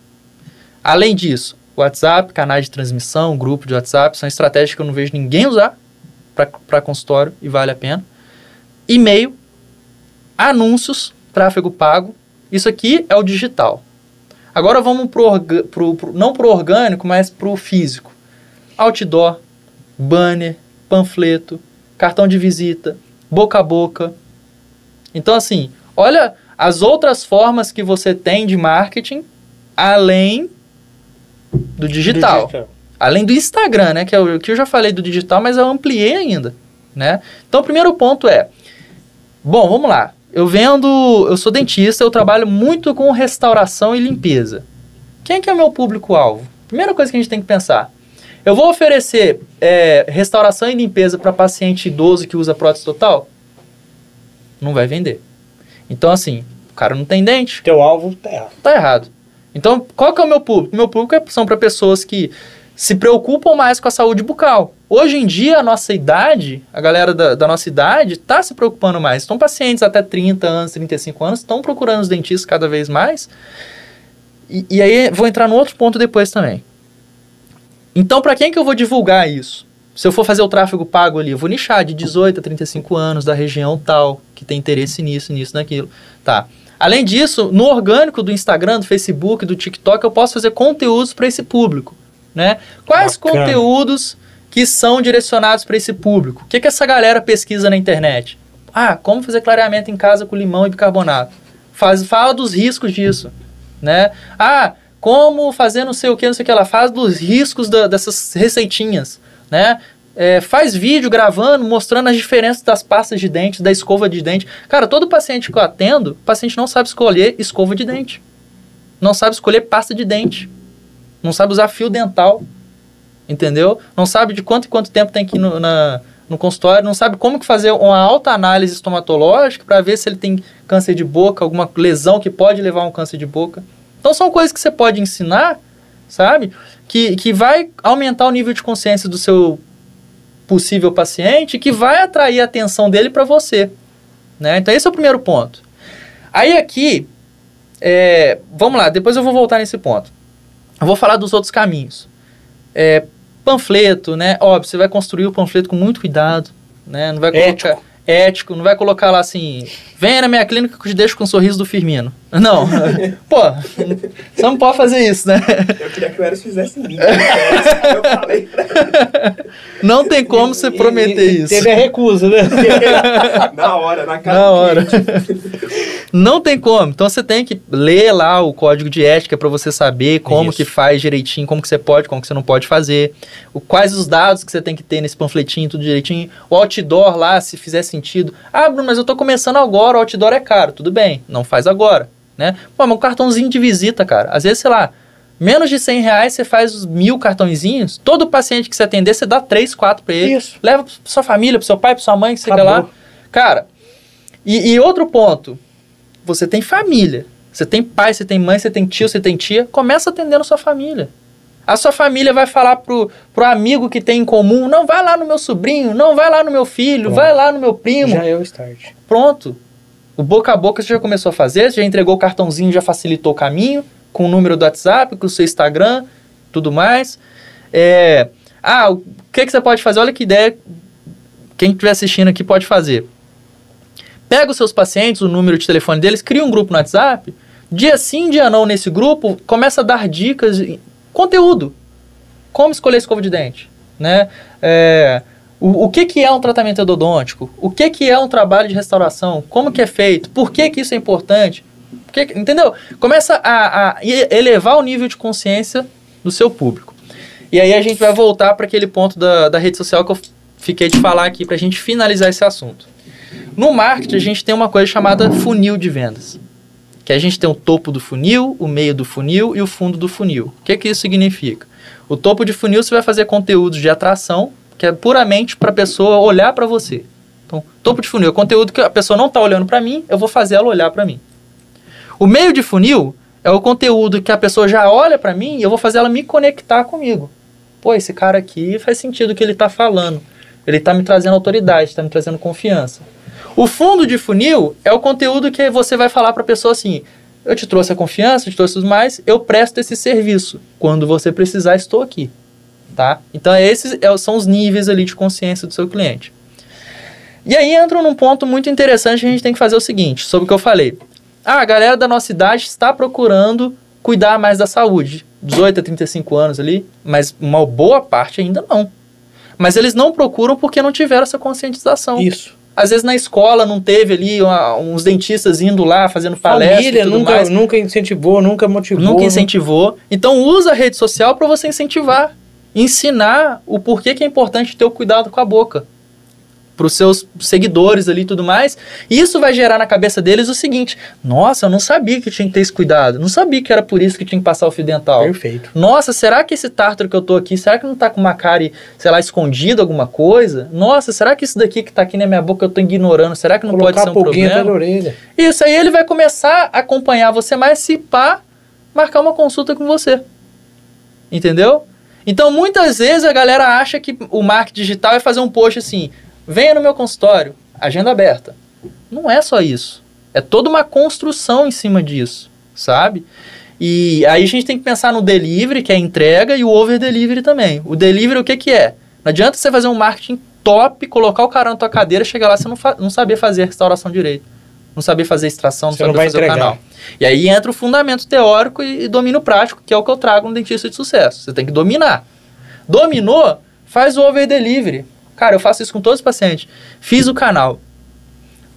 Além disso, WhatsApp, canais de transmissão, grupo de WhatsApp, são estratégias que eu não vejo ninguém usar para consultório e vale a pena. E-mail, anúncios, tráfego pago. Isso aqui é o digital. Agora vamos pro, pro, pro não para o orgânico, mas para o físico. Outdoor, banner, panfleto, cartão de visita, boca a boca. Então, assim, olha as outras formas que você tem de marketing além do digital. digital. Além do Instagram, né? Que é o que eu já falei do digital, mas eu ampliei ainda, né? Então, o primeiro ponto é... Bom, vamos lá. Eu vendo... Eu sou dentista, eu trabalho muito com restauração e limpeza. Quem que é o meu público-alvo? Primeira coisa que a gente tem que pensar. Eu vou oferecer é, restauração e limpeza para paciente idoso que usa prótese total? Não vai vender. Então, assim, o cara não tem dente. Teu alvo tá errado. Tá errado. Então, qual que é o meu público? Meu público é, são para pessoas que se preocupam mais com a saúde bucal. Hoje em dia, a nossa idade, a galera da, da nossa idade, está se preocupando mais. Estão pacientes até 30 anos, 35 anos, estão procurando os dentistas cada vez mais. E, e aí, vou entrar no outro ponto depois também. Então, para quem que eu vou divulgar isso? Se eu for fazer o tráfego pago ali, eu vou nichar de 18 a 35 anos, da região tal, que tem interesse nisso, nisso, naquilo. Tá. Além disso, no orgânico do Instagram, do Facebook, do TikTok, eu posso fazer conteúdos para esse público. Né? Quais Bacana. conteúdos que são direcionados para esse público? O que, que essa galera pesquisa na internet? Ah, como fazer clareamento em casa com limão e bicarbonato. Faz, fala dos riscos disso. Né? Ah, como fazer não sei o que, não sei o que. Ela faz dos riscos da, dessas receitinhas. Né? É, faz vídeo gravando, mostrando as diferenças das pastas de dente, da escova de dente. Cara, todo paciente que eu atendo, o paciente não sabe escolher escova de dente. Não sabe escolher pasta de dente. Não sabe usar fio dental. Entendeu? Não sabe de quanto e quanto tempo tem que ir no, na, no consultório. Não sabe como que fazer uma alta análise estomatológica para ver se ele tem câncer de boca, alguma lesão que pode levar a um câncer de boca. Então são coisas que você pode ensinar, sabe? Que, que vai aumentar o nível de consciência do seu possível paciente que vai atrair a atenção dele para você. Né? Então, esse é o primeiro ponto. Aí, aqui, é, vamos lá, depois eu vou voltar nesse ponto. Eu vou falar dos outros caminhos. É, panfleto, né? Óbvio, você vai construir o panfleto com muito cuidado, né? Não vai colocar... Ético ético, não vai colocar lá assim, venha na minha clínica que eu te deixo com o sorriso do Firmino. Não. Pô, você não pode fazer isso, né? Eu queria que o Eros fizesse em mim. eu falei pra Não tem como você prometer e, isso. Teve a recusa, né? [LAUGHS] na hora, na cara. Na hora. Não tem como. Então você tem que ler lá o código de ética para você saber como isso. que faz direitinho, como que você pode, como que você não pode fazer. O, quais os dados que você tem que ter nesse panfletinho, tudo direitinho. O outdoor lá, se fizer sentido. Ah, Bruno, mas eu tô começando agora, o outdoor é caro. Tudo bem, não faz agora né? Pô, mas um cartãozinho de visita, cara. Às vezes, sei lá, menos de 100 reais você faz os mil cartõezinhos. Todo paciente que você atender, você dá três, quatro pra ele. Isso. Leva pra sua família, pro seu pai, pra sua mãe, que você quer lá. Cara, e, e outro ponto. Você tem família. Você tem pai, você tem mãe, você tem tio, você tem tia. Começa atendendo sua família. A sua família vai falar pro, pro amigo que tem em comum, não vai lá no meu sobrinho, não vai lá no meu filho, Pronto. vai lá no meu primo. Já é o start. Pronto. O boca a boca você já começou a fazer, você já entregou o cartãozinho, já facilitou o caminho, com o número do WhatsApp, com o seu Instagram, tudo mais. É, ah, o que, que você pode fazer? Olha que ideia, quem estiver assistindo aqui pode fazer. Pega os seus pacientes, o número de telefone deles, cria um grupo no WhatsApp, dia sim, dia não nesse grupo, começa a dar dicas, conteúdo. Como escolher escova de dente, né? É, o, o que, que é um tratamento endodôntico? O que, que é um trabalho de restauração? Como que é feito? Por que, que isso é importante? Entendeu? Começa a, a elevar o nível de consciência do seu público. E aí a gente vai voltar para aquele ponto da, da rede social que eu fiquei de falar aqui para a gente finalizar esse assunto. No marketing, a gente tem uma coisa chamada funil de vendas. Que a gente tem o topo do funil, o meio do funil e o fundo do funil. O que, que isso significa? O topo de funil você vai fazer conteúdos de atração, que é puramente para a pessoa olhar para você. Então, topo de funil é conteúdo que a pessoa não está olhando para mim, eu vou fazer ela olhar para mim. O meio de funil é o conteúdo que a pessoa já olha para mim e eu vou fazer ela me conectar comigo. Pô, esse cara aqui faz sentido o que ele está falando. Ele está me trazendo autoridade, está me trazendo confiança. O fundo de funil é o conteúdo que você vai falar para a pessoa assim: eu te trouxe a confiança, eu te trouxe tudo mais, eu presto esse serviço. Quando você precisar, estou aqui. Tá? Então, esses é, são os níveis ali de consciência do seu cliente. E aí entra num ponto muito interessante que a gente tem que fazer o seguinte, sobre o que eu falei. Ah, a galera da nossa idade está procurando cuidar mais da saúde. 18 a 35 anos ali, mas uma boa parte ainda não. Mas eles não procuram porque não tiveram essa conscientização. Isso. Às vezes na escola não teve ali uma, uns dentistas indo lá fazendo palestra. Família nunca, mais. nunca incentivou, nunca motivou. Nunca incentivou. Então usa a rede social para você incentivar, ensinar o porquê que é importante ter o cuidado com a boca para os seus seguidores ali e tudo mais. E isso vai gerar na cabeça deles o seguinte: nossa, eu não sabia que tinha que ter esse cuidado, não sabia que era por isso que tinha que passar o fio dental. Perfeito. Nossa, será que esse tártaro que eu tô aqui, será que não tá com uma cárie, sei lá, escondido alguma coisa? Nossa, será que isso daqui que tá aqui na minha boca eu tô ignorando? Será que não Colocar pode ser um problema? orelha. Isso aí ele vai começar a acompanhar você mais se pá, marcar uma consulta com você. Entendeu? Então, muitas vezes a galera acha que o marketing digital é fazer um post assim: venha no meu consultório, agenda aberta. Não é só isso. É toda uma construção em cima disso, sabe? E aí a gente tem que pensar no delivery, que é a entrega, e o over delivery também. O delivery, o que, que é? Não adianta você fazer um marketing top, colocar o cara na tua cadeira, chegar lá você não, não saber fazer restauração direito. Não saber fazer extração, não Você não saber vai fazer entregar. o canal. E aí entra o fundamento teórico e, e domínio prático, que é o que eu trago no dentista de sucesso. Você tem que dominar. Dominou, faz o over delivery. Cara, eu faço isso com todos os pacientes. Fiz o canal.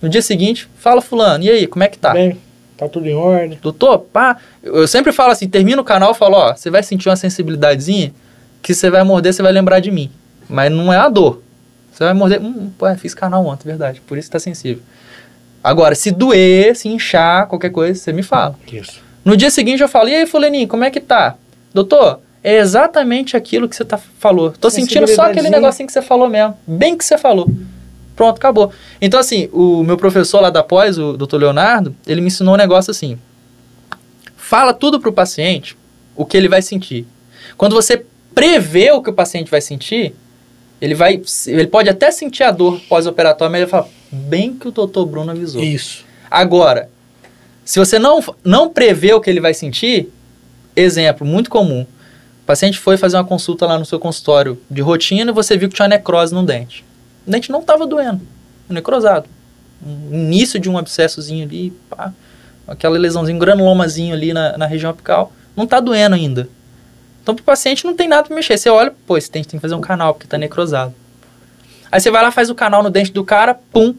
No dia seguinte, fala fulano, e aí, como é que tá? Bem, tá tudo em ordem. Doutor, pá, eu sempre falo assim, termina o canal falo, ó, você vai sentir uma sensibilidadezinha que você vai morder, você vai lembrar de mim. Mas não é a dor. Você vai morder, hum, pô, fiz canal ontem, verdade, por isso tá sensível. Agora, se doer, se inchar, qualquer coisa, você me fala. Isso. No dia seguinte eu falo, e aí, fulaninho, como é que tá? Doutor, é exatamente aquilo que você tá, falou. Tô sentindo só aquele negocinho que você falou mesmo. Bem que você falou. Pronto, acabou. Então, assim, o meu professor lá da pós, o doutor Leonardo, ele me ensinou um negócio assim. Fala tudo pro paciente o que ele vai sentir. Quando você prevê o que o paciente vai sentir, ele vai. Ele pode até sentir a dor pós-operatória, mas ele fala, bem que o doutor Bruno avisou. Isso. Agora, se você não, não prevê o que ele vai sentir, exemplo muito comum. O paciente foi fazer uma consulta lá no seu consultório de rotina e você viu que tinha necrose no dente. O dente não estava doendo, necrosado. Um início de um abscessozinho ali, pá, aquela lesãozinha, um granulomazinho ali na, na região apical, não está doendo ainda. Então, pro paciente não tem nada para mexer. Você olha, pô, esse dente tem que fazer um canal porque está necrosado. Aí você vai lá, faz o canal no dente do cara, pum,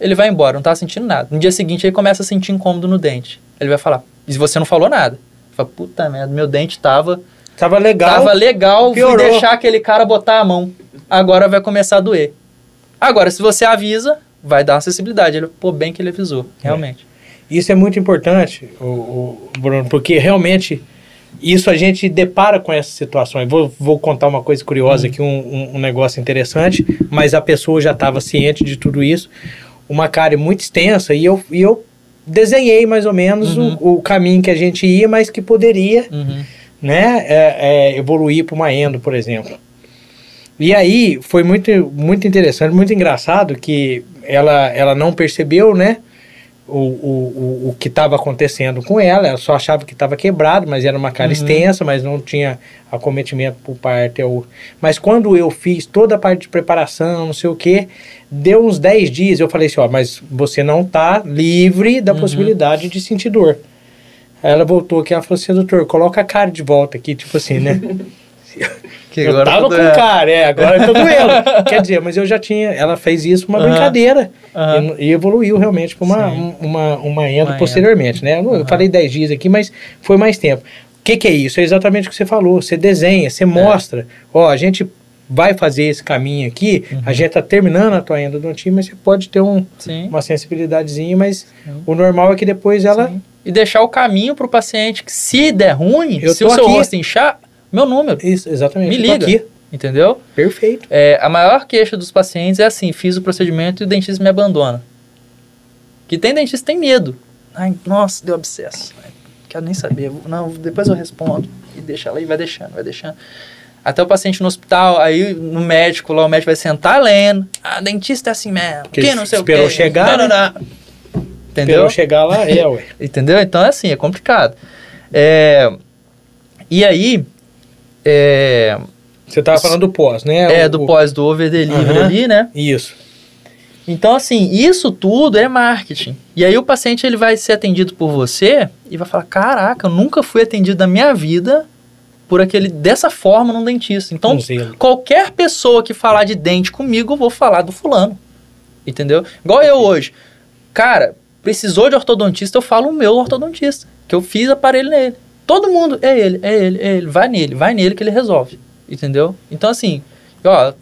ele vai embora, não tá sentindo nada. No dia seguinte ele começa a sentir incômodo no dente. Ele vai falar, e você não falou nada. Fala, puta merda, meu dente tava, Tava legal. tava legal, fui piorou. deixar aquele cara botar a mão. Agora vai começar a doer. Agora, se você avisa, vai dar acessibilidade. Ele, pô, bem que ele avisou, realmente. Isso é muito importante, o, o Bruno, porque realmente isso a gente depara com essas situações. Vou, vou contar uma coisa curiosa aqui, um, um- um negócio interessante, mas a pessoa já estava ciente de tudo isso. Uma cárie muito extensa e eu, e eu desenhei mais ou menos Uhum. o, o caminho que a gente ia, mas que poderia Uhum. né, é, é, evoluir para uma endo, por exemplo. E aí foi muito, muito interessante, muito engraçado que ela, ela não percebeu, né, o, o, o, o que estava acontecendo com ela, ela só achava que estava quebrado, mas era uma cara Uhum. extensa, mas não tinha acometimento por parte. ao- Mas quando eu fiz toda a parte de preparação, não sei o que, deu uns 10 dias, eu falei assim, ó, mas você não está livre da Uhum. possibilidade de sentir dor. Aí ela voltou aqui, ela falou assim, doutor, coloca a cara de volta aqui, tipo assim, né? [LAUGHS] Que eu agora tava tá com doendo. cara, é, agora eu tô doendo. Quer dizer, mas eu já tinha, ela fez isso uma brincadeira e, e evoluiu realmente para uma, um- uma, uma endo Uma posteriormente, né? Eu, falei 10 dias aqui, mas foi mais tempo. O que, que é isso? É exatamente o que você falou. Você desenha, você mostra. Ó, a gente vai fazer esse caminho aqui, Uhum. a gente tá terminando a tua endodontia, mas você pode ter um, Sim. uma sensibilidadezinha, mas Sim. o normal é que depois ela... Sim. E deixar o caminho pro paciente que se der ruim, Eu se o seu aqui. rosto inchar, meu número, Isso, exatamente. Me liga. aqui. entendeu? Perfeito. É, a maior queixa dos pacientes é assim, fiz o procedimento e o dentista me abandona. Que tem dentista que tem medo. Ai, nossa, deu abscesso. Ai, quero nem saber. Não, depois eu respondo. E deixa ela e vai deixando, vai deixando. Até o paciente no hospital, aí no médico, lá o médico vai sentar lendo. Ah, dentista é assim mesmo. Porque Que não sei o esperou quê. chegar, Não, não, né? não. Pra Entendeu? eu chegar lá, é, ué. [LAUGHS] Entendeu? Então é assim, é complicado. É, e aí, é, Você tava falando do pós, né? é O- do pós do over delivery Aham. ali, né? Isso. Então, assim, isso tudo é marketing. E aí o paciente ele vai ser atendido por você e vai falar: caraca, eu nunca fui atendido na minha vida por aquele dessa forma num dentista. Então, qualquer pessoa que falar de dente comigo, eu vou falar do fulano. Entendeu? Igual eu hoje. Cara, precisou de ortodontista, eu falo o meu ortodontista. Que eu fiz aparelho nele. Todo mundo, é ele, é ele, é ele. Vai nele, vai nele que ele resolve. Entendeu? Então, assim, ó,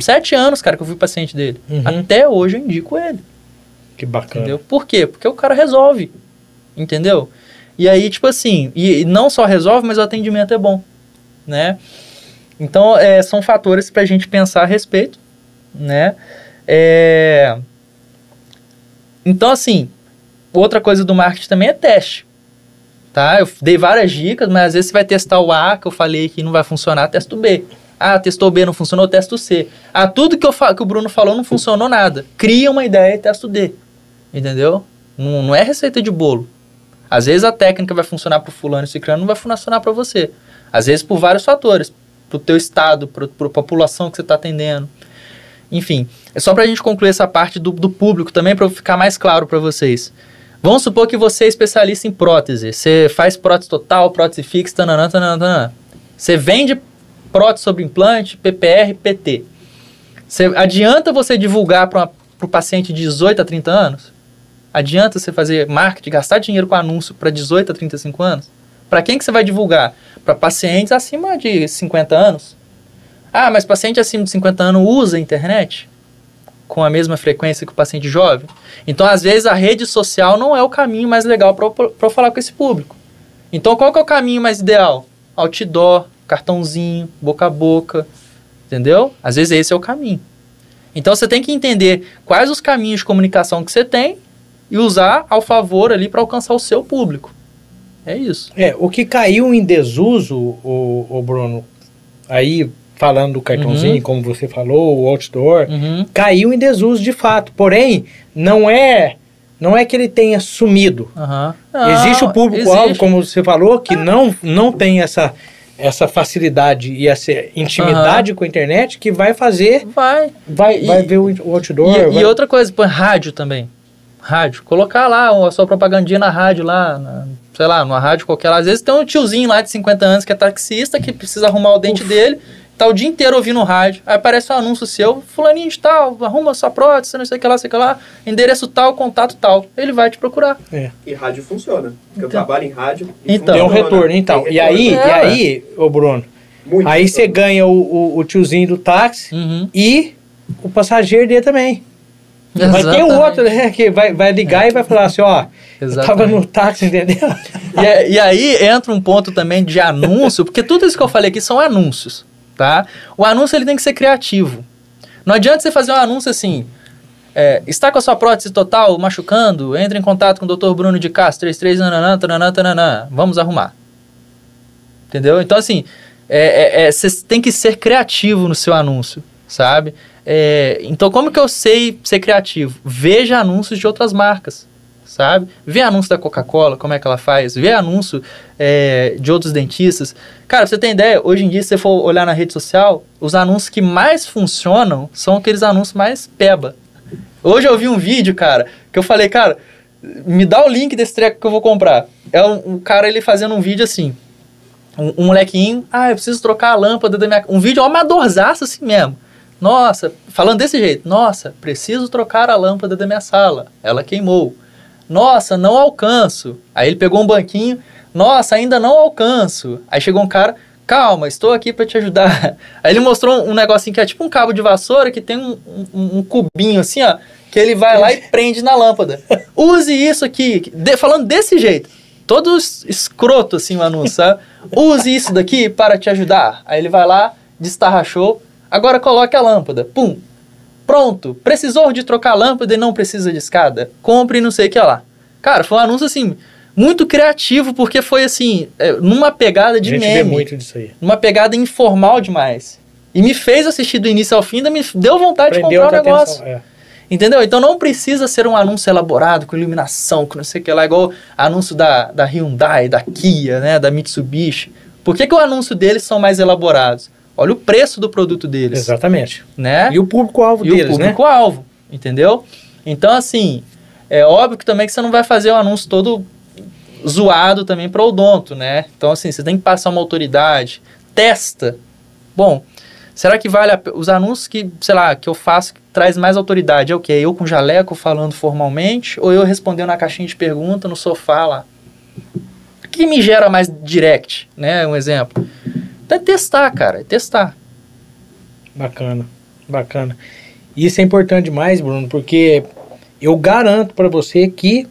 sete anos, cara, que eu fui paciente dele. Uhum. Até hoje eu indico ele. Que bacana. Entendeu? Por quê? Porque o cara resolve. Entendeu? E aí, tipo assim, e, e não só resolve, mas o atendimento é bom. Né? Então, é, são fatores pra gente pensar a respeito. Né? É... Então, assim, outra coisa do marketing também é teste. Tá? Eu dei várias dicas, mas às vezes você vai testar o A, que eu falei que não vai funcionar, testa o B. Ah, testou B, não funcionou, testa o C. Ah, tudo que, eu que o Bruno falou não funcionou nada. Cria uma ideia e testa o D. Entendeu? Não, não é receita de bolo. Às vezes a técnica vai funcionar para o fulano e ciclano, não vai funcionar para você. Às vezes por vários fatores. Para o teu estado, para a população que você está atendendo. Enfim, é só para a gente concluir essa parte do, do público também, para ficar mais claro para vocês. Vamos supor que você é especialista em prótese. Você faz prótese total, prótese fixa, tananã, tananã, tananã. Você vende prótese sobre implante, PPR, PT. Você, adianta você divulgar para o paciente de 18 a 30 anos? Adianta você fazer marketing, gastar dinheiro com anúncio para 18 a 35 anos? Para quem que você vai divulgar? Para pacientes acima de 50 anos? Ah, mas paciente acima de 50 anos usa a internet? Com a mesma frequência que o paciente jovem? Então, às vezes, a rede social não é o caminho mais legal para falar com esse público. Então, qual que é o caminho mais ideal? Outdoor, cartãozinho, boca a boca, entendeu? Às vezes esse é o caminho. Então, você tem que entender quais os caminhos de comunicação que você tem e usar ao favor ali para alcançar o seu público. É isso. É, o que caiu em desuso, o, o Bruno, aí falando do cartãozinho, Uhum. como você falou, o outdoor, Uhum. caiu em desuso de fato. Porém, não é não é que ele tenha sumido. Existe Não, o público-alvo, existe. como você falou, que não, não tem essa, essa facilidade e essa intimidade com a internet que vai fazer, Vai. vai, E- vai ver o, outdoor. E, vai- e outra coisa, põe rádio também. Rádio. Colocar lá a sua propagandinha na rádio lá, na- sei lá, numa rádio qualquer. Às vezes tem um tiozinho lá de 50 anos que é taxista, que precisa arrumar o dente dele, tá o dia inteiro ouvindo rádio. Aí aparece um anúncio seu, fulaninho de tal, arruma sua prótese, não sei o que lá, sei o que lá, endereço tal, contato tal. Ele vai te procurar. E rádio funciona. Porque eu Então. trabalho em rádio. e Então. Tem um retorno, então. Tem E aí, retorno. e É, aí, ô Bruno, Muito aí você retorno. ganha o, o, o tiozinho do táxi Uhum. e o passageiro dele também. Mas tem o outro, né, que vai, vai ligar e vai falar assim, ó, eu tava no táxi, entendeu? E, é- e aí entra um ponto também de anúncio, porque tudo isso que eu falei aqui são anúncios, tá? O anúncio ele tem que ser criativo. Não adianta você fazer um anúncio assim, é, está com a sua prótese total machucando, entre em contato com o Dr. Bruno de Castro, 33 nananã, tananã, tananã, vamos arrumar. Entendeu? Então assim, é, é, é, você tem que ser criativo no seu anúncio, sabe? É, então como que eu sei ser criativo? Veja anúncios de outras marcas sabe? Vê anúncio da Coca-Cola, como é que ela faz, vê anúncio é, de outros dentistas. Cara, você tem ideia, hoje em dia, se você for olhar na rede social, os anúncios que mais funcionam são aqueles anúncios mais peba. Hoje eu vi um vídeo, cara, que eu falei, cara, me dá o link desse treco que eu vou comprar. É um, um cara, ele fazendo um vídeo assim, um, um molequinho, ah, eu preciso trocar a lâmpada da minha... Um vídeo amadorzaço assim mesmo. Nossa, falando desse jeito, nossa, preciso trocar a lâmpada da minha sala, ela queimou. Nossa, não alcanço. Aí ele pegou um banquinho. Nossa, ainda não alcanço. Aí chegou um cara. calma, estou aqui para te ajudar. [LAUGHS] Aí ele mostrou um negocinho que é tipo um cabo de vassoura que tem um, um, um cubinho assim, ó, que ele vai lá e [LAUGHS] prende na lâmpada. Use isso aqui, de, falando desse jeito. Todo escroto assim o anúncio, sabe? Use isso daqui para te ajudar. Aí ele vai lá, destarrachou, agora coloque a lâmpada. Pum, Pronto, precisou de trocar lâmpada e não precisa de escada? Compre não sei o que lá. Cara, foi um anúncio assim, muito criativo, porque foi assim, é, numa pegada de A gente meme. vê muito disso aí. Numa pegada informal demais. E me fez assistir do início ao fim, ainda me deu vontade Prendeu de comprar o negócio. atenção, é. Entendeu? Então não precisa ser um anúncio elaborado, com iluminação, com não sei o que lá, igual anúncio da, da Hyundai, da Kia, né, da Mitsubishi. Por que, que o anúncio deles são mais elaborados? Olha o preço do produto deles, Exatamente. né? E o público-alvo E deles, o né? público-alvo, entendeu? Então, assim, é óbvio que também que você não vai fazer o anúncio todo zoado também para odonto, né? Então, assim, você tem que passar uma autoridade, testa. Bom, será que vale a, os anúncios que, sei lá, que eu faço que traz mais autoridade? É o quê? Eu com jaleco falando formalmente ou eu respondendo na caixinha de pergunta no sofá lá? O que me gera mais direct, né? Um exemplo. É testar, cara, é testar. Bacana, bacana. Isso é importante demais, Bruno, porque eu garanto para você que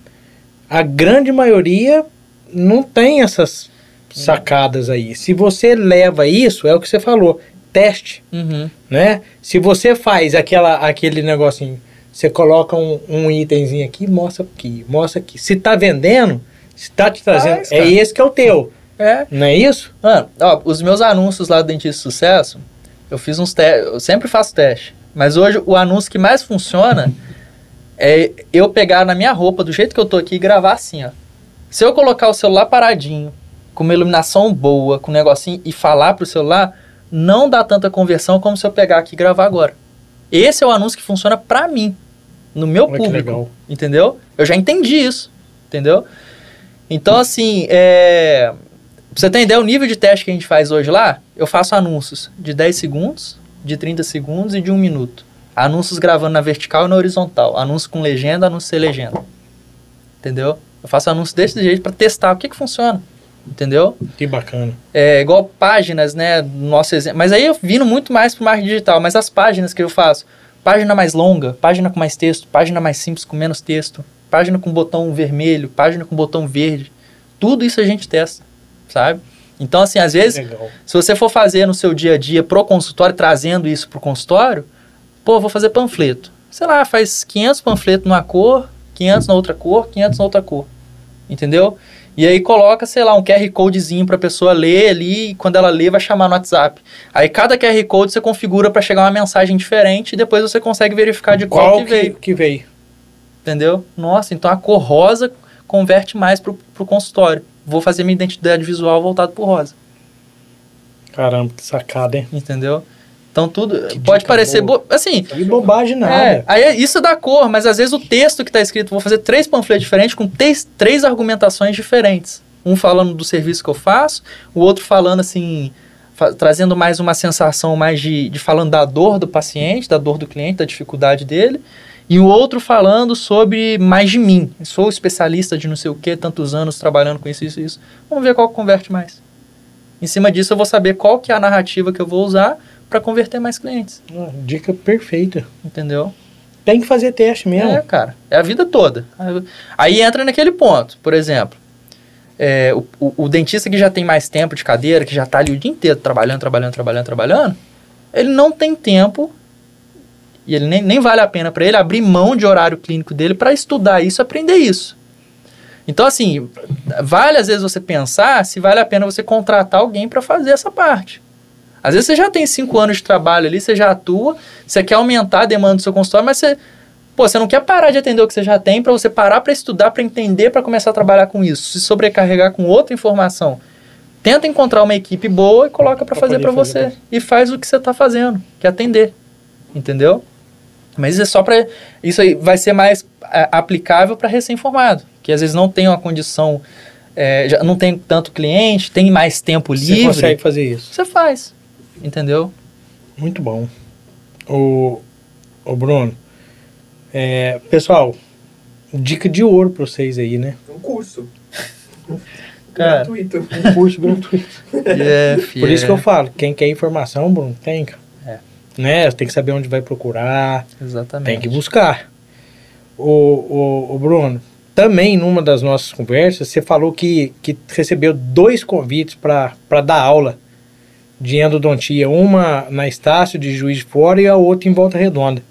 a grande maioria não tem essas sacadas aí. Se você leva isso, é o que você falou, teste, Uhum. né? Se você faz aquela, aquele negocinho, você coloca um, um itemzinho aqui, mostra aqui, mostra aqui. Se tá vendendo, se tá te trazendo, é esse que é o teu, É, não é isso? Mano, ó, os meus anúncios lá do Dentista Sucesso, eu fiz uns testes, eu sempre faço teste. Mas hoje o anúncio que mais funciona é eu pegar na minha roupa, do jeito que eu tô aqui, e gravar assim, ó. Se eu colocar o celular paradinho, com uma iluminação boa, com um negocinho, e falar pro celular, não dá tanta conversão como se eu pegar aqui e gravar agora. Esse é o anúncio que funciona pra mim, no meu Olha que público. legal. Entendeu? Eu já entendi isso. Entendeu? Então, assim, é... pra você ter ideia, o nível de teste que a gente faz hoje lá, eu faço anúncios de 10 segundos, de 30 segundos e de 1 minuto. Anúncios gravando na vertical e na horizontal. Anúncio com legenda, anúncio sem legenda. Entendeu? Eu faço anúncio desse jeito pra testar o que que funciona. Entendeu? Que bacana. É igual páginas, né? Nosso exemplo. Mas aí eu vindo muito mais pro marketing digital. Mas as páginas que eu faço, página mais longa, página com mais texto, página mais simples com menos texto, página com botão vermelho, página com botão verde. Tudo isso a gente testa, sabe? Então, assim, às vezes, Legal. se você for fazer no seu dia a dia pro consultório, trazendo isso pro consultório, pô, vou fazer panfleto. Sei lá, faz 500 panfletos numa cor, 500 na outra cor, 500 na outra cor. Entendeu? E aí coloca, sei lá, um QR Codezinho pra pessoa ler ali, e quando ela ler vai chamar no WhatsApp. Aí cada QR Code você configura pra chegar uma mensagem diferente e depois você consegue verificar de qual, Qual que, veio. que veio? Entendeu? Nossa, então a cor rosa converte mais pro, pro consultório. Vou fazer minha identidade visual voltado pro rosa. Caramba, que sacada, hein? Entendeu? Então tudo Que pode parecer bo... assim, Que bobagem nada. é, aí é- isso dá cor, mas às vezes o texto que está escrito, vou fazer três panfletos diferentes com três, três argumentações diferentes. Um falando do serviço que eu faço, o outro falando assim, fa- trazendo mais uma sensação mais de, de falando da dor do paciente, da dor do cliente, da dificuldade dele, e o outro falando sobre mais de mim. Sou especialista de não sei o que, tantos anos trabalhando com isso, isso, isso. Vamos ver qual converte mais. Em cima disso eu vou saber qual que é a narrativa que eu vou usar para converter mais clientes, Ah, Dica perfeita. entendeu? Tem que fazer teste mesmo. É, cara. É a vida toda. Aí entra naquele ponto, por exemplo. é, o, o- o dentista que já tem mais tempo de cadeira, que já está ali o dia inteiro trabalhando, trabalhando, trabalhando, trabalhando, ele não tem tempo e ele nem, nem vale a pena para ele abrir mão de horário clínico dele para estudar isso, aprender isso. Então, assim, vale às vezes você pensar se vale a pena você contratar alguém para fazer essa parte. Às vezes você já tem cinco anos de trabalho ali, você já atua, você quer aumentar a demanda do seu consultório, mas você, pô, você não quer parar de atender o que você já tem para você parar para estudar, para entender, para começar a trabalhar com isso, se sobrecarregar com outra informação. Tenta encontrar uma equipe boa e coloca para fazer para você e faz o que você está fazendo, que é atender. Entendeu? Mas isso é só para isso aí vai ser mais é, aplicável para recém-formado, que às vezes não tem uma condição, é, já não tem tanto cliente, tem mais tempo Você livre. consegue fazer isso. Você faz. Entendeu? Muito bom. O, o Bruno, é, pessoal, dica de ouro para vocês aí, né? Um curso. [LAUGHS] Cara, Gratuito. Um curso gratuito. [LAUGHS] é, filho, Por isso que é, eu falo, quem quer informação, Bruno, tem, cara. É. Né? Tem que saber onde vai procurar, Exatamente. tem que buscar. O, o, o Bruno, também numa das nossas conversas, você falou que, que recebeu dois convites para dar aula de endodontia. Uma na Estácio de Juiz de Fora e a outra em Volta Redonda.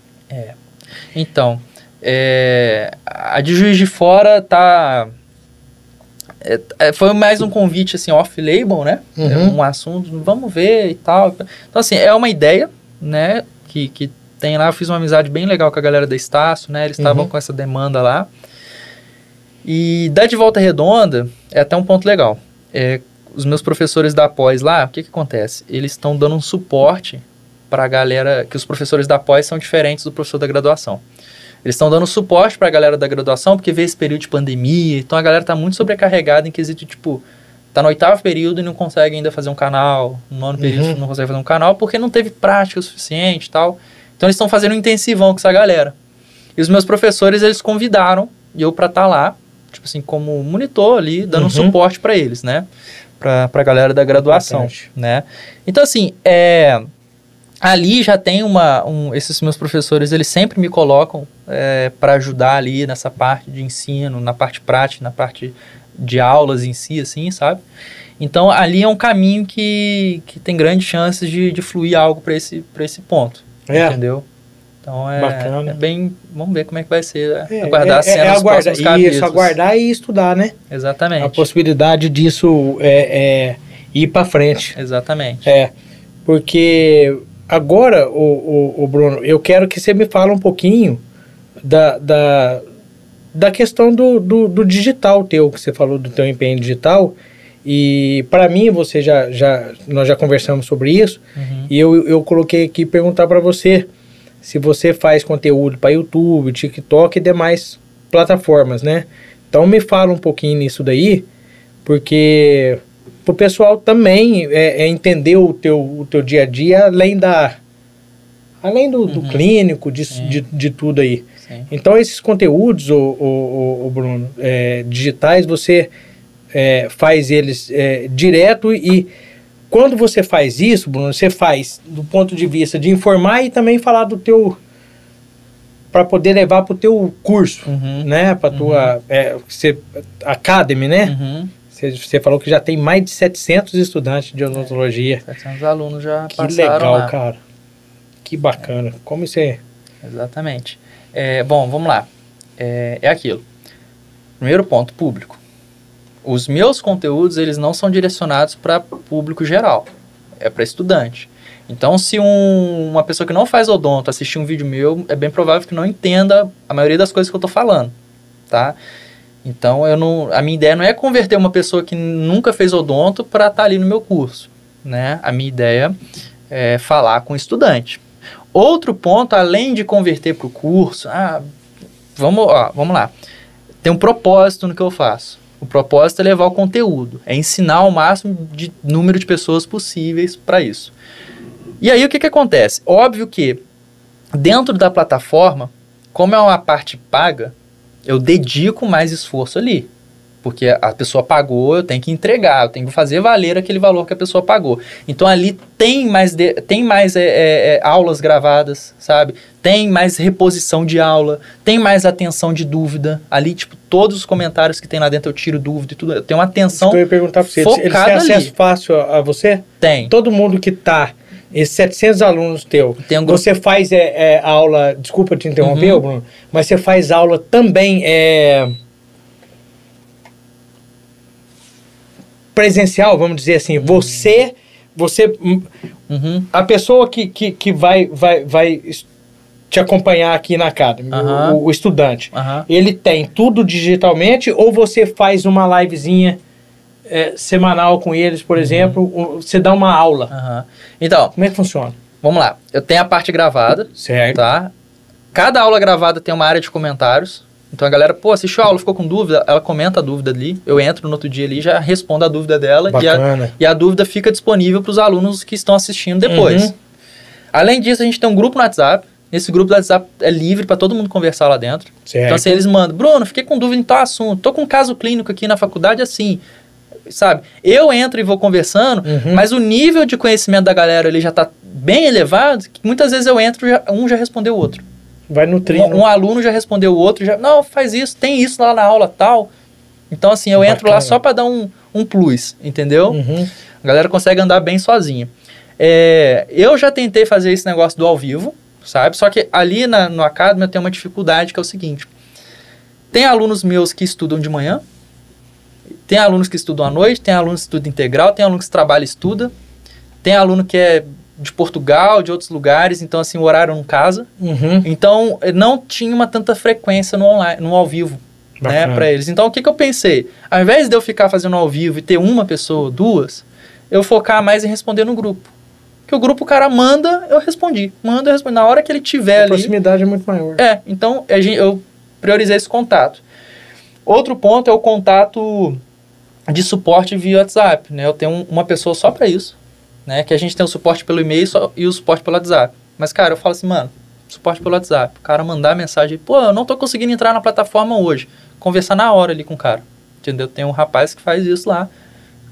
Então, é, a de Juiz de Fora tá... é, é, foi mais um convite, assim, off-label, né? É Uhum. um assunto, vamos ver e tal. Então, assim, é uma ideia, né? Que, que tem lá, eu fiz uma amizade bem legal com a galera da Estácio, né? Eles estavam Uhum. com essa demanda lá. E da de Volta Redonda é até um ponto legal. É, os meus professores da pós lá, o que que acontece? Eles estão dando um suporte para a galera, que os professores da pós são diferentes do professor da graduação. Eles estão dando suporte para a galera da graduação, porque vê esse período de pandemia, então a galera tá muito sobrecarregada em quesito, tipo, tá no oitavo período e não consegue ainda fazer um canal, no nono período Uhum. não consegue fazer um canal, porque não teve prática o suficiente e tal. Então eles estão fazendo um intensivão com essa galera. E os meus professores, eles convidaram eu para estar lá, tipo assim, como monitor ali, dando Uhum. um suporte para eles, né? Pra, pra galera da graduação, Importante. né? Então, assim, é, ali já tem uma... Um, esses meus professores, eles sempre me colocam é, para ajudar ali nessa parte de ensino, na parte prática, na parte de aulas em si, assim, sabe? Então, ali é um caminho que, que tem grandes chances de, de fluir algo para esse, pra esse ponto, É. entendeu? Então, é, Bacana. é bem... Vamos ver como é que vai ser, É, aguardar as é, é cenas dos aguardar, próximos capítulos. Isso, aguardar e estudar, né? Exatamente. A possibilidade disso é, é ir para frente. Exatamente. É, porque agora, o, o, o Bruno, eu quero que você me fale um pouquinho da, da, da questão do, do, do digital teu, que você falou do teu empenho digital. E para mim, você já, já, nós já conversamos sobre isso. Uhum. E eu, eu coloquei aqui perguntar para você se você faz conteúdo para YouTube, TikTok e demais plataformas, né? Então me fala um pouquinho nisso daí, porque o pessoal também é, é entender o teu, o teu dia a dia além da além do, do Uhum. clínico, de, de, de tudo aí. Sim. Então esses conteúdos, o, o, o- Bruno, é, digitais, você é, faz eles é, direto e quando você faz isso, Bruno, você faz do ponto de vista de informar e também falar do teu para poder levar para o teu curso, Uhum. né? Para tua é, você, academy, né? Uhum. Você, você falou que já tem mais de 700 estudantes de odontologia. 700 alunos já que passaram legal, lá. cara. Que bacana. Como isso é? Exatamente. É, bom, vamos lá. É, é aquilo. Primeiro ponto, público. Os meus conteúdos, eles não são direcionados para público geral. É para estudante. Então, se um- uma pessoa que não faz odonto assistir um vídeo meu, é bem provável que não entenda a maioria das coisas que eu estou falando, tá? Então, eu não, a minha ideia não é converter uma pessoa que nunca fez odonto para estar ali no meu curso, né? A minha ideia é falar com o estudante. Outro ponto, além de converter para o curso, ah, vamos, ó, vamos lá. Tem um propósito no que eu faço. O propósito é levar o conteúdo, é ensinar o máximo de número de pessoas possíveis para isso. E aí o que, que acontece? Óbvio que dentro da plataforma, como é uma parte paga, eu dedico mais esforço ali. Porque a pessoa pagou, eu tenho que entregar, eu tenho que fazer valer aquele valor que a pessoa pagou. Então ali tem mais, de- tem mais é, é, é, aulas gravadas, sabe? Tem mais reposição de aula, tem mais atenção de dúvida. Ali, tipo, todos os comentários que tem lá dentro eu tiro dúvida e tudo. Eu tenho uma atenção. que eu ia perguntar para você. Eles têm acesso ali. fácil a, você? Tem. Todo mundo que tá, esses 700 alunos teu, um você faz é, é, aula, desculpa te interromper, Uhum. Bruno, mas você faz aula também é, presencial, vamos dizer assim. Você, você, Uhum. a pessoa que, que, que vai, vai, vai te acompanhar aqui na Academy, o- Aham. o, o estudante, Aham. ele tem tudo digitalmente ou você faz uma livezinha é, semanal com eles, por exemplo, o- você dá uma aula. Então, Como é que funciona? vamos lá. Eu tenho a parte gravada, Certo. tá? Cada aula gravada tem uma área de comentários. Então a galera, pô, assistiu a aula, ficou com dúvida, ela comenta a dúvida ali. Eu entro no outro dia ali, já respondo a dúvida dela e a, e a dúvida fica disponível para os alunos que estão assistindo depois. Uhum. Além disso, a gente tem um grupo no WhatsApp. Esse grupo do WhatsApp é livre para todo mundo conversar lá dentro. Certo. Então, assim, eles mandam, Bruno, fiquei com dúvida em tal assunto, tô com um caso clínico aqui na faculdade assim. sabe? Eu entro e vou conversando, Uhum. mas o nível de conhecimento da galera ali já tá bem elevado, que muitas vezes eu entro e já- um já respondeu o outro. Vai nutrindo. Um, um aluno já respondeu o outro, já, não, faz isso, tem isso lá na aula tal. Então, assim, eu entro lá Bacana. só para dar um, um plus, entendeu? Uhum. A galera consegue andar bem sozinha. É, eu já tentei fazer esse negócio do ao vivo, sabe? Só que ali na, no Academy eu tenho uma dificuldade que é o seguinte: tem alunos meus que estudam de manhã, tem alunos que estudam à noite, tem alunos que estudam integral, tem aluno que trabalha e estuda, tem aluno que é de Portugal, de outros lugares, então assim o horário não casa. Uhum. Então não tinha uma tanta frequência no online, no ao vivo né, Bacana. para eles. Então, o que, que eu pensei? Ao invés de eu ficar fazendo ao vivo e ter uma pessoa, duas, eu focar mais em responder no grupo. Que o grupo, o cara manda, eu respondi. Manda, eu respondi. Na hora que ele tiver A ali. proximidade é muito maior. É, então a eu priorizei esse contato. Outro ponto é o contato de suporte via WhatsApp, né? Eu tenho um- uma pessoa só para isso, né? Que a gente tem o suporte pelo e-mail e o suporte pelo WhatsApp. Mas, cara, eu falo assim, mano, suporte pelo WhatsApp. O cara mandar mensagem, pô, eu não tô conseguindo entrar na plataforma hoje. Conversar na hora ali com o cara, entendeu? Tem um rapaz que faz isso lá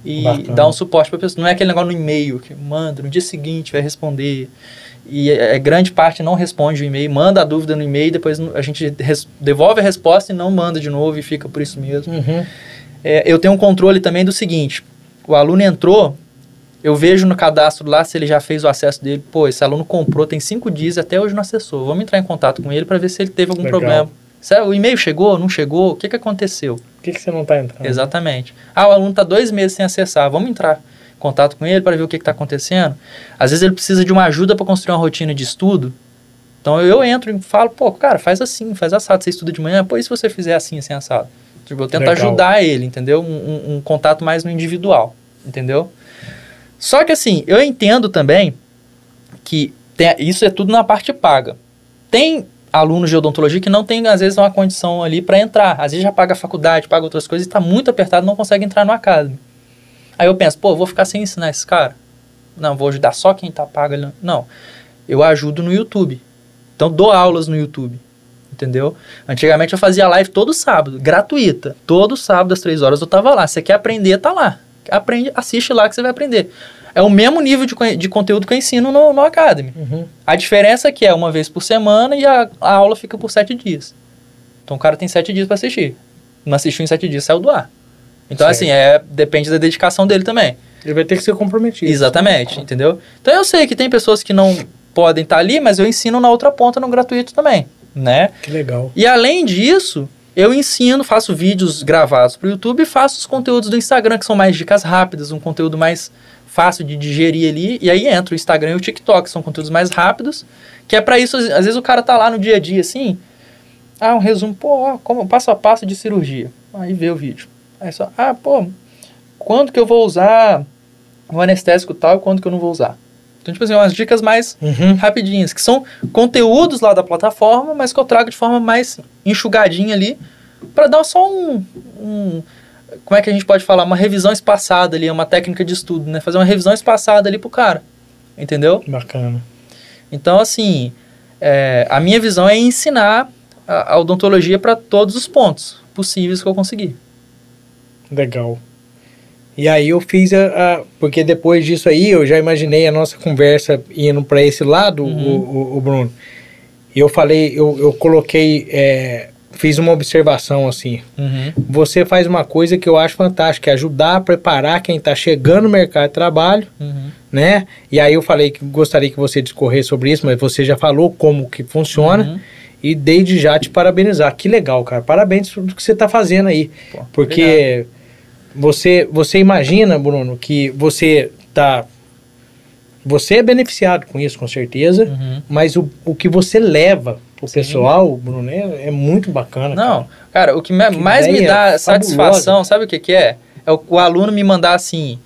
e Bacana. dá um suporte pra pessoa. Não é aquele negócio no e-mail que manda, no dia seguinte vai responder. E é, é grande parte não responde o e-mail, manda a dúvida no e-mail, depois a gente res- devolve a resposta e não manda de novo e fica por isso mesmo. Uhum. É, eu tenho um controle também do seguinte: o aluno entrou, eu vejo no cadastro lá se ele já fez o acesso dele. Pô, esse aluno comprou, tem cinco dias e até hoje não acessou. Vamos entrar em contato com ele para ver se ele teve algum Legal. problema. O e-mail chegou, não chegou, o que, que aconteceu? Por que, que você não tá entrando? Exatamente. Ah, o aluno está dois meses sem acessar. Vamos entrar em contato com ele para ver o que está acontecendo. Às vezes ele precisa de uma ajuda para construir uma rotina de estudo. Então eu entro e falo, pô, cara, faz assim, faz assado. Você estuda de manhã, pô, e se você fizer assim, assim, assado? Tipo, eu tento Legal. ajudar ele, entendeu? Um, um- um contato mais no individual, entendeu? Só que assim, eu entendo também que tem- isso é tudo na parte paga. Tem alunos de odontologia que não tem, às vezes, uma condição ali para entrar. Às vezes já paga a faculdade, paga outras coisas e está muito apertado não consegue entrar no Academy. Aí eu penso, pô, vou ficar sem ensinar esse cara? Não, vou ajudar só quem tá pago. ali. Não, eu ajudo no YouTube. Então dou aulas no YouTube. Entendeu? Antigamente eu fazia live todo sábado, gratuita. Todo sábado às três horas eu tava lá. Você quer aprender, tá lá. Aprende, assiste lá que você vai aprender. É o mesmo nível de, de conteúdo que eu ensino no, no Academy. Uhum. A diferença é que é uma vez por semana e a, a aula fica por sete dias. Então o cara tem sete dias para assistir. Não assistiu em sete dias, saiu do ar. Então, Certo. assim, é, depende da dedicação dele também. Ele vai ter que ser comprometido. Exatamente, entendeu? Então eu sei que tem pessoas que não podem estar ali, mas eu ensino na outra ponta no gratuito também, né? Que legal. E além disso, eu ensino, faço vídeos gravados para o YouTube e faço os conteúdos do Instagram, que são mais dicas rápidas, um conteúdo mais fácil de digerir ali. E aí entra o Instagram e o TikTok, são conteúdos mais rápidos, que é para isso, às vezes o cara tá lá no dia a dia assim, ah, um resumo, pô, como passo a passo de cirurgia. Aí vê o vídeo. Aí só, ah, pô, quando que eu vou usar o anestésico tal e quando que eu não vou usar? Então, tipo assim, umas dicas mais Uhum. rapidinhas, que são conteúdos lá da plataforma, mas que eu trago de forma mais enxugadinha ali, para dar só um, um- Como é que a gente pode falar? Uma revisão espaçada ali, uma técnica de estudo, né? Fazer uma revisão espaçada ali pro cara. Entendeu? Bacana. Então, assim, é, a minha visão é ensinar a, a odontologia para todos os pontos possíveis que eu conseguir. Legal. E aí eu fiz a, a- Porque depois disso aí eu já imaginei a nossa conversa indo para esse lado, Uhum. o, o- o Bruno. E eu falei, eu, eu coloquei. é, fiz uma observação assim. Você faz uma coisa que eu acho fantástica, é ajudar a preparar quem está chegando no mercado de trabalho, Uhum. né? E aí eu falei que gostaria que você discorresse sobre isso, mas você já falou como que funciona. Uhum. E desde já te parabenizar. Que legal, cara. Parabéns tudo que você está fazendo aí. Pô, Porque você, você imagina, Bruno, que você tá. Você é beneficiado com isso, com certeza. Uhum. Mas o, o que você leva pro Sim. pessoal, Bruno, é, é muito bacana. Não, cara, o que, me- Que mais me dá fabulosa. satisfação, sabe o que, que é? É o, o aluno me mandar assim,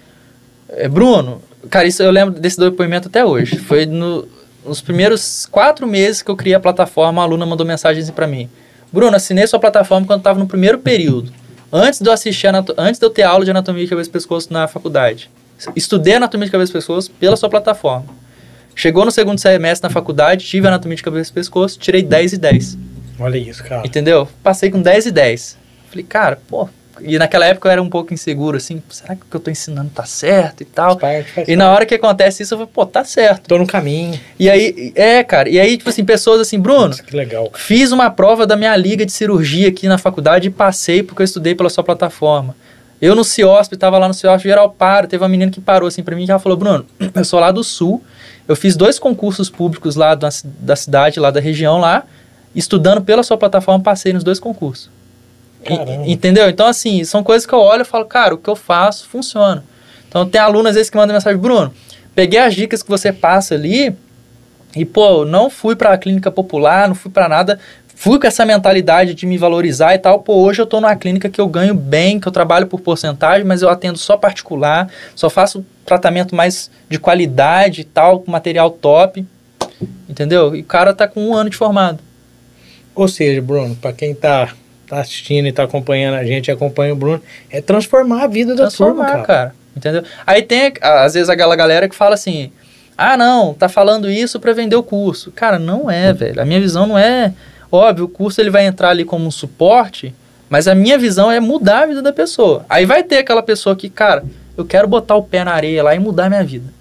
"É, Bruno, cara, isso eu lembro desse depoimento até hoje. Foi no- nos primeiros quatro meses que eu criei a plataforma, a aluna mandou mensagens para mim. Bruno, assinei sua plataforma quando estava no primeiro período. Antes de eu assistir, antes de eu ter aula de anatomia de cabeça e pescoço na faculdade. Estudei anatomia de cabeça e pescoço pela sua plataforma. Chegou no segundo semestre na faculdade, tive anatomia de cabeça e pescoço, tirei 10 e 10. Olha isso, cara. Entendeu? Passei com 10 e 10. Falei, cara, pô, E naquela época eu era um pouco inseguro, assim, será que o que eu tô ensinando tá certo e tal? Parte, E na hora que acontece isso, eu falo, pô, tá certo. Tô no caminho. E aí, é, cara, e aí, tipo assim, pessoas assim, Bruno, Nossa, que legal. fiz uma prova da minha liga de cirurgia aqui na faculdade e passei porque eu estudei pela sua plataforma. Eu no CIOSP, tava lá no CIOSP, geral para, teve uma menina que parou assim pra mim, que ela falou, Bruno, [CLEARS THROAT] eu sou lá do Sul, eu fiz dois concursos públicos lá da, da cidade, lá da região lá, estudando pela sua plataforma, passei nos dois concursos. E- entendeu? Então, assim, são coisas que eu olho e falo, cara, o que eu faço funciona. Então, tem aluno às vezes que manda mensagem, Bruno, peguei as dicas que você passa ali e, pô, não fui pra clínica popular, não fui pra nada, fui com essa mentalidade de me valorizar e tal. Pô, hoje eu tô numa clínica que eu ganho bem, que eu trabalho por porcentagem, mas eu atendo só particular, só faço tratamento mais de qualidade e tal, com material top. Entendeu? E o cara tá com um ano de formado. Ou seja, Bruno, pra quem tá, tá assistindo e tá acompanhando a gente acompanha o Bruno, é transformar a vida da turma, transformar, cara. cara. Entendeu? Aí tem, às vezes, aquela galera que fala assim: ah, não, tá falando isso pra vender o curso. Cara, não é, velho. A minha visão não é. Óbvio, o curso ele vai entrar ali como um suporte, mas a minha visão é mudar a vida da pessoa. Aí vai ter aquela pessoa que, cara, eu quero botar o pé na areia lá e mudar a minha vida.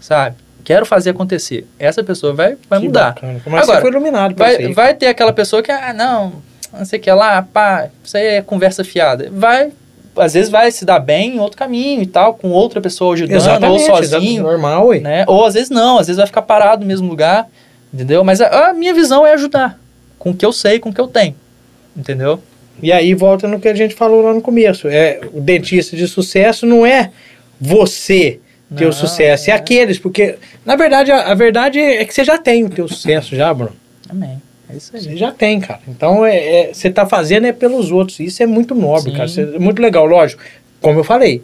Sabe? Quero fazer acontecer. Essa pessoa vai, vai Que mudar. bacana. Mas Agora, você foi iluminado Vai, vai ter aquela pessoa que, ah, não, não sei o que lá, pá, isso aí é conversa fiada. Vai, às vezes vai se dar bem em outro caminho e tal, com outra pessoa ajudando, Exatamente, ou sozinho, normal, ué. né? Ou às vezes não, às vezes vai ficar parado no mesmo lugar, entendeu? Mas a, a minha visão é ajudar, com o que eu sei, com o que eu tenho, entendeu? E aí volta no que a gente falou lá no começo. É, o dentista de sucesso não é você ter o Não, sucesso, é é. aqueles, porque na verdade a, a verdade é que você já tem o teu sucesso já, Bruno. Amém. É isso aí. Você já tem, cara. Então é, é- você tá fazendo é pelos outros. Isso é muito nobre, Sim. cara. É muito legal, lógico. Como eu falei,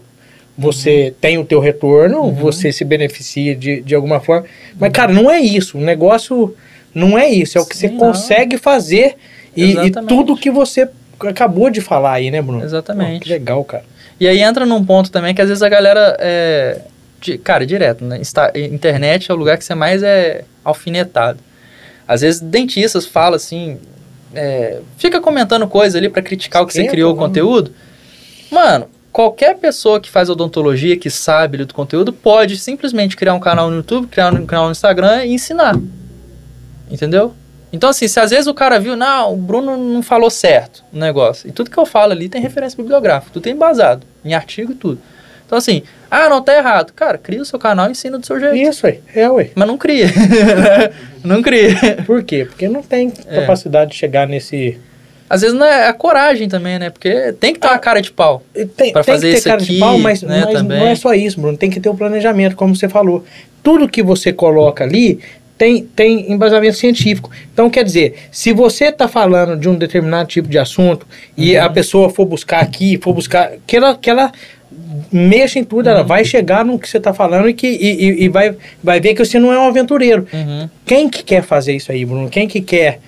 você Uhum. tem o teu retorno, você se beneficia de, de alguma forma. Mas, cara, não é isso. O negócio não é isso. É o que você Sim, não. consegue fazer e, e tudo que você acabou de falar aí, né, Bruno? Exatamente. Pô, que legal, cara. E aí entra num ponto também que às vezes a galera é. de- cara, direto, né? Insta- internet é o lugar que você mais é alfinetado. Às vezes dentistas falam assim. é, fica comentando coisa ali pra criticar o que você criou o né? conteúdo. Mano, qualquer pessoa que faz odontologia, que sabe ali do conteúdo, pode simplesmente criar um canal no YouTube, criar um canal no Instagram e ensinar. Entendeu? Então, assim, se às vezes o cara viu, não, o Bruno não falou certo o negócio. E tudo que eu falo ali tem referência bibliográfica, tudo tem embasado, em artigo e tudo. Então, assim, ah, não, tá errado. Cara, cria o seu canal e ensina do seu jeito. Isso aí. É, ué. Mas não cria. [LAUGHS] não cria. Por quê? Porque não tem É. capacidade de chegar nesse. Às vezes não é a coragem também, né? Porque tem que ter uma cara de pau. Tem, Pra tem fazer que ter cara de aqui, pau, mas, né, mas não é só isso, Bruno. Tem que ter o planejamento, como você falou. Tudo que você coloca ali tem, tem embasamento científico. Então, quer dizer, se você está falando de um determinado tipo de assunto e Uhum. a pessoa for buscar aqui, for buscar. Que ela, que ela mexa em tudo, ela Uhum. vai chegar no que você está falando e, que, e, e- vai, vai ver que você não é um aventureiro. Uhum. Quem que quer fazer isso aí, Bruno? Quem que quer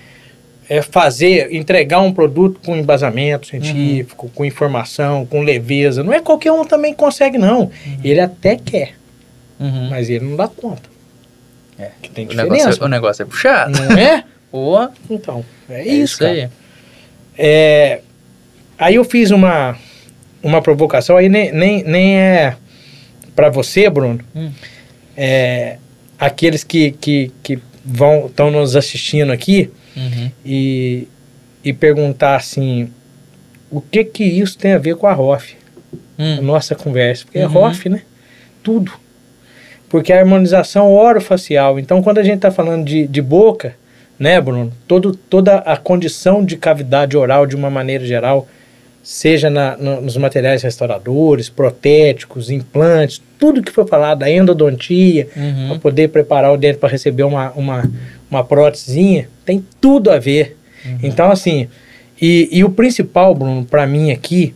é, fazer, entregar um produto com embasamento científico, com informação, com leveza? Não é qualquer um também que consegue, não. Ele até quer, Uhum. mas ele não dá conta. É. Que tem O, negócio, é- o negócio é puxado. Não é? [LAUGHS] Porra, Então, é, é isso, cara. aí. É, aí eu fiz uma, uma provocação, aí nem, nem, nem é para você, Bruno. Hum. É, aqueles que, que, que vão estão nos assistindo aqui Uhum. e, e perguntar assim, o que que isso tem a ver com a ROF? A Hum. nossa conversa, porque é Uhum. ROF, né? Tudo. Porque a harmonização orofacial, então quando a gente está falando de, de boca, né, Bruno? Todo, toda a condição de cavidade oral, de uma maneira geral, seja na- no- nos materiais restauradores, protéticos, implantes, tudo que foi falado, a endodontia, para Uhum. poder preparar o dente para receber uma, uma, uma prótesezinha, tem tudo a ver. Então, assim, e, e o principal, Bruno, para mim aqui,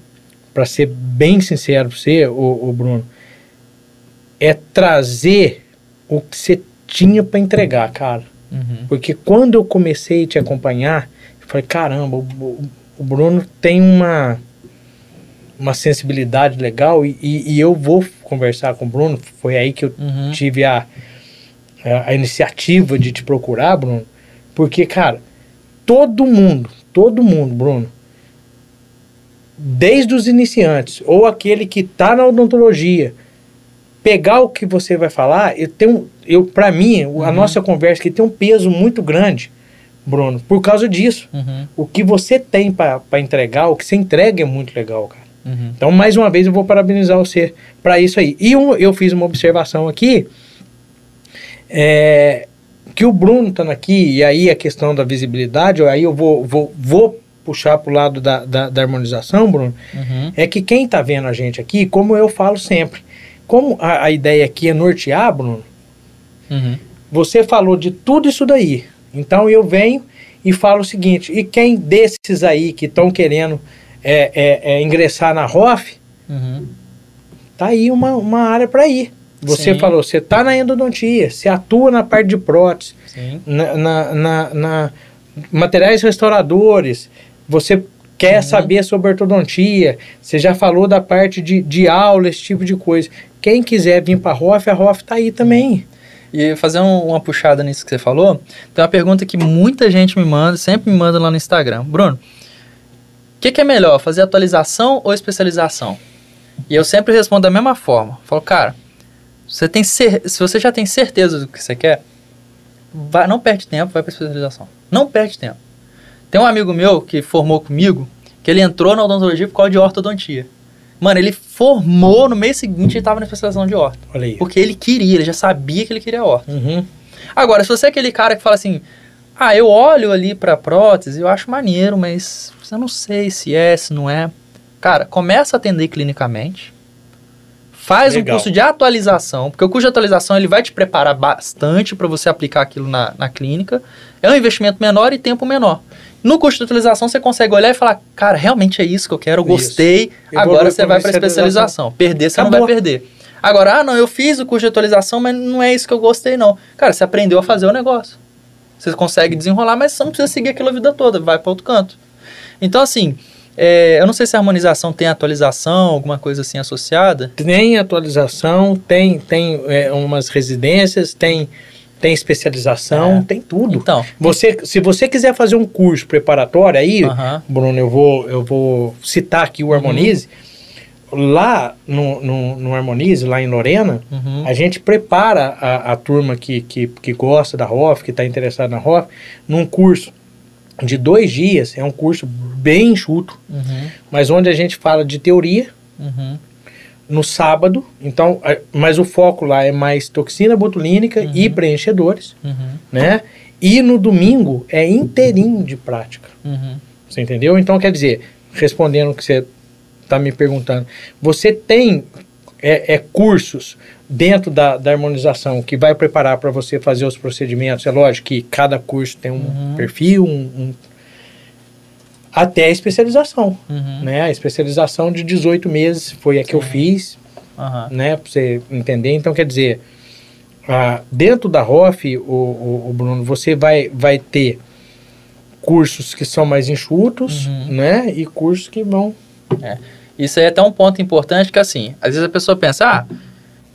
para ser bem sincero para você, o, o Bruno, é trazer o que você tinha para entregar, cara. Uhum. Porque quando eu comecei a te acompanhar, eu falei, caramba, o, o- o Bruno tem uma, uma sensibilidade legal e, e, e eu vou conversar com o Bruno. Foi aí que eu Uhum. tive a, a, a iniciativa de te procurar, Bruno. Porque, cara, todo mundo, todo mundo, Bruno, desde os iniciantes, ou aquele que está na odontologia, pegar o que você vai falar, eu tenho, eu para mim, a Uhum. nossa conversa aqui tem um peso muito grande, Bruno, por causa disso. Uhum, O que você tem para entregar, o que você entrega é muito legal, cara. uhum. Então, mais uma vez, eu vou parabenizar você para isso aí. E um- eu fiz uma observação aqui, é, que o Bruno estando aqui, e aí a questão da visibilidade, aí eu vou, vou, vou puxar para o lado da, da, da harmonização, Bruno, Uhum. é que quem está vendo a gente aqui, como eu falo sempre, como a, a ideia aqui é nortear, Bruno, Uhum. você falou de tudo isso daí. Então eu venho e falo o seguinte: e quem desses aí que estão querendo é, é, é, ingressar na ROF, Uhum. tá aí uma, uma área para ir. Você Sim. falou, você tá na endodontia, você atua na parte de prótese, na, na, na- na materiais restauradores, você quer Uhum. saber sobre ortodontia, você já falou da parte de, de aula, esse tipo de coisa. Quem quiser vir para a ROF, a ROF tá aí também. E fazer um- uma puxada nisso que você falou, tem uma pergunta que muita gente me manda, sempre me manda lá no Instagram. Bruno, o que, que é melhor, fazer atualização ou especialização? E eu sempre respondo da mesma forma. Falo, cara, você tem cer- se você já tem certeza do que você quer, vai, não perde tempo, vai para especialização. Não perde tempo. Tem um amigo meu que formou comigo, que ele entrou na odontologia por causa de ortodontia. Mano, ele formou no mês seguinte e estava na especialização de orto. Olha aí. Porque ele queria, ele já sabia que ele queria orto. Uhum. Agora, se você é aquele cara que fala assim, ah, eu olho ali pra prótese, eu acho maneiro, mas eu não sei se é, se não é. Cara, começa a atender clinicamente, faz Legal. um curso de atualização, porque o curso de atualização ele vai te preparar bastante para você aplicar aquilo na, na clínica. É um investimento menor e tempo menor. No curso de atualização você consegue olhar e falar, cara, realmente é isso que eu quero, eu gostei, agora você vai para especialização. especialização. Perder você não Acabou. vai perder. Agora, ah, não, eu fiz o curso de atualização, mas não é isso que eu gostei, não. Cara, você aprendeu a fazer o negócio. Você consegue desenrolar, mas você não precisa seguir aquilo a vida toda, vai para outro canto. Então, assim, é, eu não sei se a harmonização tem atualização, alguma coisa assim associada. Tem atualização, tem, tem é, umas residências, tem, tem especialização, É. tem tudo. Então, Você, se você quiser fazer um curso preparatório aí, aham, Bruno, eu vou, eu vou citar aqui o Harmonize. Lá no, no, no Harmonize, lá em Lorena, uhum, a gente prepara a, a turma que, que, que gosta da ROF, que está interessada na ROF, num curso de dois dias. É um curso bem enxuto, uhum, mas onde a gente fala de teoria, uhum, no sábado, então, a- mas o foco lá é mais toxina botulínica Uhum. e preenchedores, uhum, né? E no domingo é inteirinho de prática, uhum, você entendeu? Então, quer dizer, respondendo o que você está me perguntando, você tem é, é, cursos dentro da, da harmonização que vai preparar para você fazer os procedimentos, é lógico que cada curso tem um Uhum. perfil, um, um- até a especialização, uhum, né? A especialização de 18 meses foi a que eu Sim. fiz, aham, né, para você entender. Então, quer dizer, ah, dentro da ROF, o, o, o Bruno, você vai, vai ter cursos que são mais enxutos, Uhum. né, e cursos que vão... Isso aí é até um ponto importante que assim, às vezes a pessoa pensa, ah,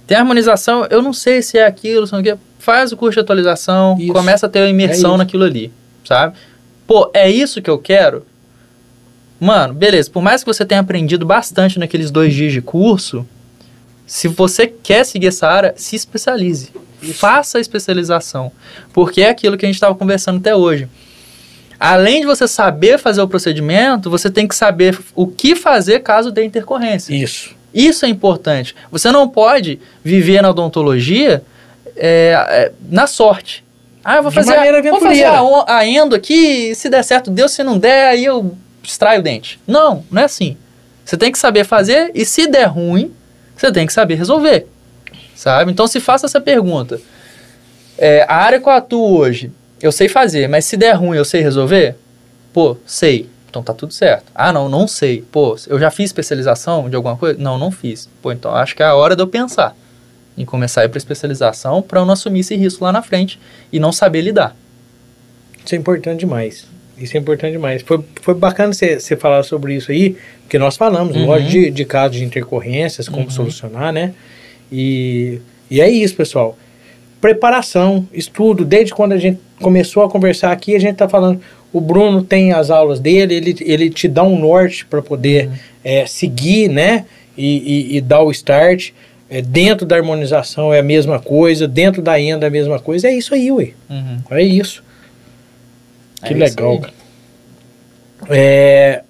tem harmonização, eu não sei se é aquilo, se não é. Faz o curso de atualização, Isso. começa a ter uma É imersão isso. naquilo ali, sabe? Pô, é isso que eu quero? Mano, beleza, por mais que você tenha aprendido bastante naqueles dois dias de curso, se você quer seguir essa área, se especialize. Faça a especialização. Porque é aquilo que a gente estava conversando até hoje. Além de você saber fazer o procedimento, você tem que saber o que fazer caso dê intercorrência. Isso. Isso é importante. Você não pode viver na odontologia é, é, na sorte. Ah, eu vou De fazer, a, vou fazer a, a endo aqui, se der certo, deu, se não der, aí eu extraio o dente. Não, não é assim. Você tem que saber fazer e se der ruim, você tem que saber resolver. Sabe? Então se faça essa pergunta. É, a área que eu atuo hoje, eu sei fazer, mas se der ruim, eu sei resolver? Pô, sei. Então tá tudo certo. Ah, não, não sei. Pô, eu já fiz especialização de alguma coisa? Não, não fiz. Pô, então acho que é a hora de eu pensar em começar a ir para especialização para eu não assumir esse risco lá na frente e não saber lidar. Isso é importante demais. Isso é importante demais. Foi, foi bacana você falar sobre isso aí, porque nós falamos, Uhum. lógico, de, de casos de intercorrências, como Uhum. solucionar, né? E, e é isso, pessoal. Preparação, estudo, desde quando a gente começou a conversar aqui, a gente está falando O Bruno tem as aulas dele, ele, ele te dá um norte para poder é, seguir, né? E, e, e dar o start. É, dentro da harmonização é a mesma coisa, dentro da enda é a mesma coisa. É isso aí, ué. Uhum. É isso. É Que isso legal, cara. É,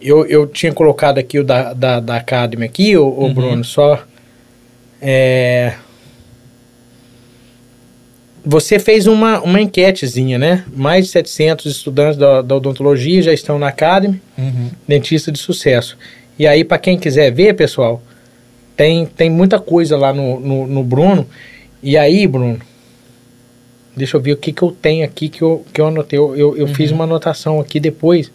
eu, eu tinha colocado aqui o da, da, da Academy aqui, o, Uhum. Bruno, só. É, você fez uma, uma enquetezinha, né? Mais de 700 estudantes da, da odontologia já estão na Academy, Uhum. dentista de sucesso. E aí, para quem quiser ver, pessoal, tem, tem muita coisa lá no, no, no Bruno. E aí, Bruno, deixa eu ver o que, que eu tenho aqui que eu, que eu anotei. Eu, eu, eu fiz uma anotação aqui depois.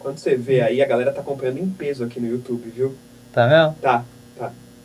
Quando você vê aí, a galera tá acompanhando em peso aqui no YouTube, viu? Tá vendo? Tá.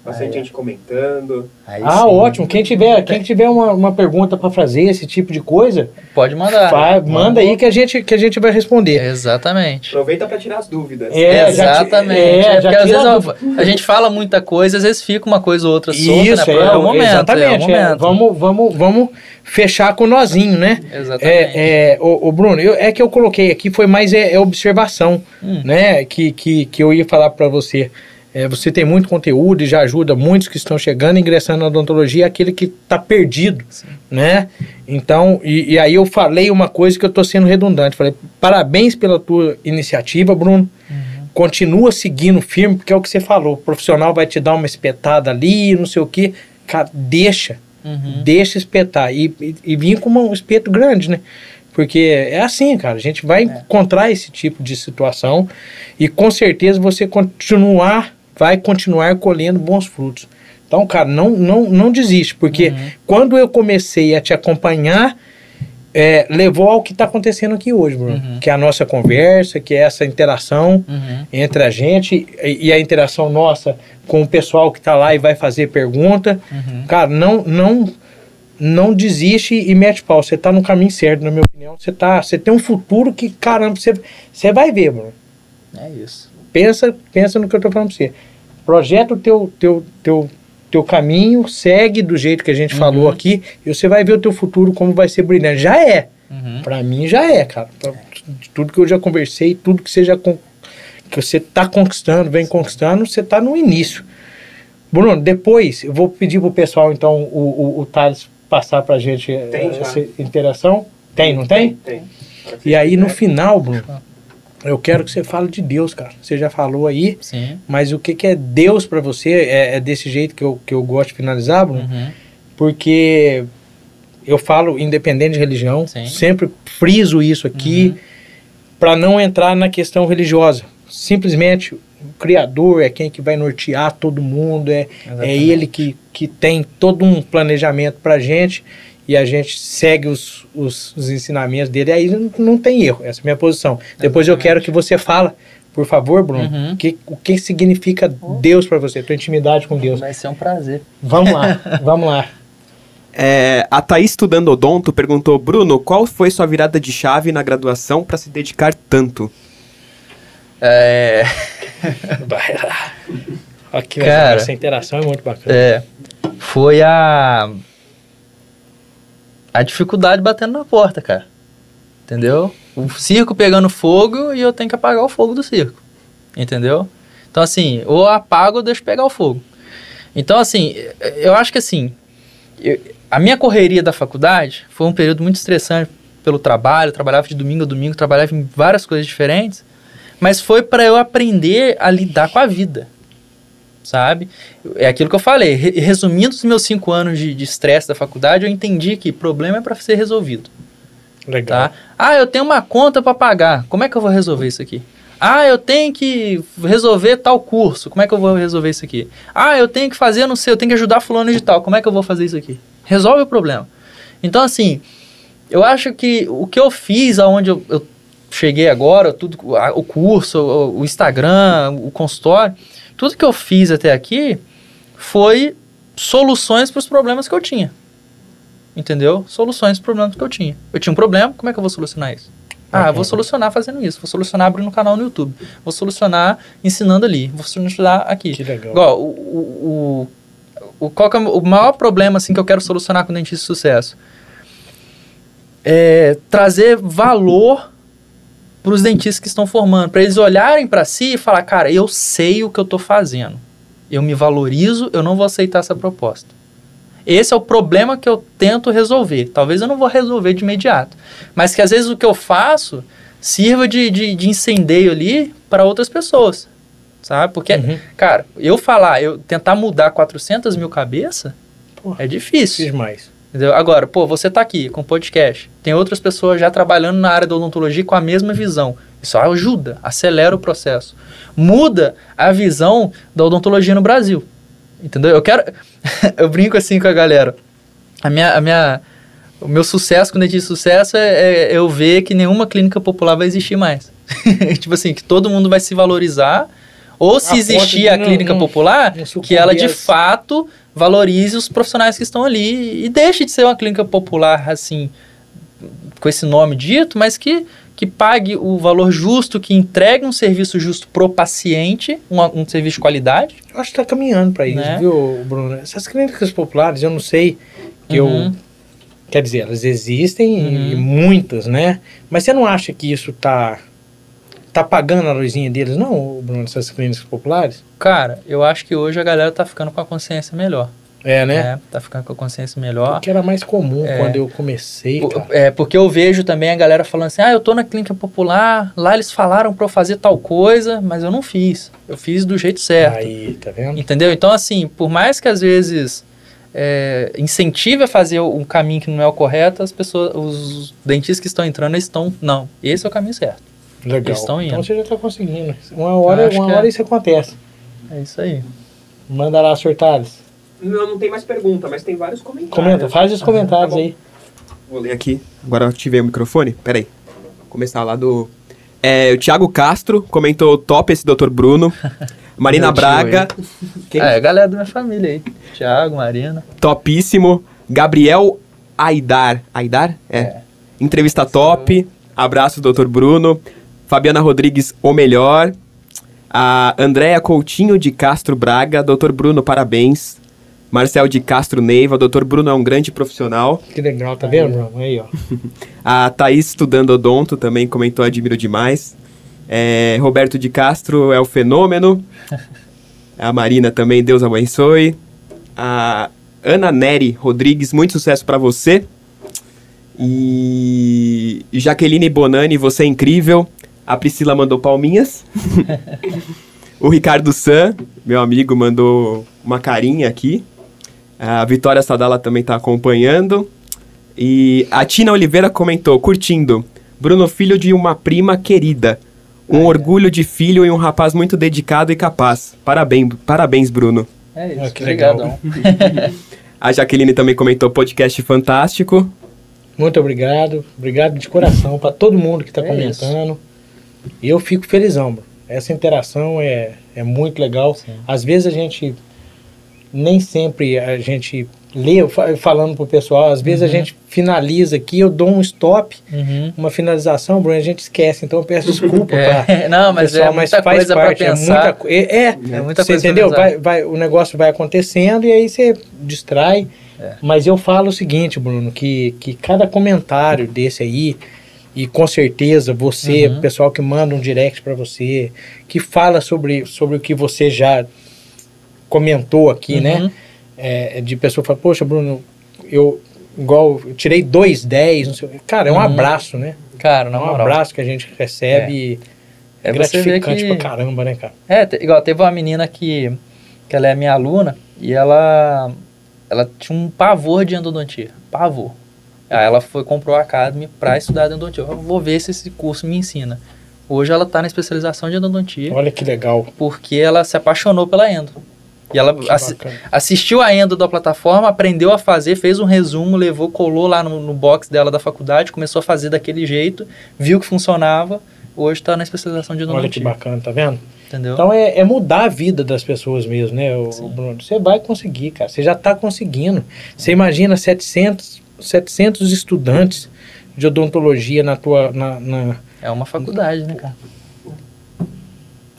Bastante gente comentando. Aí ah, sim. ótimo. Quem tiver, quem tiver uma, uma pergunta para fazer, esse tipo de coisa, Pode mandar. fa- manda aí que a, gente, que a gente vai responder. Exatamente. Aproveita pra tirar as dúvidas. É, Exatamente. é, É, já porque às vezes a a, a gente fala muita coisa, às vezes fica uma coisa ou outra solta, Isso, né? é, é o momento. exatamente. é o é. momento. vamos, vamos, vamos fechar com o nozinho, né? Exatamente. É, é, o, o Bruno, eu- é que eu coloquei aqui, foi mais é, é observação, Hum. né? Que, que, que eu ia falar para você. É, você tem muito conteúdo e já ajuda muitos que estão chegando, ingressando na odontologia, aquele que está perdido, né? Então, e, e aí eu falei uma coisa que eu estou sendo redundante. Falei, parabéns pela tua iniciativa, Bruno. Continua seguindo firme, porque é o que você falou. O profissional vai te dar uma espetada ali, não sei o quê. Cara, deixa. Uhum. Deixa espetar. E, e, e vir com um espeto grande, né? Porque é assim, cara. A gente vai encontrar esse tipo de situação e com certeza você continuar, vai continuar colhendo bons frutos. Então, cara, não, não, não desiste, porque quando eu comecei a te acompanhar, é, levou ao que está acontecendo aqui hoje, Bruno. Uhum. Que é a nossa conversa, que é essa interação Uhum. entre a gente e, e a interação nossa com o pessoal que está lá e vai fazer pergunta. Uhum. Cara, não, não, não desiste e mete pau. Você está no caminho certo, na minha opinião. Você, tá, você tem um futuro que, caramba, você, você vai ver, Bruno. É isso. Pensa, pensa no que eu estou falando para você. Projeta o teu, teu, teu, teu caminho, segue do jeito que a gente falou aqui e você vai ver o teu futuro como vai ser brilhante. Já é. Uhum. Pra mim já é, cara. Pra- de tudo que eu já conversei, tudo que você já con- que você tá conquistando, vem conquistando, você tá no início. Bruno, depois eu vou pedir pro pessoal então o, o, o Thales passar pra gente eh, Tem já. essa interação. Tem, não tem? Tem. E aí no final, Bruno, eu quero que você fale de Deus, cara. Você já falou aí, Sim. mas o que, que é Deus pra você? É, é desse jeito que eu, que eu gosto de finalizar, Bruno Uhum. porque eu falo independente de religião, Sim. sempre friso isso aqui para não entrar na questão religiosa. Simplesmente o Criador é quem que vai nortear todo mundo, é, é ele que, que tem todo um planejamento para gente e a gente segue os, os, os ensinamentos dele, aí não, não tem erro, essa é a minha posição. Depois eu quero que você fala, por favor, Bruno, Uhum. que, o que significa Deus para você, tua intimidade com Deus. Vai ser um prazer. Vamos lá, [LAUGHS] vamos lá. É, a Thaís estudando odonto perguntou, Bruno, qual foi sua virada de chave na graduação para se dedicar tanto? É, [LAUGHS] Vai lá. Aqui, Cara, essa interação é muito bacana. é, foi a a dificuldade batendo na porta, cara. Entendeu? O circo pegando fogo e eu tenho que apagar o fogo do circo. Entendeu? Então, assim, ou apago ou deixo pegar o fogo. Então, assim, eu acho que assim, eu- a minha correria da faculdade foi um período muito estressante pelo trabalho, eu trabalhava de domingo a domingo, trabalhava em várias coisas diferentes, mas foi para eu aprender a lidar com a vida, sabe? É aquilo que eu falei, re- resumindo os meus cinco anos de de estresse da faculdade, eu entendi que problema é para ser resolvido, Legal. tá? Ah, eu tenho uma conta para pagar, como é que eu vou resolver isso aqui? Ah, eu tenho que resolver tal curso, como é que eu vou resolver isso aqui? Ah, eu tenho que fazer, não sei, eu tenho que ajudar fulano de tal, como é que eu vou fazer isso aqui? Resolve o problema. Então, assim, eu acho que o que eu fiz aonde eu, eu cheguei agora, tudo, a- o curso, o, o Instagram, o consultório, tudo que eu fiz até aqui foi soluções para os problemas que eu tinha. Entendeu? Soluções para os problemas que eu tinha. Eu tinha um problema, como é que eu vou solucionar isso? Ah, eu vou solucionar fazendo isso. Vou solucionar abrindo um canal no YouTube. Vou solucionar ensinando ali. Vou solucionar aqui. Que legal. Igual, o, o, o, qual é o maior problema assim, que eu quero solucionar com o dentista de sucesso? é, trazer valor para os dentistas que estão formando, para eles olharem para si e falar, cara, eu sei o que eu estou fazendo, eu me valorizo, eu não vou aceitar essa proposta. Esse é o problema que eu tento resolver. Talvez eu não vou resolver de imediato, mas que às vezes o que eu faço sirva de, de, de incendeio ali para outras pessoas, sabe? Porque, Uhum. cara, eu falar, eu tentar mudar 400 mil cabeças é difícil. Fiz mais. Entendeu? Agora, pô, você tá aqui com podcast, tem outras pessoas já trabalhando na área da odontologia com a mesma visão. Isso ajuda, acelera o processo. Muda a visão da odontologia no Brasil. Entendeu? Eu quero. [LAUGHS] eu brinco assim com a galera. A minha, a minha, o meu sucesso com dentista de sucesso é, é eu ver que nenhuma clínica popular vai existir mais. [LAUGHS] tipo assim, que todo mundo vai se valorizar. Ou se ponto existir a não- clínica não- popular, não que ela de fato valorize os profissionais que estão ali e deixe de ser uma clínica popular assim com esse nome dito, mas que, que pague o valor justo, que entregue um serviço justo pro paciente, um, um serviço de qualidade. Eu acho que tá caminhando para isso, Né? viu, Bruno? Essas clínicas populares, eu não sei que Uhum. eu. Quer dizer, elas existem Uhum. e muitas, né? Mas você não acha que isso tá. Tá pagando a luzinha deles, não, Bruno, essas clínicas populares? Cara, eu acho que hoje a galera tá ficando com a consciência melhor. É, né? É, tá ficando com a consciência melhor. Porque era mais comum É. quando eu comecei, Por-. É, porque eu vejo também a galera falando assim, ah, eu tô na clínica popular, lá eles falaram pra eu fazer tal coisa, mas eu não fiz. Eu fiz do jeito certo. Aí, tá vendo? Entendeu? Então, assim, por mais que às vezes é, incentive a fazer um caminho que não é o correto, as pessoas, os dentistas que estão entrando, eles estão, não, esse é o caminho certo. Legal. estão indo. Então você já tá conseguindo. Uma hora, acho uma que é. hora isso acontece. É isso aí. Manda lá, surtados. Não, não tem mais pergunta, mas tem vários comentários. Comenta, faz os comentários Tá bom. aí. Vou ler aqui. Agora eu ativei o microfone. Peraí. Vou começar lá do. É, o Thiago Castro comentou top esse Dr. Bruno. [LAUGHS] Marina tio Braga. Quem? É, a galera da minha família aí. Thiago, Marina. Topíssimo. Gabriel Aidar. Aidar? É. Entrevista top. Abraço, Dr. Bruno. Fabiana Rodrigues, o melhor. A Andréia Coutinho de Castro Braga. Dr. Bruno, parabéns. Marcel de Castro Neiva. Dr. Bruno é um grande profissional. Que legal, tá vendo, Bruno? Aí, ó. [LAUGHS] A Thaís estudando odonto também comentou, admiro demais. É, Roberto de Castro é o fenômeno. [LAUGHS] A Marina também, Deus abençoe. A Ana Neri Rodrigues, muito sucesso pra você. E Jaqueline Bonani, você é incrível. A Priscila mandou palminhas. [LAUGHS] o Ricardo San, meu amigo, mandou uma carinha aqui. A Vitória Sadala também está acompanhando. E a Tina Oliveira comentou, curtindo. Bruno, filho de uma prima querida. Um orgulho de filho e um rapaz muito dedicado e capaz. Parabéns, parabéns Bruno. É isso. Ah, que legal. Obrigadão. [LAUGHS] A Jaqueline também comentou podcast fantástico. Muito obrigado. Obrigado de coração pra todo mundo que tá É comentando. E eu fico felizão, Bruno. Essa interação é, é muito legal. Sim. Às vezes a gente nem sempre a gente lê falando pro pessoal, às vezes a Uhum. gente finaliza aqui, eu dou um stop, Uhum. uma finalização, Bruno, a gente esquece. Então eu peço [LAUGHS] desculpa pra É, [LAUGHS] não, mas pessoal, é muita coisa pra é pensar. muita, co- é, é, É muita você coisa pra entendeu? Vai, vai, o negócio vai acontecendo e aí você distrai. É. Mas eu falo o seguinte, Bruno, que, que cada comentário desse aí, e com certeza você, Uhum. o pessoal que manda um direct para você, que fala sobre, sobre o que você já comentou aqui, Uhum. né? É, de pessoa fala, poxa, Bruno, eu igual eu tirei dois 10, não sei. o quê." Cara, é um Uhum. abraço, né? Cara, É na um moral. abraço que a gente recebe. É, É gratificante que- pra caramba, né, cara? É, igual teve uma menina que, que ela é minha aluna e ela, ela tinha um pavor de endodontia. Pavor. Aí ela foi, comprou a Academy pra estudar endodontia. Eu vou ver se esse curso me ensina. Hoje ela tá na especialização de endodontia Olha que legal. porque ela se apaixonou pela endo. E ela assi- assistiu a endo da plataforma, aprendeu a fazer, fez um resumo, levou, colou lá no, no box dela da faculdade, começou a fazer daquele jeito, viu que funcionava. Hoje tá na especialização de Olha que endodontia. bacana, tá vendo? Entendeu? Então é, é mudar a vida das pessoas mesmo, né, o. Bruno? Você vai conseguir, cara. Você já está conseguindo. Você imagina 700, 700 estudantes de odontologia na tua... Na, na... É uma faculdade, né, cara?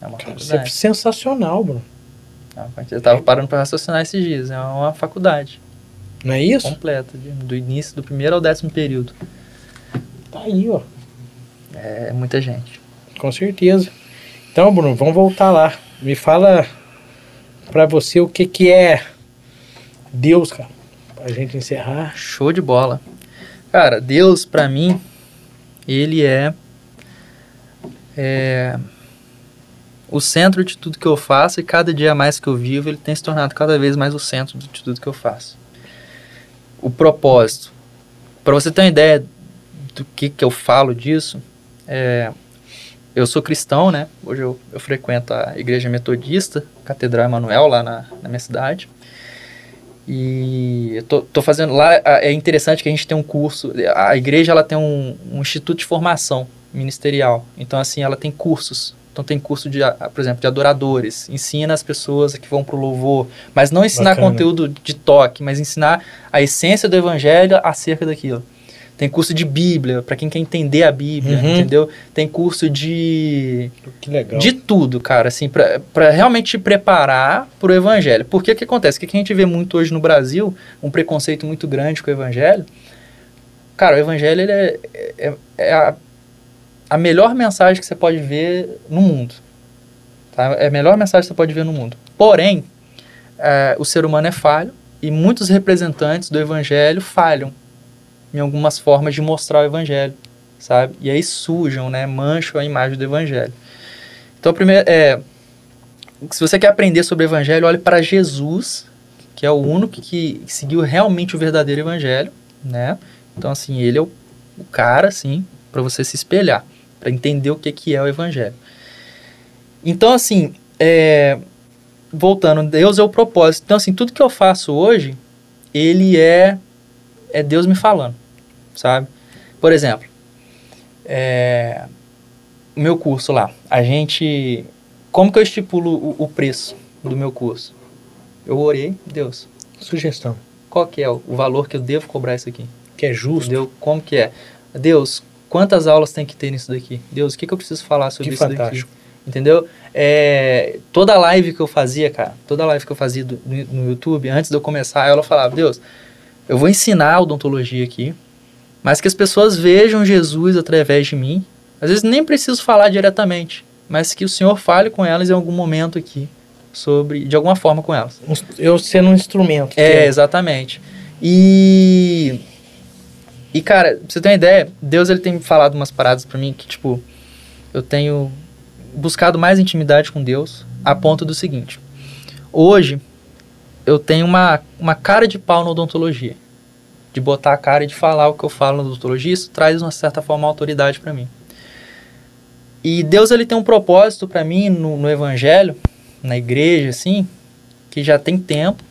É uma Cara, é faculdade. sensacional, Bruno. É uma faculdade. Eu tava parando pra raciocinar esses dias. É uma faculdade Não é isso? completa, de- do início, do primeiro ao décimo período. Aí, ó. É muita gente. Com certeza. Então, Bruno, vamos voltar lá. Me fala pra você o que que é Deus, cara. Pra gente encerrar. Show de bola. Cara, Deus, pra mim, ele é, é o centro de tudo que eu faço e cada dia mais que eu vivo, ele tem se tornado cada vez mais o centro de tudo que eu faço. O propósito. Para você ter uma ideia do que, que eu falo disso, é, eu sou cristão, né? Hoje eu, eu frequento a igreja metodista, Catedral Emanuel, lá na, na minha cidade. E eu tô, tô, fazendo lá, é interessante que a gente tem um curso, a igreja ela tem um, um instituto de formação ministerial, então assim, ela tem cursos, então tem curso de, por exemplo, de adoradores, ensina as pessoas que vão pro louvor, mas não ensinar Bacana. conteúdo de toque, mas ensinar a essência do evangelho acerca daquilo. Tem curso de Bíblia, para quem quer entender a Bíblia, uhum. entendeu? Tem curso de. Que legal. De tudo, cara, assim, para realmente te preparar pro Evangelho. Porque o que acontece? O que a gente vê muito hoje no Brasil, um preconceito muito grande com o Evangelho. Cara, o Evangelho ele é, é, é a, a melhor mensagem que você pode ver no mundo. Tá? É a melhor mensagem que você pode ver no mundo. Porém, é, o ser humano é falho e muitos representantes do Evangelho falham em algumas formas de mostrar o evangelho, sabe? E aí sujam, né? Mancham a imagem do evangelho. Então, primeiro, é, se você quer aprender sobre o evangelho, olhe para Jesus, que é o único que seguiu realmente o verdadeiro evangelho, né? Então, assim, ele é o, o cara, assim, para você se espelhar, para entender o que, que é o evangelho. Então, assim, é, voltando, Deus é o propósito. Então, assim, tudo que eu faço hoje, ele é é Deus me falando sabe? Por exemplo, é, meu curso lá, a gente. Como que eu estipulo o, o, preço do meu curso? Eu orei, Deus. Sugestão. Qual que é o, o valor que eu devo cobrar isso aqui? Que é justo. Entendeu? Como que é? Deus, quantas aulas tem que ter nisso daqui? Deus, o que, que eu preciso falar sobre que isso fantástico. daqui? Entendeu? É, toda live que eu fazia, cara, toda live que eu fazia do, no, no YouTube, antes de eu começar, ela falava, Deus, eu vou ensinar odontologia aqui, mas que as pessoas vejam Jesus através de mim. Às vezes nem preciso falar diretamente, mas que o Senhor fale com elas em algum momento aqui sobre, de alguma forma com elas. Eu sendo um instrumento. É, exatamente. E e cara, pra você ter uma ideia, Deus ele tem falado umas paradas para mim que tipo eu tenho buscado mais intimidade com Deus a ponto do seguinte. Hoje eu tenho uma, uma cara de pau na odontologia de botar a cara e de falar o que eu falo na odontologia, isso traz uma certa forma autoridade para mim. E Deus ele tem um propósito para mim no, no, evangelho, na igreja assim, que já tem tempo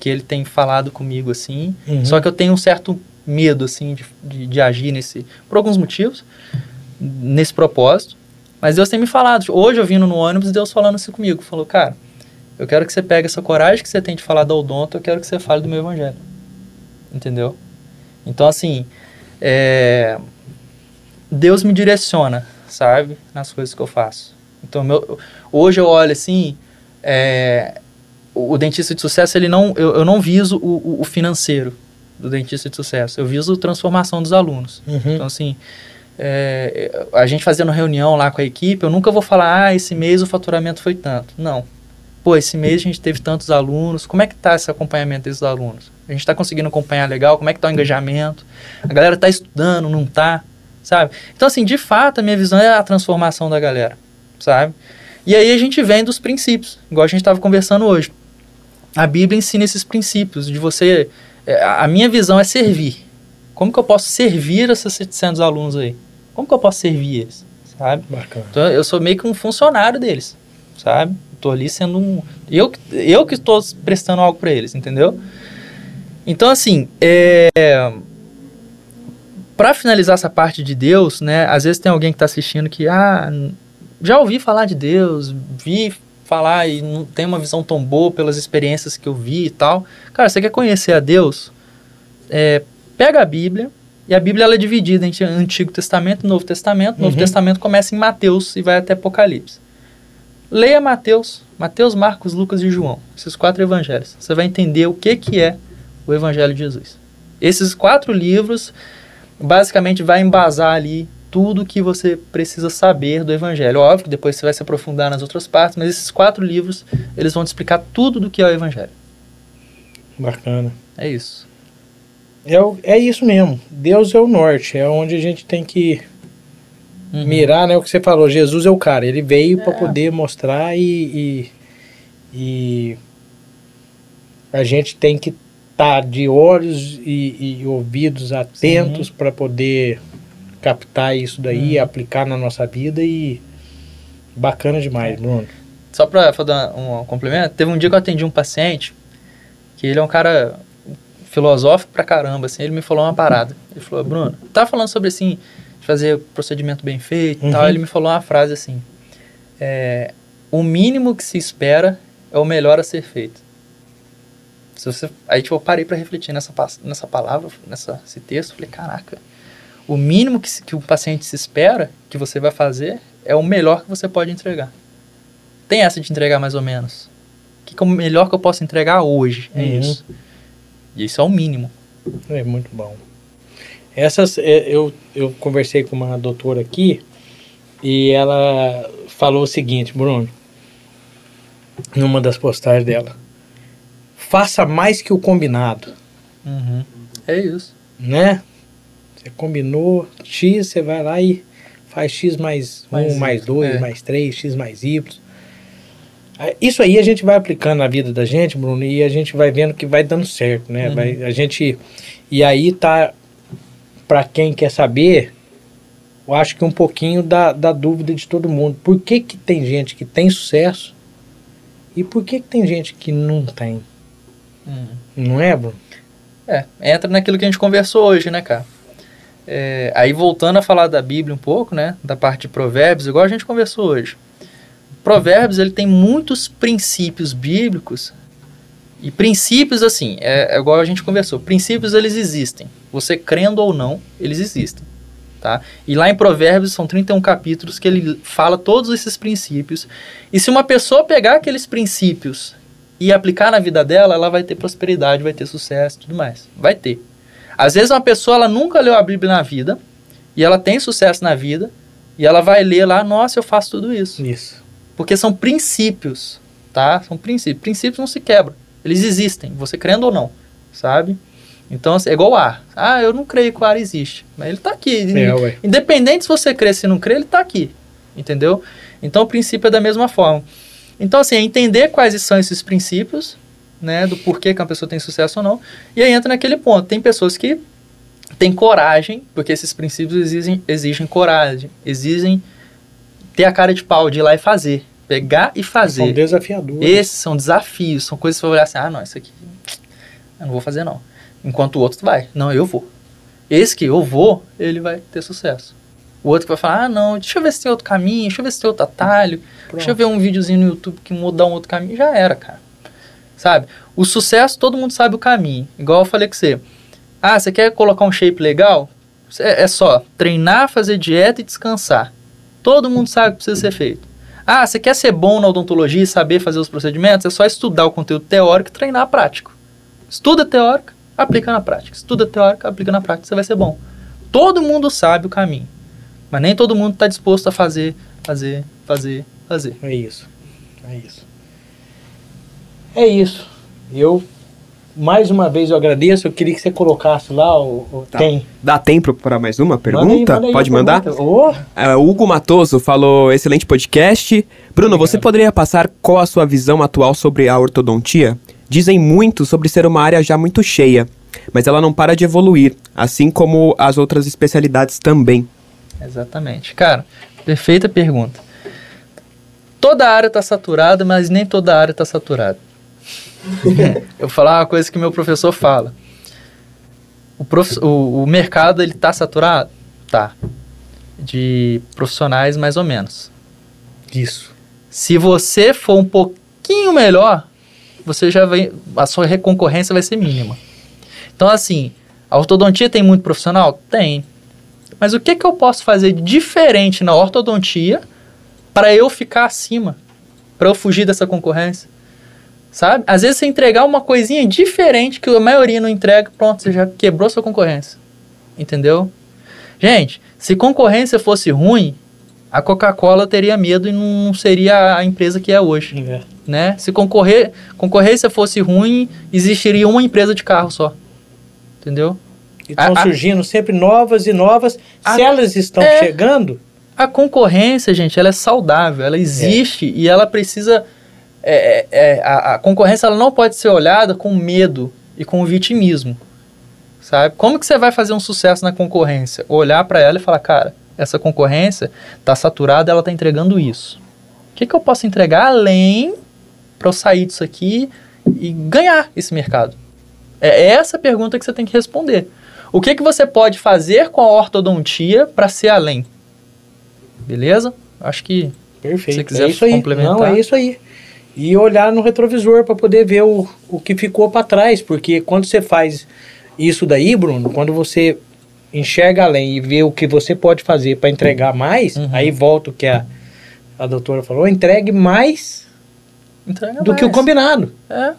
que ele tem falado comigo assim, uhum. só que eu tenho um certo medo assim de, de, de, agir nesse por alguns motivos nesse propósito. Mas Deus tem me falado. Hoje eu vindo no ônibus, Deus falando assim comigo, falou: "Cara, eu quero que você pegue essa coragem que você tem de falar da odonto, eu quero que você fale do meu evangelho." Entendeu? Então, assim, é, Deus me direciona, sabe, nas coisas que eu faço. Então, meu, hoje eu olho assim, é, o, dentista de sucesso, ele não, eu, eu não viso o, o, financeiro do dentista de sucesso, eu viso a transformação dos alunos. Uhum. Então, assim, é, a gente fazendo reunião lá com a equipe, eu nunca vou falar, ah, esse mês o faturamento foi tanto. Não. Pô, esse mês a gente teve tantos alunos, como é que tá esse acompanhamento desses alunos? A gente está conseguindo acompanhar legal? Como é que está o engajamento? A galera está estudando, não está? Sabe? Então, assim, de fato, a minha visão é a transformação da galera, sabe? E aí a gente vem dos princípios, igual a gente estava conversando hoje. A Bíblia ensina esses princípios de você... É, a minha visão é servir. Como que eu posso servir esses 700 alunos aí? Como que eu posso servir eles? Sabe? Bacana. Então, eu sou meio que um funcionário deles, sabe? Estou ali sendo um... Eu, eu que estou prestando algo para eles, entendeu? Então, assim, é... para finalizar essa parte de Deus, né? Às vezes tem alguém que está assistindo que, ah, já ouvi falar de Deus, vi falar e não tem uma visão tão boa pelas experiências que eu vi e tal. Cara, você quer conhecer a Deus? É, pega a Bíblia, e a Bíblia ela é dividida entre Antigo Testamento e Novo Testamento. O Novo uhum. Testamento começa em Mateus e vai até Apocalipse. Leia Mateus, Mateus, Marcos, Lucas e João, esses quatro evangelhos. Você vai entender o que, que é o Evangelho de Jesus. Esses quatro livros, basicamente vai embasar ali tudo que você precisa saber do Evangelho. Óbvio que depois você vai se aprofundar nas outras partes, mas esses quatro livros, eles vão te explicar tudo do que é o Evangelho. Bacana. É isso. É, é isso mesmo. Deus é o norte, é onde a gente tem que Uhum. mirar, né? O que você falou, Jesus é o cara. Ele veio para É. poder mostrar e, e, e a gente tem que estar de olhos e, e ouvidos atentos para poder captar isso daí, Uhum. aplicar na nossa vida e bacana É. demais, Bruno. Só pra dar um complemento, teve um dia que eu atendi um paciente, que ele é um cara filosófico pra caramba, assim, ele me falou uma parada. Ele falou, Bruno, tá falando sobre, assim, fazer procedimento bem feito e tal, Uhum. ele me falou uma frase assim, é, o mínimo que se espera é o melhor a ser feito. Se você, aí, tipo, eu parei pra refletir nessa, nessa palavra, nessa, nesse texto, falei, caraca, o mínimo que, que o paciente se espera que você vai fazer é o melhor que você pode entregar. Tem essa de entregar mais ou menos. O que, que é o melhor que eu posso entregar hoje? É Uhum. isso. E isso é o mínimo. É muito bom. Essas, é, eu, eu conversei com uma doutora aqui e ela falou o seguinte, Bruno, numa das postagens dela. Faça mais que o combinado, É isso. né? Você combinou X, você vai lá e faz X mais Mais 1, Y, mais 2, é. mais 3, X mais Y. Ah, Isso aí a gente vai aplicando na vida da gente, Bruno, e a gente vai vendo que vai dando certo, né? Uhum. Vai, a gente e aí tá para quem quer saber, eu acho que um pouquinho da, da dúvida de todo mundo. Por que que tem gente que tem sucesso e por que que tem gente que não tem? Não é, Bruno? É, entra naquilo que a gente conversou hoje, né, cara? É, aí voltando a falar da Bíblia um pouco, né, da parte de provérbios, igual a gente conversou hoje. Provérbios, ele tem muitos princípios bíblicos e princípios, assim, é, é igual a gente conversou, princípios eles existem, você crendo ou não, eles existem, tá? E lá em Provérbios são 31 capítulos que ele fala todos esses princípios, e se uma pessoa pegar aqueles princípios e aplicar na vida dela, ela vai ter prosperidade, vai ter sucesso e tudo mais. Vai ter. Às vezes uma pessoa ela nunca leu a Bíblia na vida e ela tem sucesso na vida e ela vai ler lá, nossa, eu faço tudo isso. Isso. Porque são princípios, tá? São princípios. Princípios não se quebram. Eles existem, você crendo ou não, sabe? Então, assim, é igual o ar. Ah, eu não creio que o ar existe. Mas ele tá aqui. É. Independente se você crê se não crê, ele tá aqui. Entendeu? Então, o princípio é da mesma forma. Então, assim, é entender quais são esses princípios, né? Do porquê que uma pessoa tem sucesso ou não. E aí entra naquele ponto. Tem pessoas que têm coragem, porque esses princípios exigem, exigem coragem, exigem ter a cara de pau de ir lá e fazer. Pegar e São fazer. desafiadores. Esses são desafios, são coisas que você vai olhar assim, ah, não, isso aqui eu não vou fazer não. Enquanto o outro vai, não, eu vou. Esse que eu vou, ele vai ter sucesso. O outro que vai falar, ah, não, deixa eu ver se tem outro caminho, deixa eu ver se tem outro atalho, deixa eu ver um videozinho no YouTube que muda um outro caminho, já era, cara. Sabe? O sucesso, todo mundo sabe o caminho. Igual eu falei com você. Ah, você quer colocar um shape legal? É, é só treinar, fazer dieta e descansar. Todo mundo sabe o que precisa ser feito. Ah, você quer ser bom na odontologia e saber fazer os procedimentos? É só estudar o conteúdo teórico e treinar prático. Estuda teórico, aplica na prática. Estuda teórico, aplica na prática, você vai ser bom. Todo mundo sabe o caminho. Mas nem todo mundo está disposto a fazer, fazer, fazer, fazer. É isso. É isso. É isso. Eu, mais uma vez, eu agradeço. Eu queria que você colocasse lá o. o- Tá. Tem. Dá tempo para mais uma Manda aí, pergunta? manda aí Pode mandar? pergunta. Ô, É, o Hugo Matoso falou: excelente podcast. Bruno, você Obrigado. poderia passar qual a sua visão atual sobre a ortodontia? Dizem muito sobre ser uma área já muito cheia, mas ela não para de evoluir, assim como as outras especialidades também. Exatamente. Cara, perfeita pergunta. Toda área está saturada, mas nem toda área está saturada. [LAUGHS] Eu vou falar uma coisa que meu professor fala. O, prof- o- o mercado ele está saturado? Tá. De profissionais mais ou menos. isso. Se você for um pouquinho melhor, você já vai. A sua concorrência vai ser mínima. Então, assim, a ortodontia tem muito profissional? Tem. Mas o que, que eu posso fazer de diferente na ortodontia para eu ficar acima? Para eu fugir dessa concorrência? Sabe? Às vezes você entregar uma coisinha diferente que a maioria não entrega, pronto, você já quebrou sua concorrência. Entendeu? Gente, se concorrência fosse ruim, a Coca-Cola teria medo e não seria a empresa que é hoje, É. né? Se concorrer, concorrência fosse ruim, existiria uma empresa de carro só. Entendeu? E estão A- a- surgindo sempre novas e novas. A- Se elas estão é. chegando, A concorrência, gente, ela é saudável, ela existe e ela precisa. é, é, é, a, a concorrência ela não pode ser olhada com medo e com vitimismo, sabe? Como que você vai fazer um sucesso na concorrência? Olhar para ela e falar, cara, essa concorrência tá saturada, ela tá entregando isso. O que, que eu posso entregar além para eu sair disso aqui e ganhar esse mercado? É essa a pergunta que você tem que responder. O que, que você pode fazer com a ortodontia para ser além? Beleza? Acho que perfeito. Se você quiser é isso aí. complementar. Não, é isso aí. E olhar no retrovisor para poder ver o, o que ficou para trás. Porque quando você faz isso daí, Bruno, quando você enxerga além e vê o que você pode fazer para entregar mais, Uhum. aí volta o que a, a doutora falou, entregue mais entrega do que o mais. combinado. É,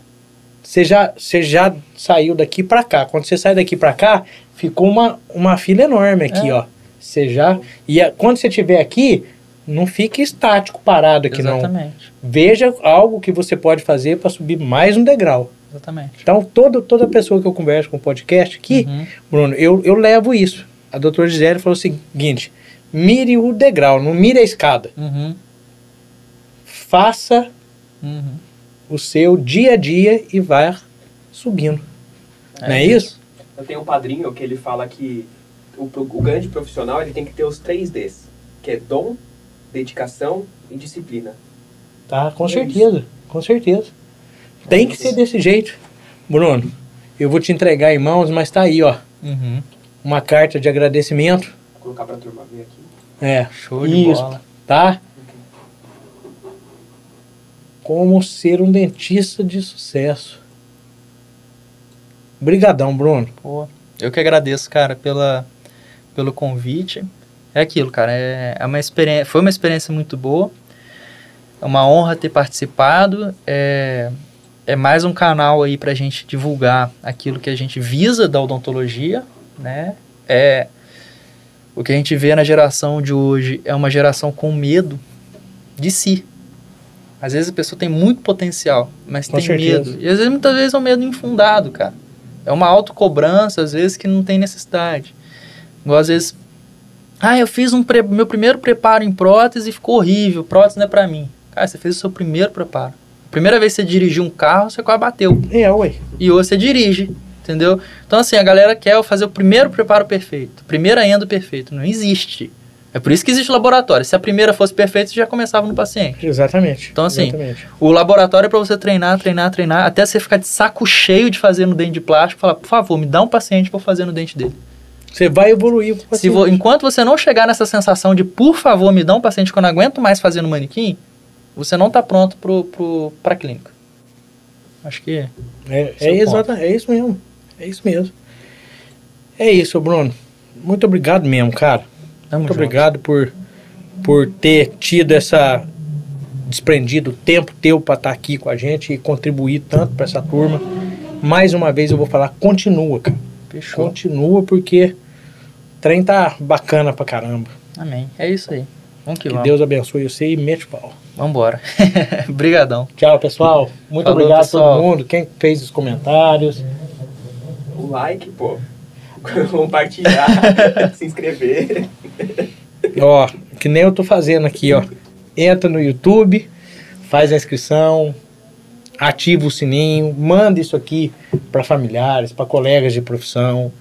Você já, você já saiu daqui para cá. Quando você sai daqui para cá, ficou uma, uma fila enorme aqui, É. ó. Você já. E a- quando você estiver aqui, não fique estático, parado aqui, não. exatamente. Veja algo que você pode fazer para subir mais um degrau. Exatamente. Então, todo, toda pessoa que eu converso com o podcast aqui, Uhum. Bruno, eu, eu levo isso. A doutora Gisele falou o seguinte: mire o degrau, não mire a escada. Uhum. Faça Uhum. o seu dia a dia e vá subindo. não é isso? Eu tenho um padrinho que ele fala que o, o grande profissional ele tem que ter os três Ds, que é dom, dedicação e disciplina. Tá, com É certeza, com certeza. Tem que ser desse jeito. Bruno, eu vou te entregar em mãos, mas tá aí, ó, Uhum. uma carta de agradecimento. Vou colocar pra turma ver aqui. É, Show de Isso. bola. tá? Como ser um dentista de sucesso. Brigadão, Bruno. Pô, eu que agradeço, cara, pela, pelo convite. É aquilo, cara, é, é uma experiência, foi uma experiência muito boa. É uma honra ter participado. É, é mais um canal aí pra gente divulgar aquilo que a gente visa da odontologia, né? É o que a gente vê na geração de hoje é uma geração com medo de si. Às vezes a pessoa tem muito potencial, mas Com tem certeza. medo. E às vezes, muitas vezes, é um medo infundado, cara. É uma autocobrança, às vezes, que não tem necessidade. Igual, às vezes, ah, eu fiz um pre- meu primeiro preparo em prótese e ficou horrível, prótese não é pra mim. Cara, você fez o seu primeiro preparo. Primeira vez que você dirigiu um carro, você quase bateu. É, ué. E hoje você dirige, entendeu? Então, assim, a galera quer fazer o primeiro preparo perfeito, primeira endo perfeito. Não existe. É por isso que existe laboratório. Se a primeira fosse perfeita, você já começava no paciente. Exatamente. Então, assim, Exatamente. O laboratório é pra você treinar, treinar, treinar, até você ficar de saco cheio de fazer no dente de plástico, falar, por favor, me dá um paciente eu fazer no dente dele. Você vai evoluir. com o Se vo- paciente. enquanto você não chegar nessa sensação de, por favor, me dá um paciente que eu não aguento mais fazer no manequim, você não tá pronto pro, pro, pra clínica. Acho que É, Seu é, exata, é isso mesmo. É isso mesmo. É isso, Bruno. Muito obrigado mesmo, cara. Tamo Muito junto. obrigado por, por ter tido essa desprendido tempo teu para estar aqui com a gente e contribuir tanto para essa turma. Mais uma vez eu vou falar, continua, cara. Fechou. Continua porque o trem tá bacana pra caramba. Amém. É isso aí. Vamos que, Que vamos. Deus abençoe você e mete o pau. Vambora. [LAUGHS] Obrigadão. Tchau, pessoal. Muito Falou, obrigado a pessoal. todo mundo. Quem fez os comentários. O like, pô. [LAUGHS] Compartilhar, [LAUGHS] se inscrever. Ó, que nem eu tô fazendo aqui, ó. Entra no YouTube, faz a inscrição, ativa o sininho, manda isso aqui para familiares, para colegas de profissão.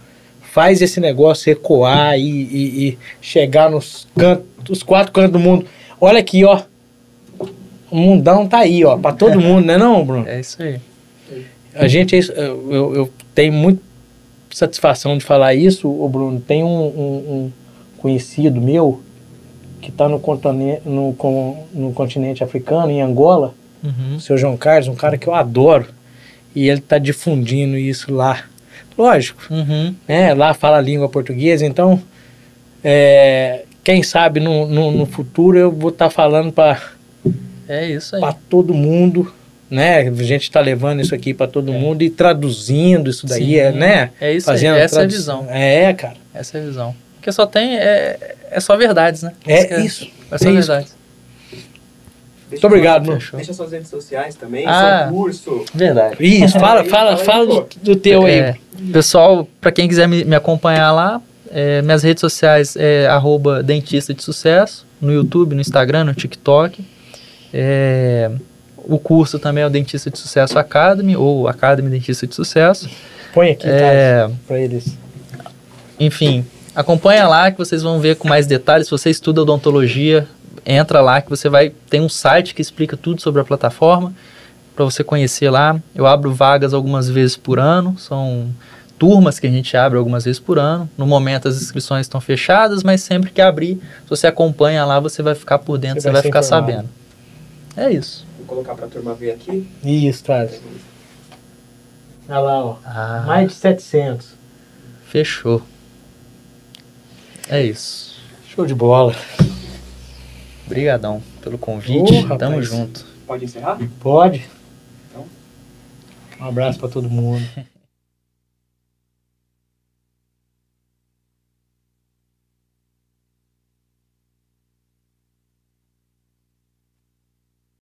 Faz esse negócio ecoar e, e- e chegar nos cantos, os quatro cantos do mundo. Olha aqui, ó. O mundão tá aí, ó, para todo mundo, né não, Bruno? É isso aí. A gente, é isso, eu, eu, eu tenho muita satisfação de falar isso, o Bruno. Tem um, um- um conhecido meu que está no, continente- no, no continente africano, em Angola, Uhum. o seu João Carlos, um cara que eu adoro, e ele está difundindo isso lá. Lógico, Uhum. né? Lá fala a língua portuguesa, então, é, quem sabe no, no, no futuro eu vou estar falando para É isso aí. para todo mundo, né? A gente está levando isso aqui para todo mundo e traduzindo isso daí, Sim, é, né? É isso Fazendo aí. Essa é a visão. É, cara. Essa é a visão. Porque só tem. É, é só verdades, né? É isso. É só É verdades. Muito obrigado. Fechou. Deixa suas redes sociais também, Ah. seu curso. Verdade. Isso, fala, fala, fala do, do teu aí. É, pessoal, para quem quiser me, me acompanhar lá, é, minhas redes sociais é arroba dentista de sucesso, no YouTube, no Instagram, no TikTok. É, o curso também é o Dentista de Sucesso Academy, ou Academy Dentista de Sucesso. Põe aqui, É, tá? Pra eles. enfim, acompanha lá que vocês vão ver com mais detalhes. Se você estuda odontologia, entra lá que você vai tem um site que explica tudo sobre a plataforma para você conhecer lá. Eu abro vagas algumas vezes por ano, são turmas que a gente abre algumas vezes por ano. No momento as inscrições estão fechadas, mas sempre que abrir, se você acompanha lá, você vai ficar por dentro, Você você, vai vai ficar informado. sabendo. É isso. Vou colocar pra turma ver aqui. Isso, traz. Olha lá, ó. Ah, Mais de 700. fechou. É isso. Show de bola. Obrigadão pelo convite. Tamo junto. Pode encerrar? Pode? Então. Um abraço pra todo mundo. [LAUGHS]